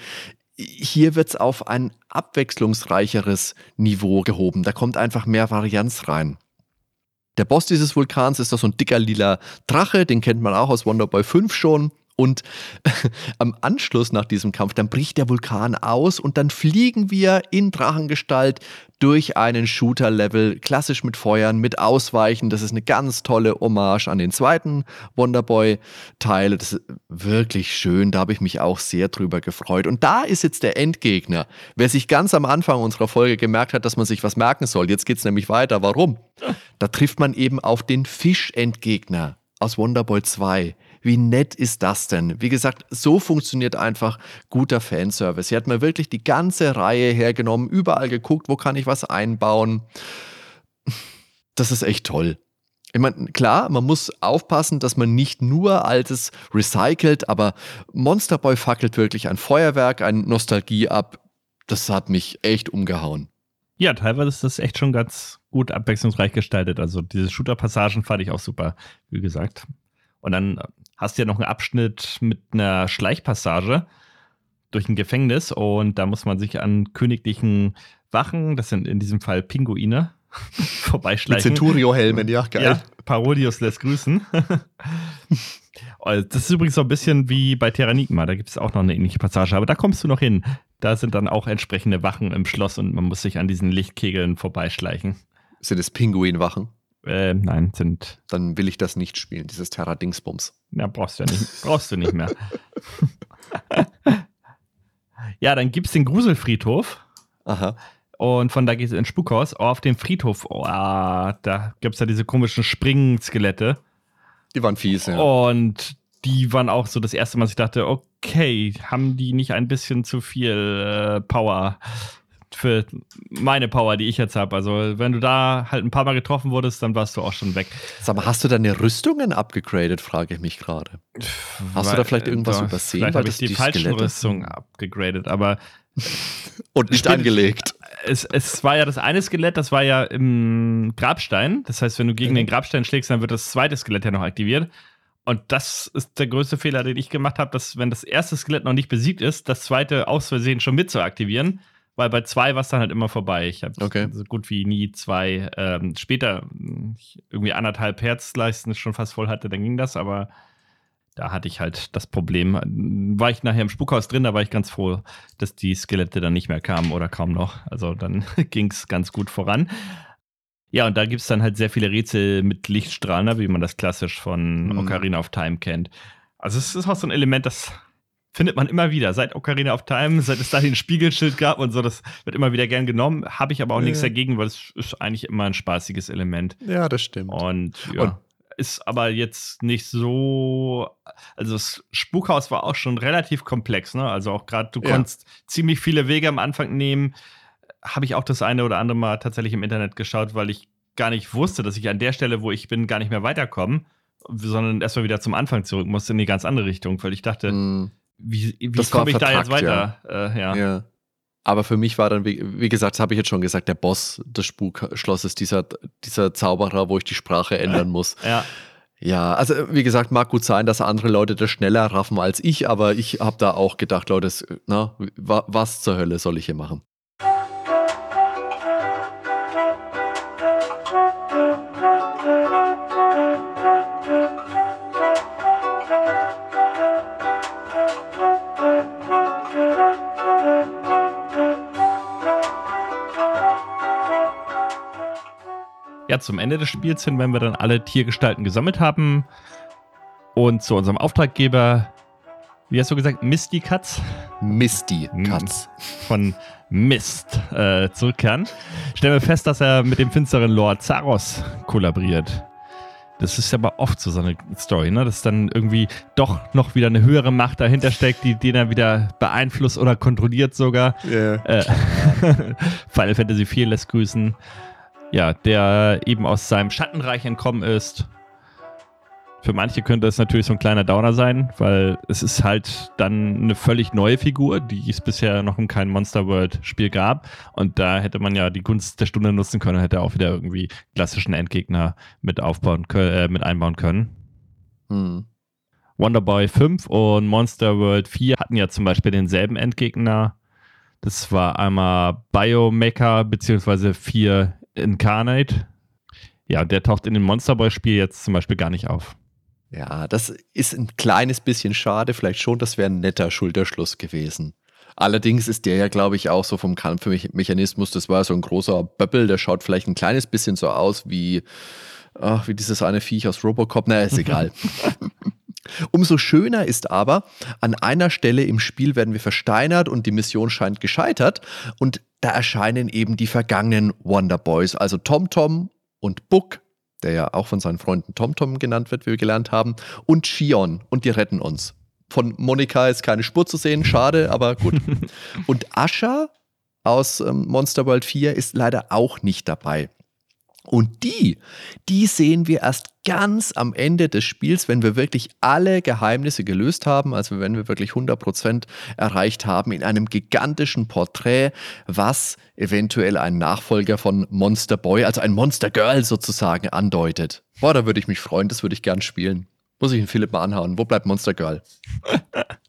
hier wird es auf ein abwechslungsreicheres Niveau gehoben. Da kommt einfach mehr Varianz rein. Der Boss dieses Vulkans ist doch so ein dicker lila Drache, den kennt man auch aus Wonderboy 5 schon. Und [laughs] am Anschluss nach diesem Kampf, dann bricht der Vulkan aus und dann fliegen wir in Drachengestalt durch einen Shooter-Level, klassisch mit Feuern, mit Ausweichen. Das ist eine ganz tolle Hommage an den zweiten Wonderboy-Teil. Das ist wirklich schön, da habe ich mich auch sehr drüber gefreut. Und da ist jetzt der Endgegner. Wer sich ganz am Anfang unserer Folge gemerkt hat, dass man sich was merken soll, jetzt geht es nämlich weiter. Warum? Da trifft man eben auf den Fisch-Endgegner aus Wonderboy 2. Wie nett ist das denn? Wie gesagt, so funktioniert einfach guter Fanservice. Hier hat man wirklich die ganze Reihe hergenommen, überall geguckt, wo kann ich was einbauen. Das ist echt toll. Ich meine, klar, man muss aufpassen, dass man nicht nur Altes recycelt, aber Monster Boy fackelt wirklich ein Feuerwerk, eine Nostalgie ab. Das hat mich echt umgehauen.
Ja, teilweise ist das echt schon ganz gut abwechslungsreich gestaltet. Also diese Shooter-Passagen fand ich auch super, wie gesagt. Und dann hast du ja noch einen Abschnitt mit einer Schleichpassage durch ein Gefängnis und da muss man sich an königlichen Wachen, das sind in diesem Fall Pinguine, [laughs] vorbeischleichen.
Mit Centurio-Helmen, ja, geil. Ja,
Parodius lässt grüßen. [laughs] das ist übrigens so ein bisschen wie bei Terranigma, da gibt es auch noch eine ähnliche Passage, aber da kommst du noch hin. Da sind dann auch entsprechende Wachen im Schloss und man muss sich an diesen Lichtkegeln vorbeischleichen.
Sind es Pinguinwachen?
Äh, nein, sind.
Dann will ich das nicht spielen, dieses Terra-Dingsbums.
Ja, brauchst du ja nicht, brauchst du nicht mehr. [laughs] ja, dann gibt es den Gruselfriedhof.
Aha.
Und von da geht es ins Spukhaus. Oh, auf dem Friedhof, oh, da gibt es ja diese komischen Springenskelette.
Die waren fies, ja.
Und die waren auch so das erste Mal, dass ich dachte, okay, haben die nicht ein bisschen zu viel äh, Power? Für meine Power, die ich jetzt habe. Also, wenn du da halt ein paar Mal getroffen wurdest, dann warst du auch schon weg.
Sag mal, hast du deine Rüstungen abgegradet, frage ich mich gerade. Hast Weil, du da vielleicht irgendwas äh, übersehen?
Vielleicht habe ich die, die falschen Rüstungen abgegradet, aber. [laughs]
Und nicht angelegt.
Es, es war ja das eine Skelett, das war ja im Grabstein. Das heißt, wenn du gegen mhm. den Grabstein schlägst, dann wird das zweite Skelett ja noch aktiviert. Und das ist der größte Fehler, den ich gemacht habe, dass wenn das erste Skelett noch nicht besiegt ist, das zweite aus Versehen schon mit zu aktivieren weil bei zwei war es dann halt immer vorbei. Ich habe okay. so gut wie nie zwei. Ähm, später irgendwie anderthalb Herzleisten schon fast voll hatte, dann ging das, aber da hatte ich halt das Problem. War ich nachher im Spukhaus drin, da war ich ganz froh, dass die Skelette dann nicht mehr kamen oder kaum noch. Also dann [laughs] ging es ganz gut voran. Ja, und da gibt es dann halt sehr viele Rätsel mit Lichtstrahlen, wie man das klassisch von mhm. Ocarina of Time kennt. Also es ist auch so ein Element, das findet man immer wieder. Seit Ocarina of Time, seit es da den Spiegelschild gab und so, das wird immer wieder gern genommen. Habe ich aber auch ja. nichts dagegen, weil es ist eigentlich immer ein spaßiges Element.
Ja, das stimmt.
Und ja. Und ist aber jetzt nicht so. Also das Spukhaus war auch schon relativ komplex, ne? Also auch gerade, du ja. konntest ziemlich viele Wege am Anfang nehmen. Habe ich auch das eine oder andere Mal tatsächlich im Internet geschaut, weil ich gar nicht wusste, dass ich an der Stelle, wo ich bin, gar nicht mehr weiterkomme, sondern erstmal wieder zum Anfang zurück musste in die ganz andere Richtung, weil ich dachte, mm. Wie, wie komme ich da jetzt weiter?
Ja. Äh, ja. ja. Aber für mich war dann, wie, wie gesagt, das habe ich jetzt schon gesagt, der Boss des Spukschlosses, dieser, dieser Zauberer, wo ich die Sprache ändern muss.
Ja.
Ja, also wie gesagt, mag gut sein, dass andere Leute das schneller raffen als ich, aber ich habe da auch gedacht, Leute, na, was zur Hölle soll ich hier machen?
Ja, zum Ende des Spiels hin, wenn wir dann alle Tiergestalten gesammelt haben und zu unserem Auftraggeber, wie hast du gesagt, Misty Cuts?
Misty Cuts.
Von Mist äh, zurückkehren, stellen wir fest, dass er mit dem finsteren Lord Zaros kollaboriert. Das ist aber oft so, so eine Story, ne? dass dann irgendwie doch noch wieder eine höhere Macht dahinter steckt, die den dann wieder beeinflusst oder kontrolliert sogar. Yeah. Äh, [laughs] Final Fantasy IV lässt grüßen ja, der eben aus seinem Schattenreich entkommen ist. Für manche könnte es natürlich so ein kleiner Downer sein, weil es ist halt dann eine völlig neue Figur, die es bisher noch in keinem Monster World Spiel gab. Und da hätte man ja die Gunst der Stunde nutzen können, hätte auch wieder irgendwie klassischen Endgegner mit aufbauen äh, mit einbauen können. Hm. Wonderboy 5 und Monster World 4 hatten ja zum Beispiel denselben Endgegner. Das war einmal Biomecha beziehungsweise 4 Incarnate. Ja, der taucht in dem Monster Boy Spiel jetzt zum Beispiel gar nicht auf.
Ja, das ist ein kleines bisschen schade. Vielleicht schon, das wäre ein netter Schulterschluss gewesen. Allerdings ist der ja, glaube ich, auch so vom Kampfmechanismus, das war so ein großer Böppel, der schaut vielleicht ein kleines bisschen so aus wie, ach, wie dieses eine Viech aus Robocop. Na, ist egal. [laughs] Umso schöner ist aber, an einer Stelle im Spiel werden wir versteinert und die Mission scheint gescheitert und da erscheinen eben die vergangenen Wonder Boys, also Tom Tom und Book, der ja auch von seinen Freunden Tom Tom genannt wird, wie wir gelernt haben, und Shion und die retten uns. Von Monika ist keine Spur zu sehen, schade, aber gut. [laughs] und Asha aus ähm, Monster World 4 ist leider auch nicht dabei. Und die, die sehen wir erst ganz am Ende des Spiels, wenn wir wirklich alle Geheimnisse gelöst haben, also wenn wir wirklich 100% erreicht haben, in einem gigantischen Porträt, was eventuell ein Nachfolger von Monster Boy, also ein Monster Girl sozusagen, andeutet. Boah, da würde ich mich freuen, das würde ich gern spielen. Muss ich den Philipp mal anhauen. Wo bleibt Monster Girl? [laughs]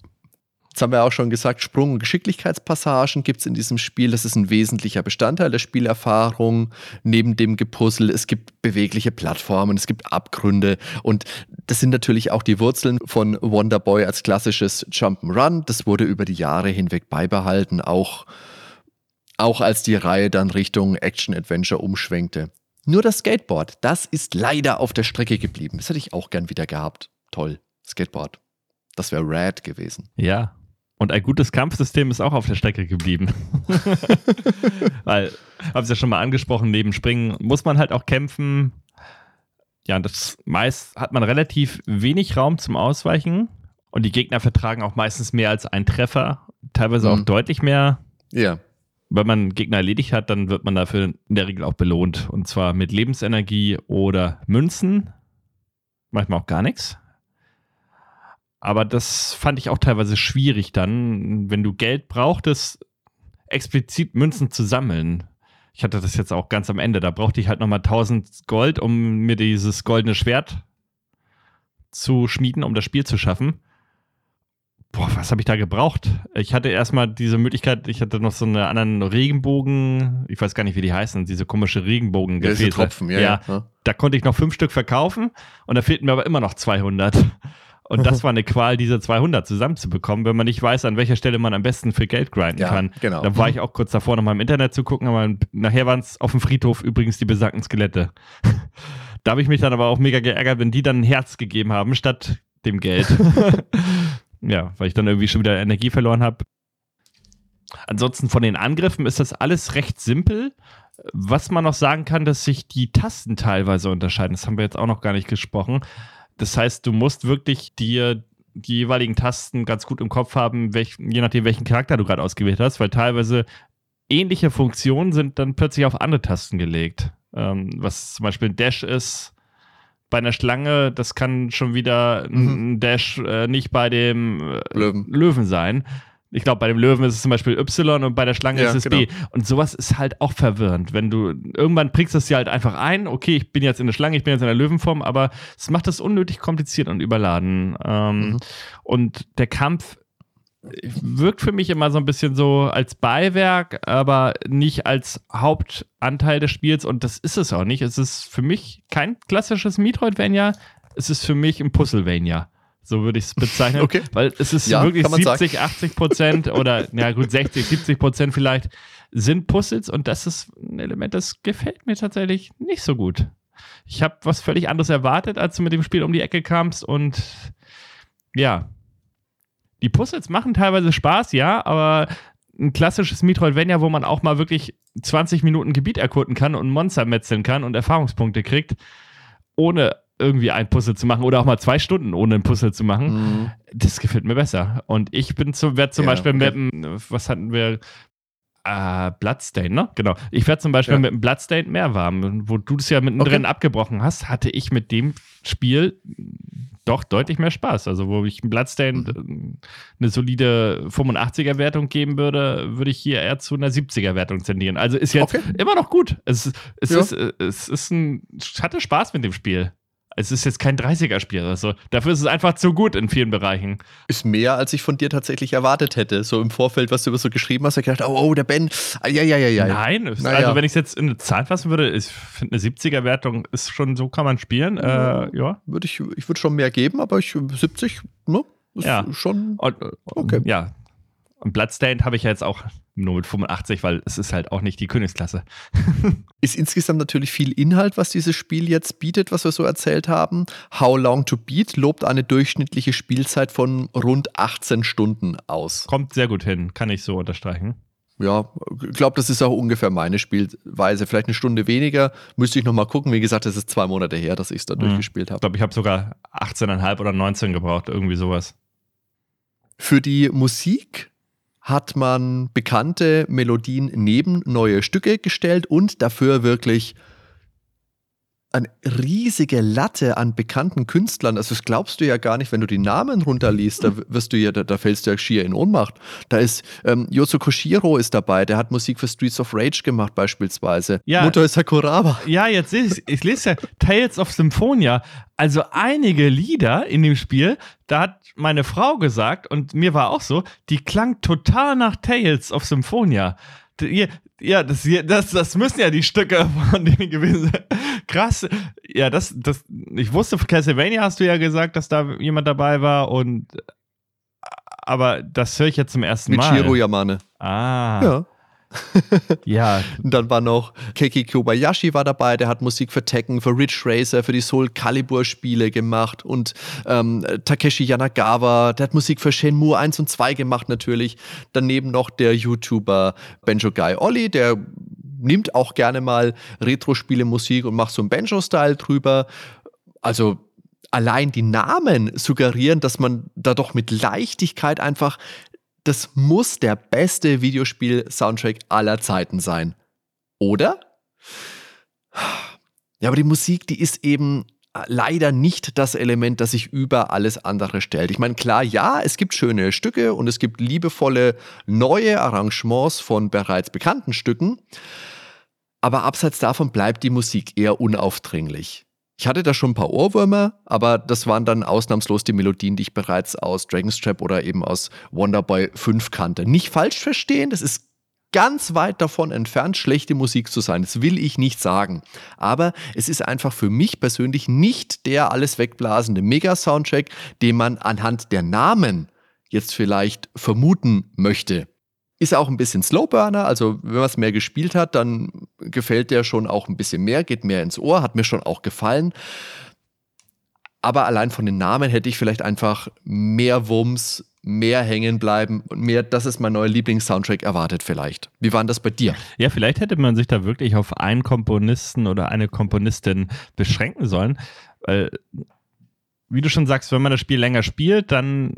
Jetzt haben wir auch schon gesagt, Sprung- und Geschicklichkeitspassagen gibt es in diesem Spiel. Das ist ein wesentlicher Bestandteil der Spielerfahrung. Neben dem Gepuzzle, es gibt bewegliche Plattformen, es gibt Abgründe und das sind natürlich auch die Wurzeln von Wonder Boy als klassisches Jump'n'Run. Das wurde über die Jahre hinweg beibehalten, auch, auch als die Reihe dann Richtung Action-Adventure umschwenkte. Nur das Skateboard, das ist leider auf der Strecke geblieben. Das hätte ich auch gern wieder gehabt. Toll, Skateboard. Das wäre rad gewesen.
Ja, und ein gutes Kampfsystem ist auch auf der Strecke geblieben. [laughs] [laughs] Weil, habe es ja schon mal angesprochen, neben Springen muss man halt auch kämpfen. Ja, das meist hat man relativ wenig Raum zum Ausweichen. Und die Gegner vertragen auch meistens mehr als einen Treffer, teilweise mhm. auch deutlich mehr.
Ja.
Wenn man Gegner erledigt hat, dann wird man dafür in der Regel auch belohnt. Und zwar mit Lebensenergie oder Münzen. Manchmal auch gar nichts. Aber das fand ich auch teilweise schwierig dann, wenn du Geld brauchtest, explizit Münzen zu sammeln. Ich hatte das jetzt auch ganz am Ende. Da brauchte ich halt nochmal 1000 Gold, um mir dieses goldene Schwert zu schmieden, um das Spiel zu schaffen. Boah, was habe ich da gebraucht? Ich hatte erstmal diese Möglichkeit, ich hatte noch so einen anderen Regenbogen, ich weiß gar nicht, wie die heißen, diese komische regenbogen
ja, Tropfen, ja, ja, ja.
Da konnte ich noch fünf Stück verkaufen und da fehlten mir aber immer noch 200. Und das [laughs] war eine Qual, diese 200 zusammenzubekommen, wenn man nicht weiß, an welcher Stelle man am besten für Geld grinden ja, kann.
Genau.
Da war ich auch kurz davor, nochmal im Internet zu gucken, aber nachher waren es auf dem Friedhof übrigens die besagten Skelette. [laughs] da habe ich mich dann aber auch mega geärgert, wenn die dann ein Herz gegeben haben, statt dem Geld. [laughs] ja, weil ich dann irgendwie schon wieder Energie verloren habe. Ansonsten von den Angriffen ist das alles recht simpel. Was man noch sagen kann, dass sich die Tasten teilweise unterscheiden. Das haben wir jetzt auch noch gar nicht gesprochen. Das heißt, du musst wirklich dir die jeweiligen Tasten ganz gut im Kopf haben, welch, je nachdem, welchen Charakter du gerade ausgewählt hast, weil teilweise ähnliche Funktionen sind dann plötzlich auf andere Tasten gelegt. Ähm, was zum Beispiel ein Dash ist bei einer Schlange, das kann schon wieder mhm. ein Dash äh, nicht bei dem äh, Löwen. Löwen sein. Ich glaube, bei dem Löwen ist es zum Beispiel Y und bei der Schlange ja, ist es genau. B. Und sowas ist halt auch verwirrend. Wenn du irgendwann prickst du es dir halt einfach ein, okay, ich bin jetzt in der Schlange, ich bin jetzt in der Löwenform, aber es macht das unnötig kompliziert und überladen. Ähm, mhm. Und der Kampf wirkt für mich immer so ein bisschen so als Beiwerk, aber nicht als Hauptanteil des Spiels. Und das ist es auch nicht. Es ist für mich kein klassisches Metroidvania. Es ist für mich ein Puzzlevania. So würde ich es bezeichnen. [laughs] Okay. Weil es ist ja, wirklich 70, sagen. 80 Prozent oder ja gut, 60, 70 Prozent vielleicht sind Puzzles und das ist ein Element, das gefällt mir tatsächlich nicht so gut. Ich habe was völlig anderes erwartet, als du mit dem Spiel um die Ecke kamst und ja, die Puzzles machen teilweise Spaß, ja, aber ein klassisches Metroidvania, wo man auch mal wirklich 20 Minuten Gebiet erkunden kann und Monster metzeln kann und Erfahrungspunkte kriegt, ohne irgendwie ein Puzzle zu machen oder auch mal zwei Stunden ohne ein Puzzle zu machen, mhm. das gefällt mir besser. Und ich bin zum, werde zum ja, Beispiel okay. mit dem, was hatten wir, äh, Bloodstain, ne? Genau. Ich werde zum Beispiel ja. mit dem Bloodstain mehr warm. Wo du das ja mittendrin okay. abgebrochen hast, hatte ich mit dem Spiel doch deutlich mehr Spaß. Also, wo ich Bloodstain mhm. eine solide 85er-Wertung geben würde, würde ich hier eher zu einer 70er-Wertung tendieren. Also ist jetzt okay. immer noch gut. Es, es, ja. ist, es ist ein, hatte Spaß mit dem Spiel es ist jetzt kein 30er-Spiel. Also dafür ist es einfach zu gut in vielen Bereichen.
Ist mehr, als ich von dir tatsächlich erwartet hätte. So im Vorfeld, was du über so geschrieben hast, ich gedacht, oh, oh, der Ben. Ah, ja, ja, ja, ja.
Nein, also ja. wenn ich es jetzt in eine Zahl fassen würde, ich finde eine 70er-Wertung ist schon, so kann man spielen. Ja. Äh, ja.
Würde ich, ich würde schon mehr geben, aber ich 70, ne? Ist
ja.
schon.
Und, okay. Ja, und Bloodstained habe ich ja jetzt auch nur mit 85, weil es ist halt auch nicht die Königsklasse. [laughs]
ist insgesamt natürlich viel Inhalt, was dieses Spiel jetzt bietet, was wir so erzählt haben. How Long to Beat lobt eine durchschnittliche Spielzeit von rund 18 Stunden aus.
Kommt sehr gut hin, kann ich so unterstreichen.
Ja, ich glaube, das ist auch ungefähr meine Spielweise. Vielleicht eine Stunde weniger. Müsste ich nochmal gucken. Wie gesagt, es ist zwei Monate her, dass ich es da mhm. durchgespielt habe.
Ich glaube, ich habe sogar 18,5 oder 19 gebraucht, irgendwie sowas.
Für die Musik hat man bekannte Melodien neben neue Stücke gestellt und dafür wirklich eine riesige Latte an bekannten Künstlern. Also das glaubst du ja gar nicht, wenn du die Namen runterliest, da wirst du ja, da, da fällst du ja schier in Ohnmacht. Da ist ähm, Yozo Koshiro ist dabei, der hat Musik für Streets of Rage gemacht beispielsweise.
Ja,
Mutter ist Sakuraba.
Ja, jetzt ich, ich lese ja Tales of Symphonia. Also einige Lieder in dem Spiel, da hat meine Frau gesagt und mir war auch so, die klang total nach Tales of Symphonia. Ja, das, das, das müssen ja die Stücke [laughs] von denen gewesen sein. Krass. Ja, das, das, ich wusste, Castlevania hast du ja gesagt, dass da jemand dabei war und aber das höre ich jetzt zum ersten Mal.
Mit Shiro Yamane.
Ah.
Ja. [laughs]
ja.
Und dann war noch Keiki Kobayashi war dabei, der hat Musik für Tekken, für Ridge Racer, für die Soul Calibur Spiele gemacht und ähm, Takeshi Yanagawa, der hat Musik für Shenmue 1 und 2 gemacht natürlich. Daneben noch der YouTuber Benjo Guy Olli, der nimmt auch gerne mal Retro-Spiele Musik und macht so einen Banjo-Style drüber. Also allein die Namen suggerieren, dass man da doch mit Leichtigkeit einfach das muss der beste Videospiel-Soundtrack aller Zeiten sein. Oder? Ja, aber die Musik, die ist eben leider nicht das Element, das sich über alles andere stellt. Ich meine, klar, ja, es gibt schöne Stücke und es gibt liebevolle neue Arrangements von bereits bekannten Stücken, aber abseits davon bleibt die Musik eher unaufdringlich. Ich hatte da schon ein paar Ohrwürmer, aber das waren dann ausnahmslos die Melodien, die ich bereits aus Dragon's Trap oder eben aus Wonderboy 5 kannte. Nicht falsch verstehen, das ist ganz weit davon entfernt, schlechte Musik zu sein. Das will ich nicht sagen. Aber es ist einfach für mich persönlich nicht der alles wegblasende Mega-Soundtrack, den man anhand der Namen jetzt vielleicht vermuten möchte. Ist auch ein bisschen Slowburner, also wenn man es mehr gespielt hat, dann gefällt der schon auch ein bisschen mehr, geht mehr ins Ohr, hat mir schon auch gefallen. Aber allein von den Namen hätte ich vielleicht einfach mehr Wumms mehr hängen bleiben und mehr, das ist mein neuer Lieblings-Soundtrack erwartet vielleicht. Wie war das bei dir?
Ja, vielleicht hätte man sich da wirklich auf einen Komponisten oder eine Komponistin beschränken sollen, weil wie du schon sagst, wenn man das Spiel länger spielt, dann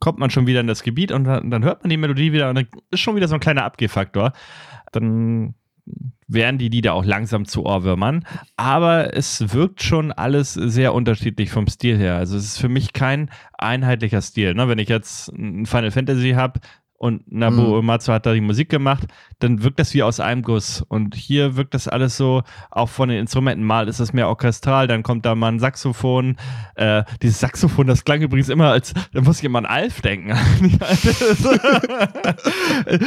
kommt man schon wieder in das Gebiet und dann, dann hört man die Melodie wieder und dann ist schon wieder so ein kleiner Abgehfaktor. Dann werden die Lieder auch langsam zu Ohrwürmern. Aber es wirkt schon alles sehr unterschiedlich vom Stil her. Also es ist für mich kein einheitlicher Stil. Ne? Wenn ich jetzt ein Final Fantasy habe, und Nabu mhm. Uematsu hat da die Musik gemacht, dann wirkt das wie aus einem Guss. Und hier wirkt das alles so, auch von den Instrumenten. Mal ist das mehr orchestral, dann kommt da mal ein Saxophon. Äh, dieses Saxophon, das klang übrigens immer als, da muss ich immer an Alf denken. [laughs]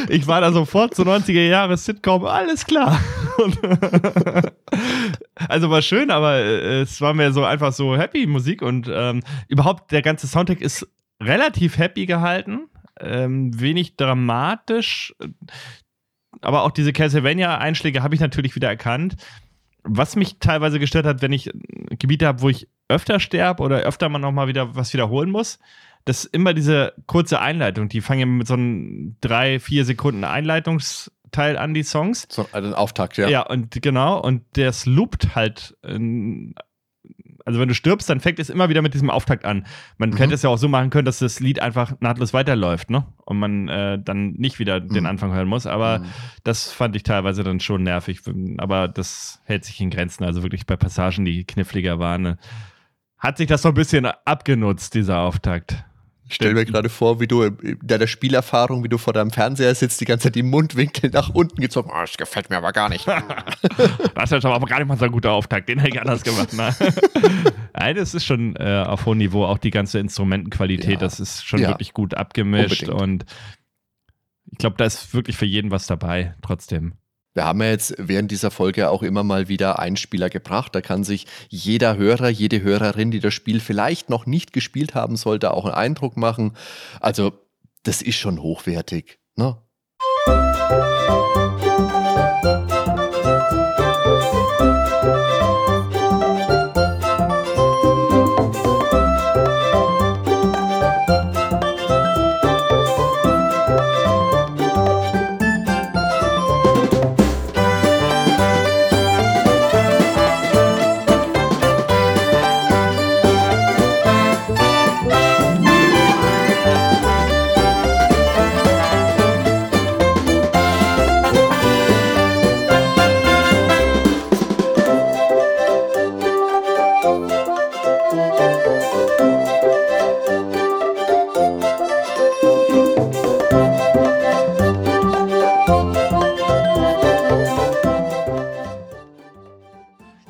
ich war da sofort so 90er Jahre Sitcom, alles klar. [laughs] also war schön, aber äh, es war mir so einfach so happy Musik und ähm, überhaupt der ganze Soundtrack ist relativ happy gehalten ähm, wenig dramatisch. Aber auch diese Castlevania-Einschläge habe ich natürlich wieder erkannt. Was mich teilweise gestört hat, wenn ich Gebiete habe, wo ich öfter sterbe oder öfter mal nochmal wieder was wiederholen muss, dass immer diese kurze Einleitung, die fangen mit so einem drei, vier Sekunden Einleitungsteil an, die Songs.
So ein Auftakt, ja.
Ja, und genau, und das loopt halt also wenn du stirbst, dann fängt es immer wieder mit diesem Auftakt an. Man mhm. könnte es ja auch so machen können, dass das Lied einfach nahtlos weiterläuft, ne? Und man äh, dann nicht wieder mhm. den Anfang hören muss. Aber mhm. das fand ich teilweise dann schon nervig. Aber das hält sich in Grenzen. Also wirklich bei Passagen, die kniffliger waren, ne? hat sich das so ein bisschen abgenutzt, dieser Auftakt.
Ich stell mir gerade vor, wie du in deiner Spielerfahrung, wie du vor deinem Fernseher sitzt, die ganze Zeit die Mundwinkel nach unten gezogen. Oh, das gefällt mir aber gar nicht. [laughs]
das ist aber gar nicht mal so ein guter Auftakt. Den hätte ich anders gemacht. Ne? [laughs] Nein, das ist schon äh, auf hohem Niveau. Auch die ganze Instrumentenqualität, ja. das ist schon ja. wirklich gut abgemischt. Unbedingt. Und ich glaube, da ist wirklich für jeden was dabei, trotzdem.
Wir haben ja jetzt während dieser Folge auch immer mal wieder Einspieler gebracht. Da kann sich jeder Hörer, jede Hörerin, die das Spiel vielleicht noch nicht gespielt haben sollte, auch einen Eindruck machen. Also, das ist schon hochwertig. Ne?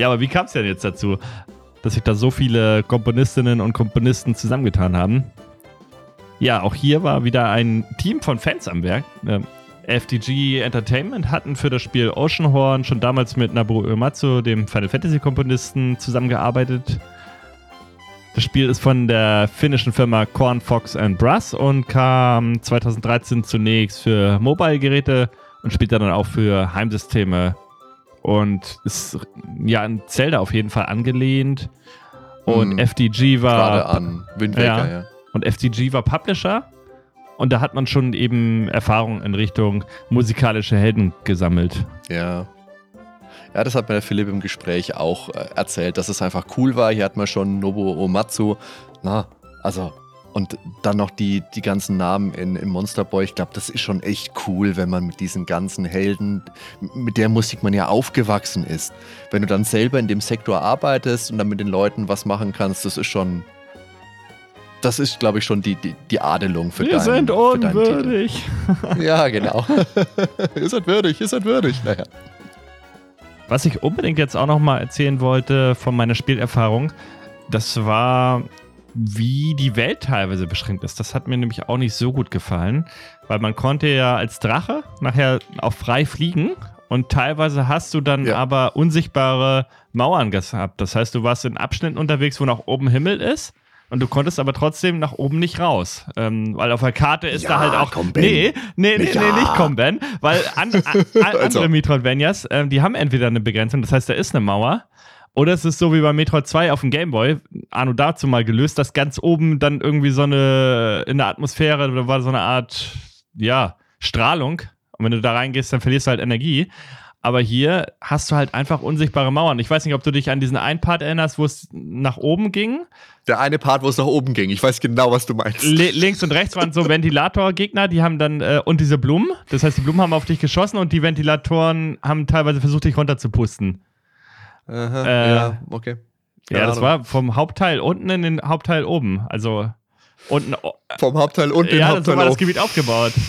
Ja, aber wie kam es denn jetzt dazu, dass sich da so viele Komponistinnen und Komponisten zusammengetan haben? Ja, auch hier war wieder ein Team von Fans am Werk. Ähm, FDG Entertainment hatten für das Spiel Oceanhorn schon damals mit Nabu Uematsu, dem Final Fantasy Komponisten, zusammengearbeitet. Das Spiel ist von der finnischen Firma Corn Fox Brass und kam 2013 zunächst für Mobile-Geräte und später dann auch für Heimsysteme und ist ja an Zelda auf jeden Fall angelehnt. Und hm. FDG war.
Gerade an Wind Waker, ja. ja.
Und FDG war Publisher. Und da hat man schon eben Erfahrung in Richtung musikalische Helden gesammelt.
Ja. Ja, das hat mir der Philipp im Gespräch auch äh, erzählt, dass es einfach cool war. Hier hat man schon Nobuo Omatsu. Na, also und dann noch die, die ganzen Namen in, in Monster Boy. Ich glaube, das ist schon echt cool, wenn man mit diesen ganzen Helden, mit der Musik man ja aufgewachsen ist. Wenn du dann selber in dem Sektor arbeitest und dann mit den Leuten was machen kannst, das ist schon. Das ist, glaube ich, schon die, die, die Adelung für
Wir
deinen
sind unwürdig. [laughs]
ja, genau. [laughs] ihr seid würdig, ihr seid würdig. Naja.
Was ich unbedingt jetzt auch noch mal erzählen wollte von meiner Spielerfahrung, das war wie die Welt teilweise beschränkt ist. Das hat mir nämlich auch nicht so gut gefallen, weil man konnte ja als Drache nachher auch frei fliegen und teilweise hast du dann ja. aber unsichtbare Mauern gehabt. Das heißt, du warst in Abschnitten unterwegs, wo nach oben Himmel ist. Und du konntest aber trotzdem nach oben nicht raus. Ähm, weil auf der Karte ist ja, da halt auch.
Komm,
nee, nee, nee, ja. nee, nicht komm, Ben. Weil an, [laughs] an, andere also. Metroidvanias, ähm, die haben entweder eine Begrenzung, das heißt, da ist eine Mauer Oder es ist so wie bei Metroid 2 auf dem Gameboy, Arno dazu mal gelöst, dass ganz oben dann irgendwie so eine, in der Atmosphäre, da war so eine Art, ja, Strahlung. Und wenn du da reingehst, dann verlierst du halt Energie. Aber hier hast du halt einfach unsichtbare Mauern. Ich weiß nicht, ob du dich an diesen einen Part erinnerst, wo es nach oben ging.
Der eine Part, wo es nach oben ging. Ich weiß genau, was du meinst.
Le links und rechts waren so [laughs] Ventilatorgegner, die haben dann, äh, und diese Blumen. Das heißt, die Blumen haben auf dich geschossen und die Ventilatoren haben teilweise versucht, dich runterzupusten.
Aha, äh, ja, okay.
Keine ja, das Ahnung. war vom Hauptteil unten in den Hauptteil oben. Also unten.
Vom Hauptteil unten in
den
ja, Hauptteil
so war das Gebiet aufgebaut. [laughs]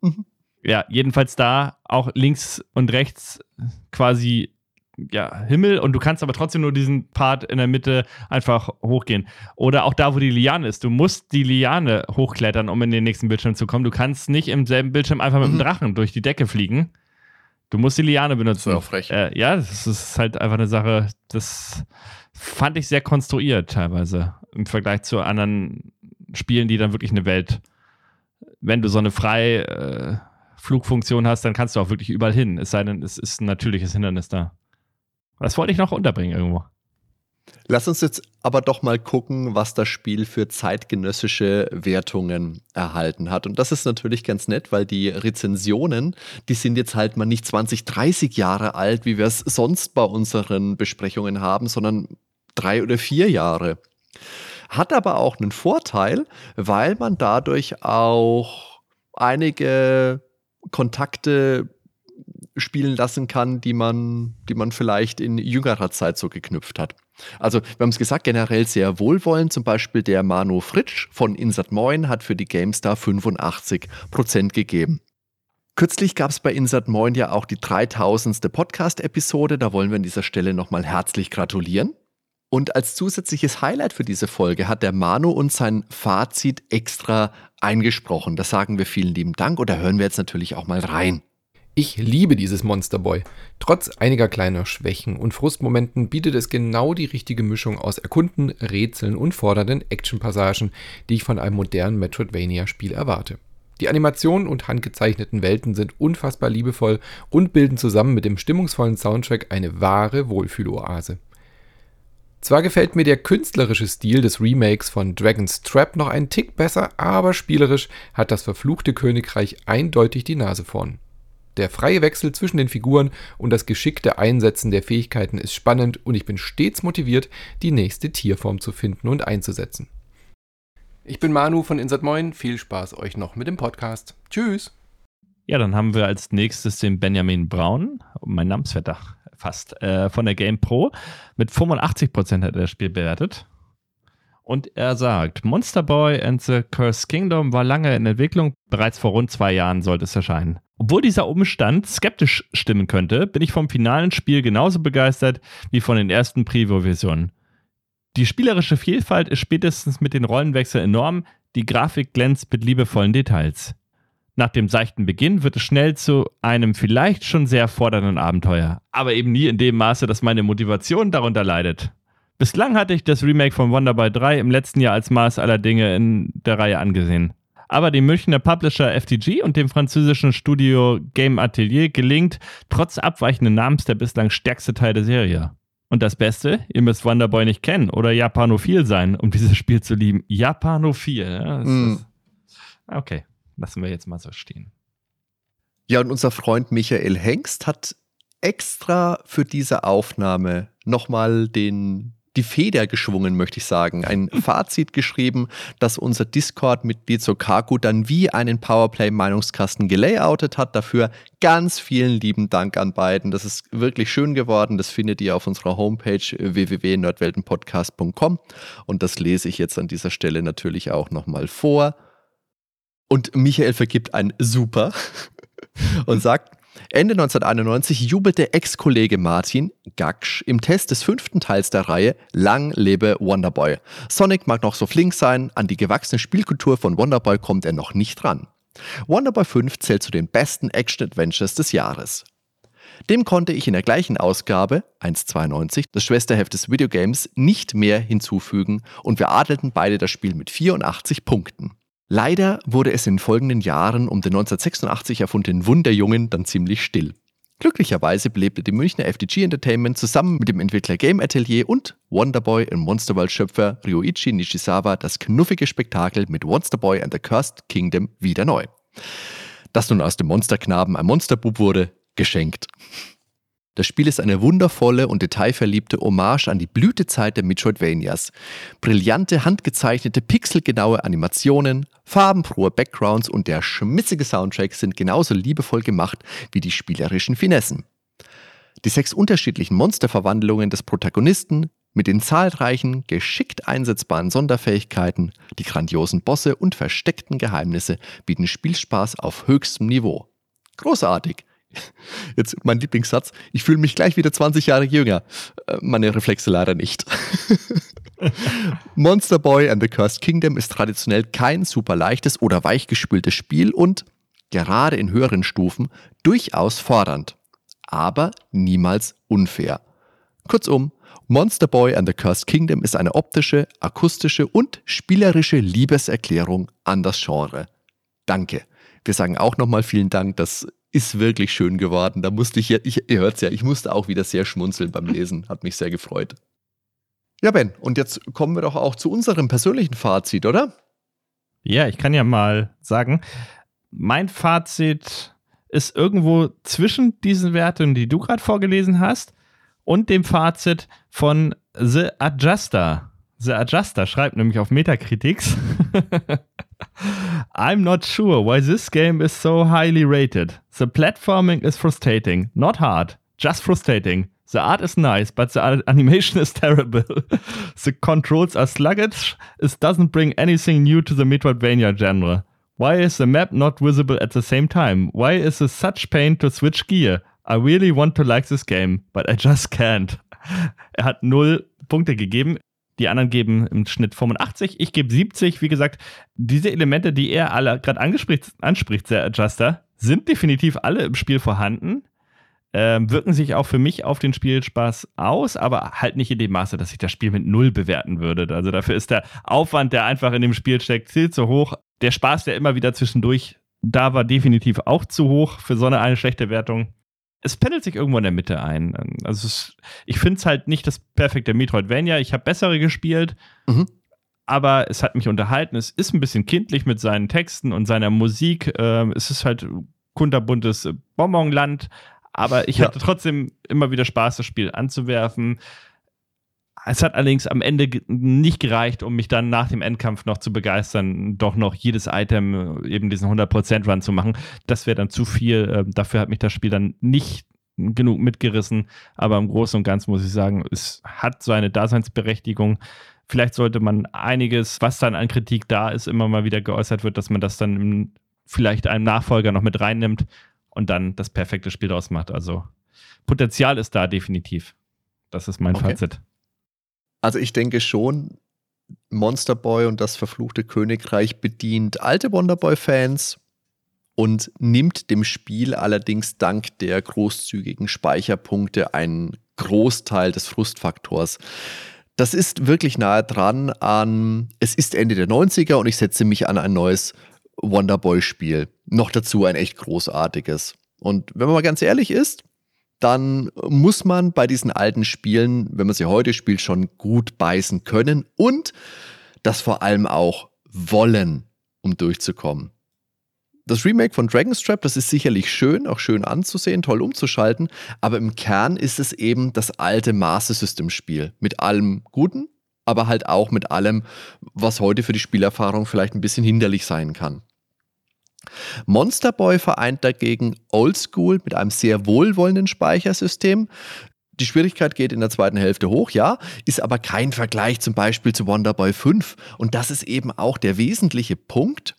Mhm ja, jedenfalls da auch links und rechts quasi ja, Himmel und du kannst aber trotzdem nur diesen Part in der Mitte einfach hochgehen. Oder auch da, wo die Liane ist. Du musst die Liane hochklettern, um in den nächsten Bildschirm zu kommen. Du kannst nicht im selben Bildschirm einfach mit dem mhm. Drachen durch die Decke fliegen. Du musst die Liane benutzen.
Das ist auch frech.
Äh, ja, das ist halt einfach eine Sache, das fand ich sehr konstruiert teilweise im Vergleich zu anderen Spielen, die dann wirklich eine Welt, wenn du so eine frei äh, Flugfunktion hast, dann kannst du auch wirklich überall hin. Es sei denn, es ist ein natürliches Hindernis da. Das wollte ich noch unterbringen irgendwo.
Lass uns jetzt aber doch mal gucken, was das Spiel für zeitgenössische Wertungen erhalten hat. Und das ist natürlich ganz nett, weil die Rezensionen, die sind jetzt halt mal nicht 20, 30 Jahre alt, wie wir es sonst bei unseren Besprechungen haben, sondern drei oder vier Jahre. Hat aber auch einen Vorteil, weil man dadurch auch einige Kontakte spielen lassen kann, die man, die man vielleicht in jüngerer Zeit so geknüpft hat. Also, wir haben es gesagt, generell sehr wohlwollend. Zum Beispiel der Manu Fritsch von Insert Moin hat für die GameStar 85 Prozent gegeben. Kürzlich gab es bei Insert Moin ja auch die 3000. Podcast-Episode. Da wollen wir an dieser Stelle nochmal herzlich gratulieren. Und als zusätzliches Highlight für diese Folge hat der Manu uns sein Fazit extra eingesprochen. Das sagen wir vielen lieben Dank und da hören wir jetzt natürlich auch mal rein.
Ich liebe dieses Monster Boy. Trotz einiger kleiner Schwächen und Frustmomenten bietet es genau die richtige Mischung aus Erkunden, Rätseln und fordernden Actionpassagen, die ich von einem modernen Metroidvania-Spiel erwarte. Die Animationen und handgezeichneten Welten sind unfassbar liebevoll und bilden zusammen mit dem stimmungsvollen Soundtrack eine wahre Wohlfühloase. Zwar gefällt mir der künstlerische Stil des Remakes von Dragon's Trap noch einen Tick besser, aber spielerisch hat das verfluchte Königreich eindeutig die Nase vorn. Der freie Wechsel zwischen den Figuren und das geschickte Einsetzen der Fähigkeiten ist spannend und ich bin stets motiviert, die nächste Tierform zu finden und einzusetzen. Ich bin Manu von Insert Moin, viel Spaß euch noch mit dem Podcast. Tschüss!
Ja, dann haben wir als nächstes den Benjamin Braun, mein Namensvetter fast, äh, von der Game Pro. Mit 85% hat er das Spiel bewertet. Und er sagt, Monster Boy and the Cursed Kingdom war lange in Entwicklung, bereits vor rund zwei Jahren sollte es erscheinen. Obwohl dieser Umstand skeptisch stimmen könnte, bin ich vom finalen Spiel genauso begeistert wie von den ersten Preview-Versionen. Die spielerische Vielfalt ist spätestens mit den Rollenwechseln enorm, die Grafik glänzt mit liebevollen Details. Nach dem seichten Beginn wird es schnell zu einem vielleicht schon sehr fordernden Abenteuer, aber eben nie in dem Maße, dass meine Motivation darunter leidet. Bislang hatte ich das Remake von Wonderboy 3 im letzten Jahr als Maß aller Dinge in der Reihe angesehen. Aber dem Münchner Publisher FTG und dem französischen Studio Game Atelier gelingt trotz abweichenden Namens der bislang stärkste Teil der Serie. Und das Beste, ihr müsst Wonderboy nicht kennen oder Japanophil sein, um dieses Spiel zu lieben. Japanophil. Ja, mm. Okay lassen wir jetzt mal so stehen.
Ja, und unser Freund Michael Hengst hat extra für diese Aufnahme nochmal den die Feder geschwungen, möchte ich sagen. Ein [laughs] Fazit geschrieben, dass unser Discord-Mitglied Sokaku dann wie einen Powerplay-Meinungskasten gelayoutet hat. Dafür ganz vielen lieben Dank an beiden. Das ist wirklich schön geworden. Das findet ihr auf unserer Homepage www.nerdweltenpodcast.com. Und das lese ich jetzt an dieser Stelle natürlich auch nochmal vor. Und Michael vergibt ein Super [laughs] und sagt, Ende 1991 jubelte Ex-Kollege Martin Gaksch im Test des fünften Teils der Reihe Lang lebe Wonderboy. Sonic mag noch so flink sein, an die gewachsene Spielkultur von Wonderboy kommt er noch nicht ran. Wonderboy 5 zählt zu den besten Action-Adventures des Jahres. Dem konnte ich in der gleichen Ausgabe, 1,92, des Schwesterheftes Videogames, nicht mehr hinzufügen und wir adelten beide das Spiel mit 84 Punkten. Leider wurde es in den folgenden Jahren um den 1986 erfundenen Wunderjungen dann ziemlich still. Glücklicherweise belebte die Münchner FDG Entertainment zusammen mit dem Entwickler Game Atelier und Wonderboy und Monsterworld-Schöpfer Ryoichi Nishizawa das knuffige Spektakel mit Monsterboy and the Cursed Kingdom wieder neu. Dass nun aus dem Monsterknaben ein Monsterbub wurde, geschenkt. Das Spiel ist eine wundervolle und detailverliebte Hommage an die Blütezeit der Metroidvanias. Brillante, handgezeichnete, pixelgenaue Animationen, farbenfrohe Backgrounds und der schmissige Soundtrack sind genauso liebevoll gemacht wie die spielerischen Finessen. Die sechs unterschiedlichen Monsterverwandlungen des Protagonisten mit den zahlreichen, geschickt einsetzbaren Sonderfähigkeiten, die grandiosen Bosse und versteckten Geheimnisse bieten Spielspaß auf höchstem Niveau. Großartig! [laughs] Jetzt mein Lieblingssatz. Ich fühle mich gleich wieder 20 Jahre jünger. Äh, meine Reflexe leider nicht. [laughs] Monster Boy and the Cursed Kingdom ist traditionell kein super leichtes oder weichgespültes Spiel und, gerade in höheren Stufen, durchaus fordernd. Aber niemals unfair. Kurzum, Monster Boy and the Cursed Kingdom ist eine optische, akustische und spielerische Liebeserklärung an das Genre. Danke. Wir sagen auch nochmal vielen Dank, dass ist wirklich schön geworden. Da musste ich, ich ihr hört es ja, ich musste auch wieder sehr schmunzeln beim Lesen. Hat mich sehr gefreut. Ja, Ben, und jetzt kommen wir doch auch zu unserem persönlichen Fazit, oder?
Ja, ich kann ja mal sagen, mein Fazit ist irgendwo zwischen diesen Werten, die du gerade vorgelesen hast, und dem Fazit von The Adjuster. The Adjuster schreibt nämlich auf Metacritics. [laughs] I'm not sure why this game is so highly rated. The platforming is frustrating, not hard, just frustrating. The art is nice, but the animation [laughs] is terrible. the controls are sluggish. It doesn't bring anything new to the Metroidvania genre. Why is the map not visible at the same time? Why is it such pain to switch gear? I really want to like this game, but I just [laughs] can't. Er hat null Punkte gegeben. Die anderen geben im Schnitt 85, ich gebe 70. Wie gesagt, diese Elemente, die er alle gerade anspricht, der Adjuster, sind definitiv alle im Spiel vorhanden. Ähm, wirken sich auch für mich auf den Spielspaß aus, aber halt nicht in dem Maße, dass ich das Spiel mit null bewerten würde. Also dafür ist der Aufwand, der einfach in dem Spiel steckt, viel zu hoch. Der Spaß, der immer wieder zwischendurch da war, definitiv auch zu hoch für so eine, eine schlechte Wertung es pendelt sich irgendwo in der Mitte ein. Also es, ich finde es halt nicht das perfekte Metroidvania. Ich habe bessere gespielt, mhm. aber es hat mich unterhalten. Es ist ein bisschen kindlich mit seinen Texten und seiner Musik. Ähm, es ist halt kunterbuntes Bonbonland, aber ich ja. hatte trotzdem immer wieder Spaß, das Spiel anzuwerfen. Es hat allerdings am Ende nicht gereicht, um mich dann nach dem Endkampf noch zu begeistern, doch noch jedes Item, eben diesen 100% Run zu machen. Das wäre dann zu viel. Ähm, dafür hat mich das Spiel dann nicht genug mitgerissen. Aber im Großen und Ganzen muss ich sagen, es hat seine Daseinsberechtigung. Vielleicht sollte man einiges, was dann an Kritik da ist, immer mal wieder geäußert wird, dass man das dann im, vielleicht einem Nachfolger noch mit reinnimmt und dann das perfekte Spiel daraus macht. Also Potenzial ist da definitiv. Das ist mein okay. Fazit.
Also ich denke schon, Monster Boy und das verfluchte Königreich bedient alte Wonderboy-Fans und nimmt dem Spiel allerdings dank der großzügigen Speicherpunkte einen Großteil des Frustfaktors. Das ist wirklich nahe dran an, es ist Ende der 90er und ich setze mich an ein neues Wonderboy-Spiel. Noch dazu ein echt großartiges. Und wenn man mal ganz ehrlich ist, dann muss man bei diesen alten Spielen, wenn man sie heute spielt, schon gut beißen können und das vor allem auch wollen, um durchzukommen. Das Remake von Dragon's Trap, das ist sicherlich schön, auch schön anzusehen, toll umzuschalten, aber im Kern ist es eben das alte Master System Spiel mit allem Guten, aber halt auch mit allem, was heute für die Spielerfahrung vielleicht ein bisschen hinderlich sein kann. Monster Boy vereint dagegen Oldschool mit einem sehr wohlwollenden Speichersystem. Die Schwierigkeit geht in der zweiten Hälfte hoch, ja, ist aber kein Vergleich zum Beispiel zu Wonderboy 5. Und das ist eben auch der wesentliche Punkt,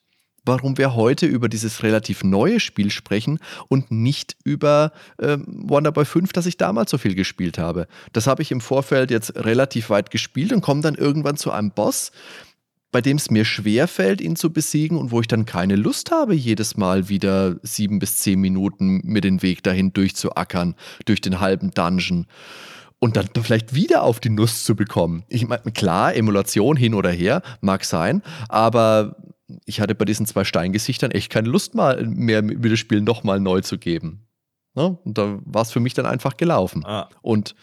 warum wir heute über dieses relativ neue Spiel sprechen und nicht über äh, Wonderboy 5, das ich damals so viel gespielt habe. Das habe ich im Vorfeld jetzt relativ weit gespielt und komme dann irgendwann zu einem Boss, bei dem es mir schwerfällt, ihn zu besiegen und wo ich dann keine Lust habe, jedes Mal wieder sieben bis zehn Minuten mir den Weg dahin durchzuackern, durch den halben Dungeon und dann vielleicht wieder auf die Nuss zu bekommen. Ich meine, klar, Emulation hin oder her mag sein, aber ich hatte bei diesen zwei Steingesichtern echt keine Lust mal mehr, mir das Spiel nochmal neu zu geben. Ne? Und da war es für mich dann einfach gelaufen.
Ah.
Und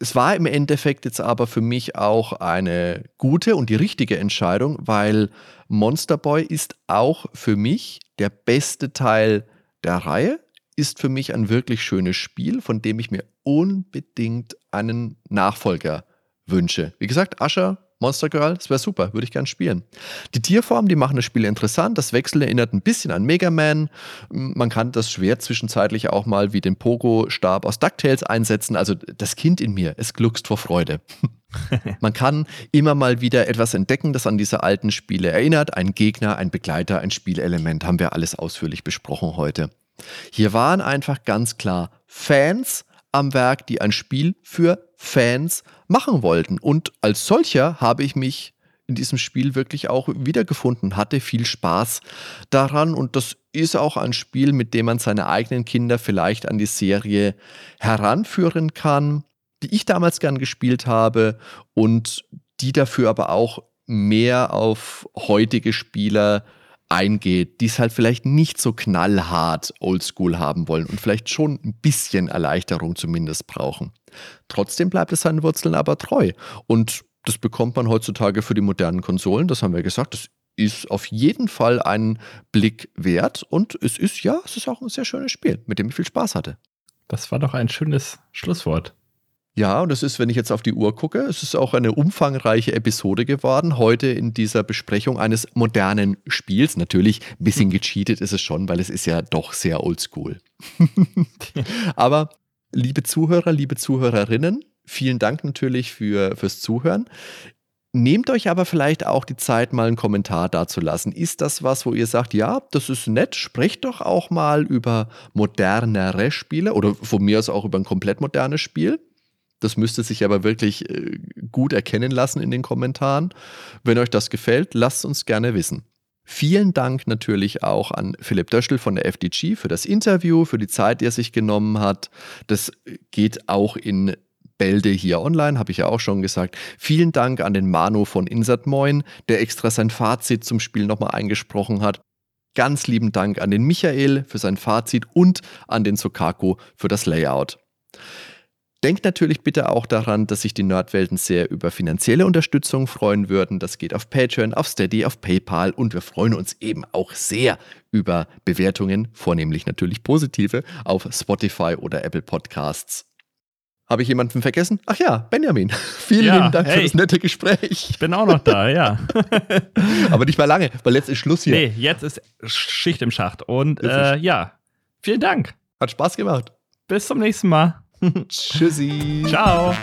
es war im Endeffekt jetzt aber für mich auch eine gute und die richtige Entscheidung, weil Monster Boy ist auch für mich der beste Teil der Reihe, ist für mich ein wirklich schönes Spiel, von dem ich mir unbedingt einen Nachfolger wünsche. Wie gesagt, Ascher Monster Girl, das wäre super, würde ich gern spielen. Die Tierformen, die machen das Spiel interessant. Das Wechsel erinnert ein bisschen an Mega Man. Man kann das Schwert zwischenzeitlich auch mal wie den Pogo-Stab aus DuckTales einsetzen. Also das Kind in mir, es gluckst vor Freude. [laughs] Man kann immer mal wieder etwas entdecken, das an diese alten Spiele erinnert. Ein Gegner, ein Begleiter, ein Spielelement, haben wir alles ausführlich besprochen heute. Hier waren einfach ganz klar Fans am Werk, die ein Spiel für Fans machen wollten. Und als solcher habe ich mich in diesem Spiel wirklich auch wiedergefunden, hatte viel Spaß daran und das ist auch ein Spiel, mit dem man seine eigenen Kinder vielleicht an die Serie heranführen kann, die ich damals gern gespielt habe und die dafür aber auch mehr auf heutige Spieler eingeht, die es halt vielleicht nicht so knallhart oldschool haben wollen und vielleicht schon ein bisschen Erleichterung zumindest brauchen. Trotzdem bleibt es seinen Wurzeln aber treu. Und das bekommt man heutzutage für die modernen Konsolen, das haben wir gesagt, das ist auf jeden Fall einen Blick wert und es ist ja, es ist auch ein sehr schönes Spiel, mit dem ich viel Spaß hatte.
Das war doch ein schönes Schlusswort.
Ja, und das ist, wenn ich jetzt auf die Uhr gucke, es ist auch eine umfangreiche Episode geworden, heute in dieser Besprechung eines modernen Spiels. Natürlich ein bisschen gecheatet ist es schon, weil es ist ja doch sehr oldschool. [laughs] Aber liebe Zuhörer, liebe Zuhörerinnen, vielen Dank natürlich für, fürs Zuhören. Nehmt euch aber vielleicht auch die Zeit, mal einen Kommentar dazulassen. Ist das was, wo ihr sagt, ja, das ist nett, sprecht doch auch mal über modernere Spiele oder von mir aus auch über ein komplett modernes Spiel. Das müsste sich aber wirklich äh, gut erkennen lassen in den Kommentaren. Wenn euch das gefällt, lasst uns gerne wissen. Vielen Dank natürlich auch an Philipp Döschel von der FDG für das Interview, für die Zeit, die er sich genommen hat. Das geht auch in Bälde hier online, habe ich ja auch schon gesagt. Vielen Dank an den Manu von Insert Moin, der extra sein Fazit zum Spiel nochmal eingesprochen hat. Ganz lieben Dank an den Michael für sein Fazit und an den Sokako für das Layout. Denkt natürlich bitte auch daran, dass sich die Nerdwelten sehr über finanzielle Unterstützung freuen würden. Das geht auf Patreon, auf Steady, auf PayPal und wir freuen uns eben auch sehr über Bewertungen, vornehmlich natürlich positive, auf Spotify oder Apple Podcasts. Habe ich jemanden vergessen? Ach ja, Benjamin. [laughs] Vielen
Ja,
lieben Dank für
hey.
das nette Gespräch.
Ich bin auch noch da, ja. [laughs]
Aber nicht mehr lange, weil jetzt ist Schluss hier.
nee, jetzt ist Schicht im Schacht. Und äh, ja, vielen Dank.
Hat Spaß gemacht.
Bis zum nächsten Mal. [laughs]
Tschüssi.
Ciao.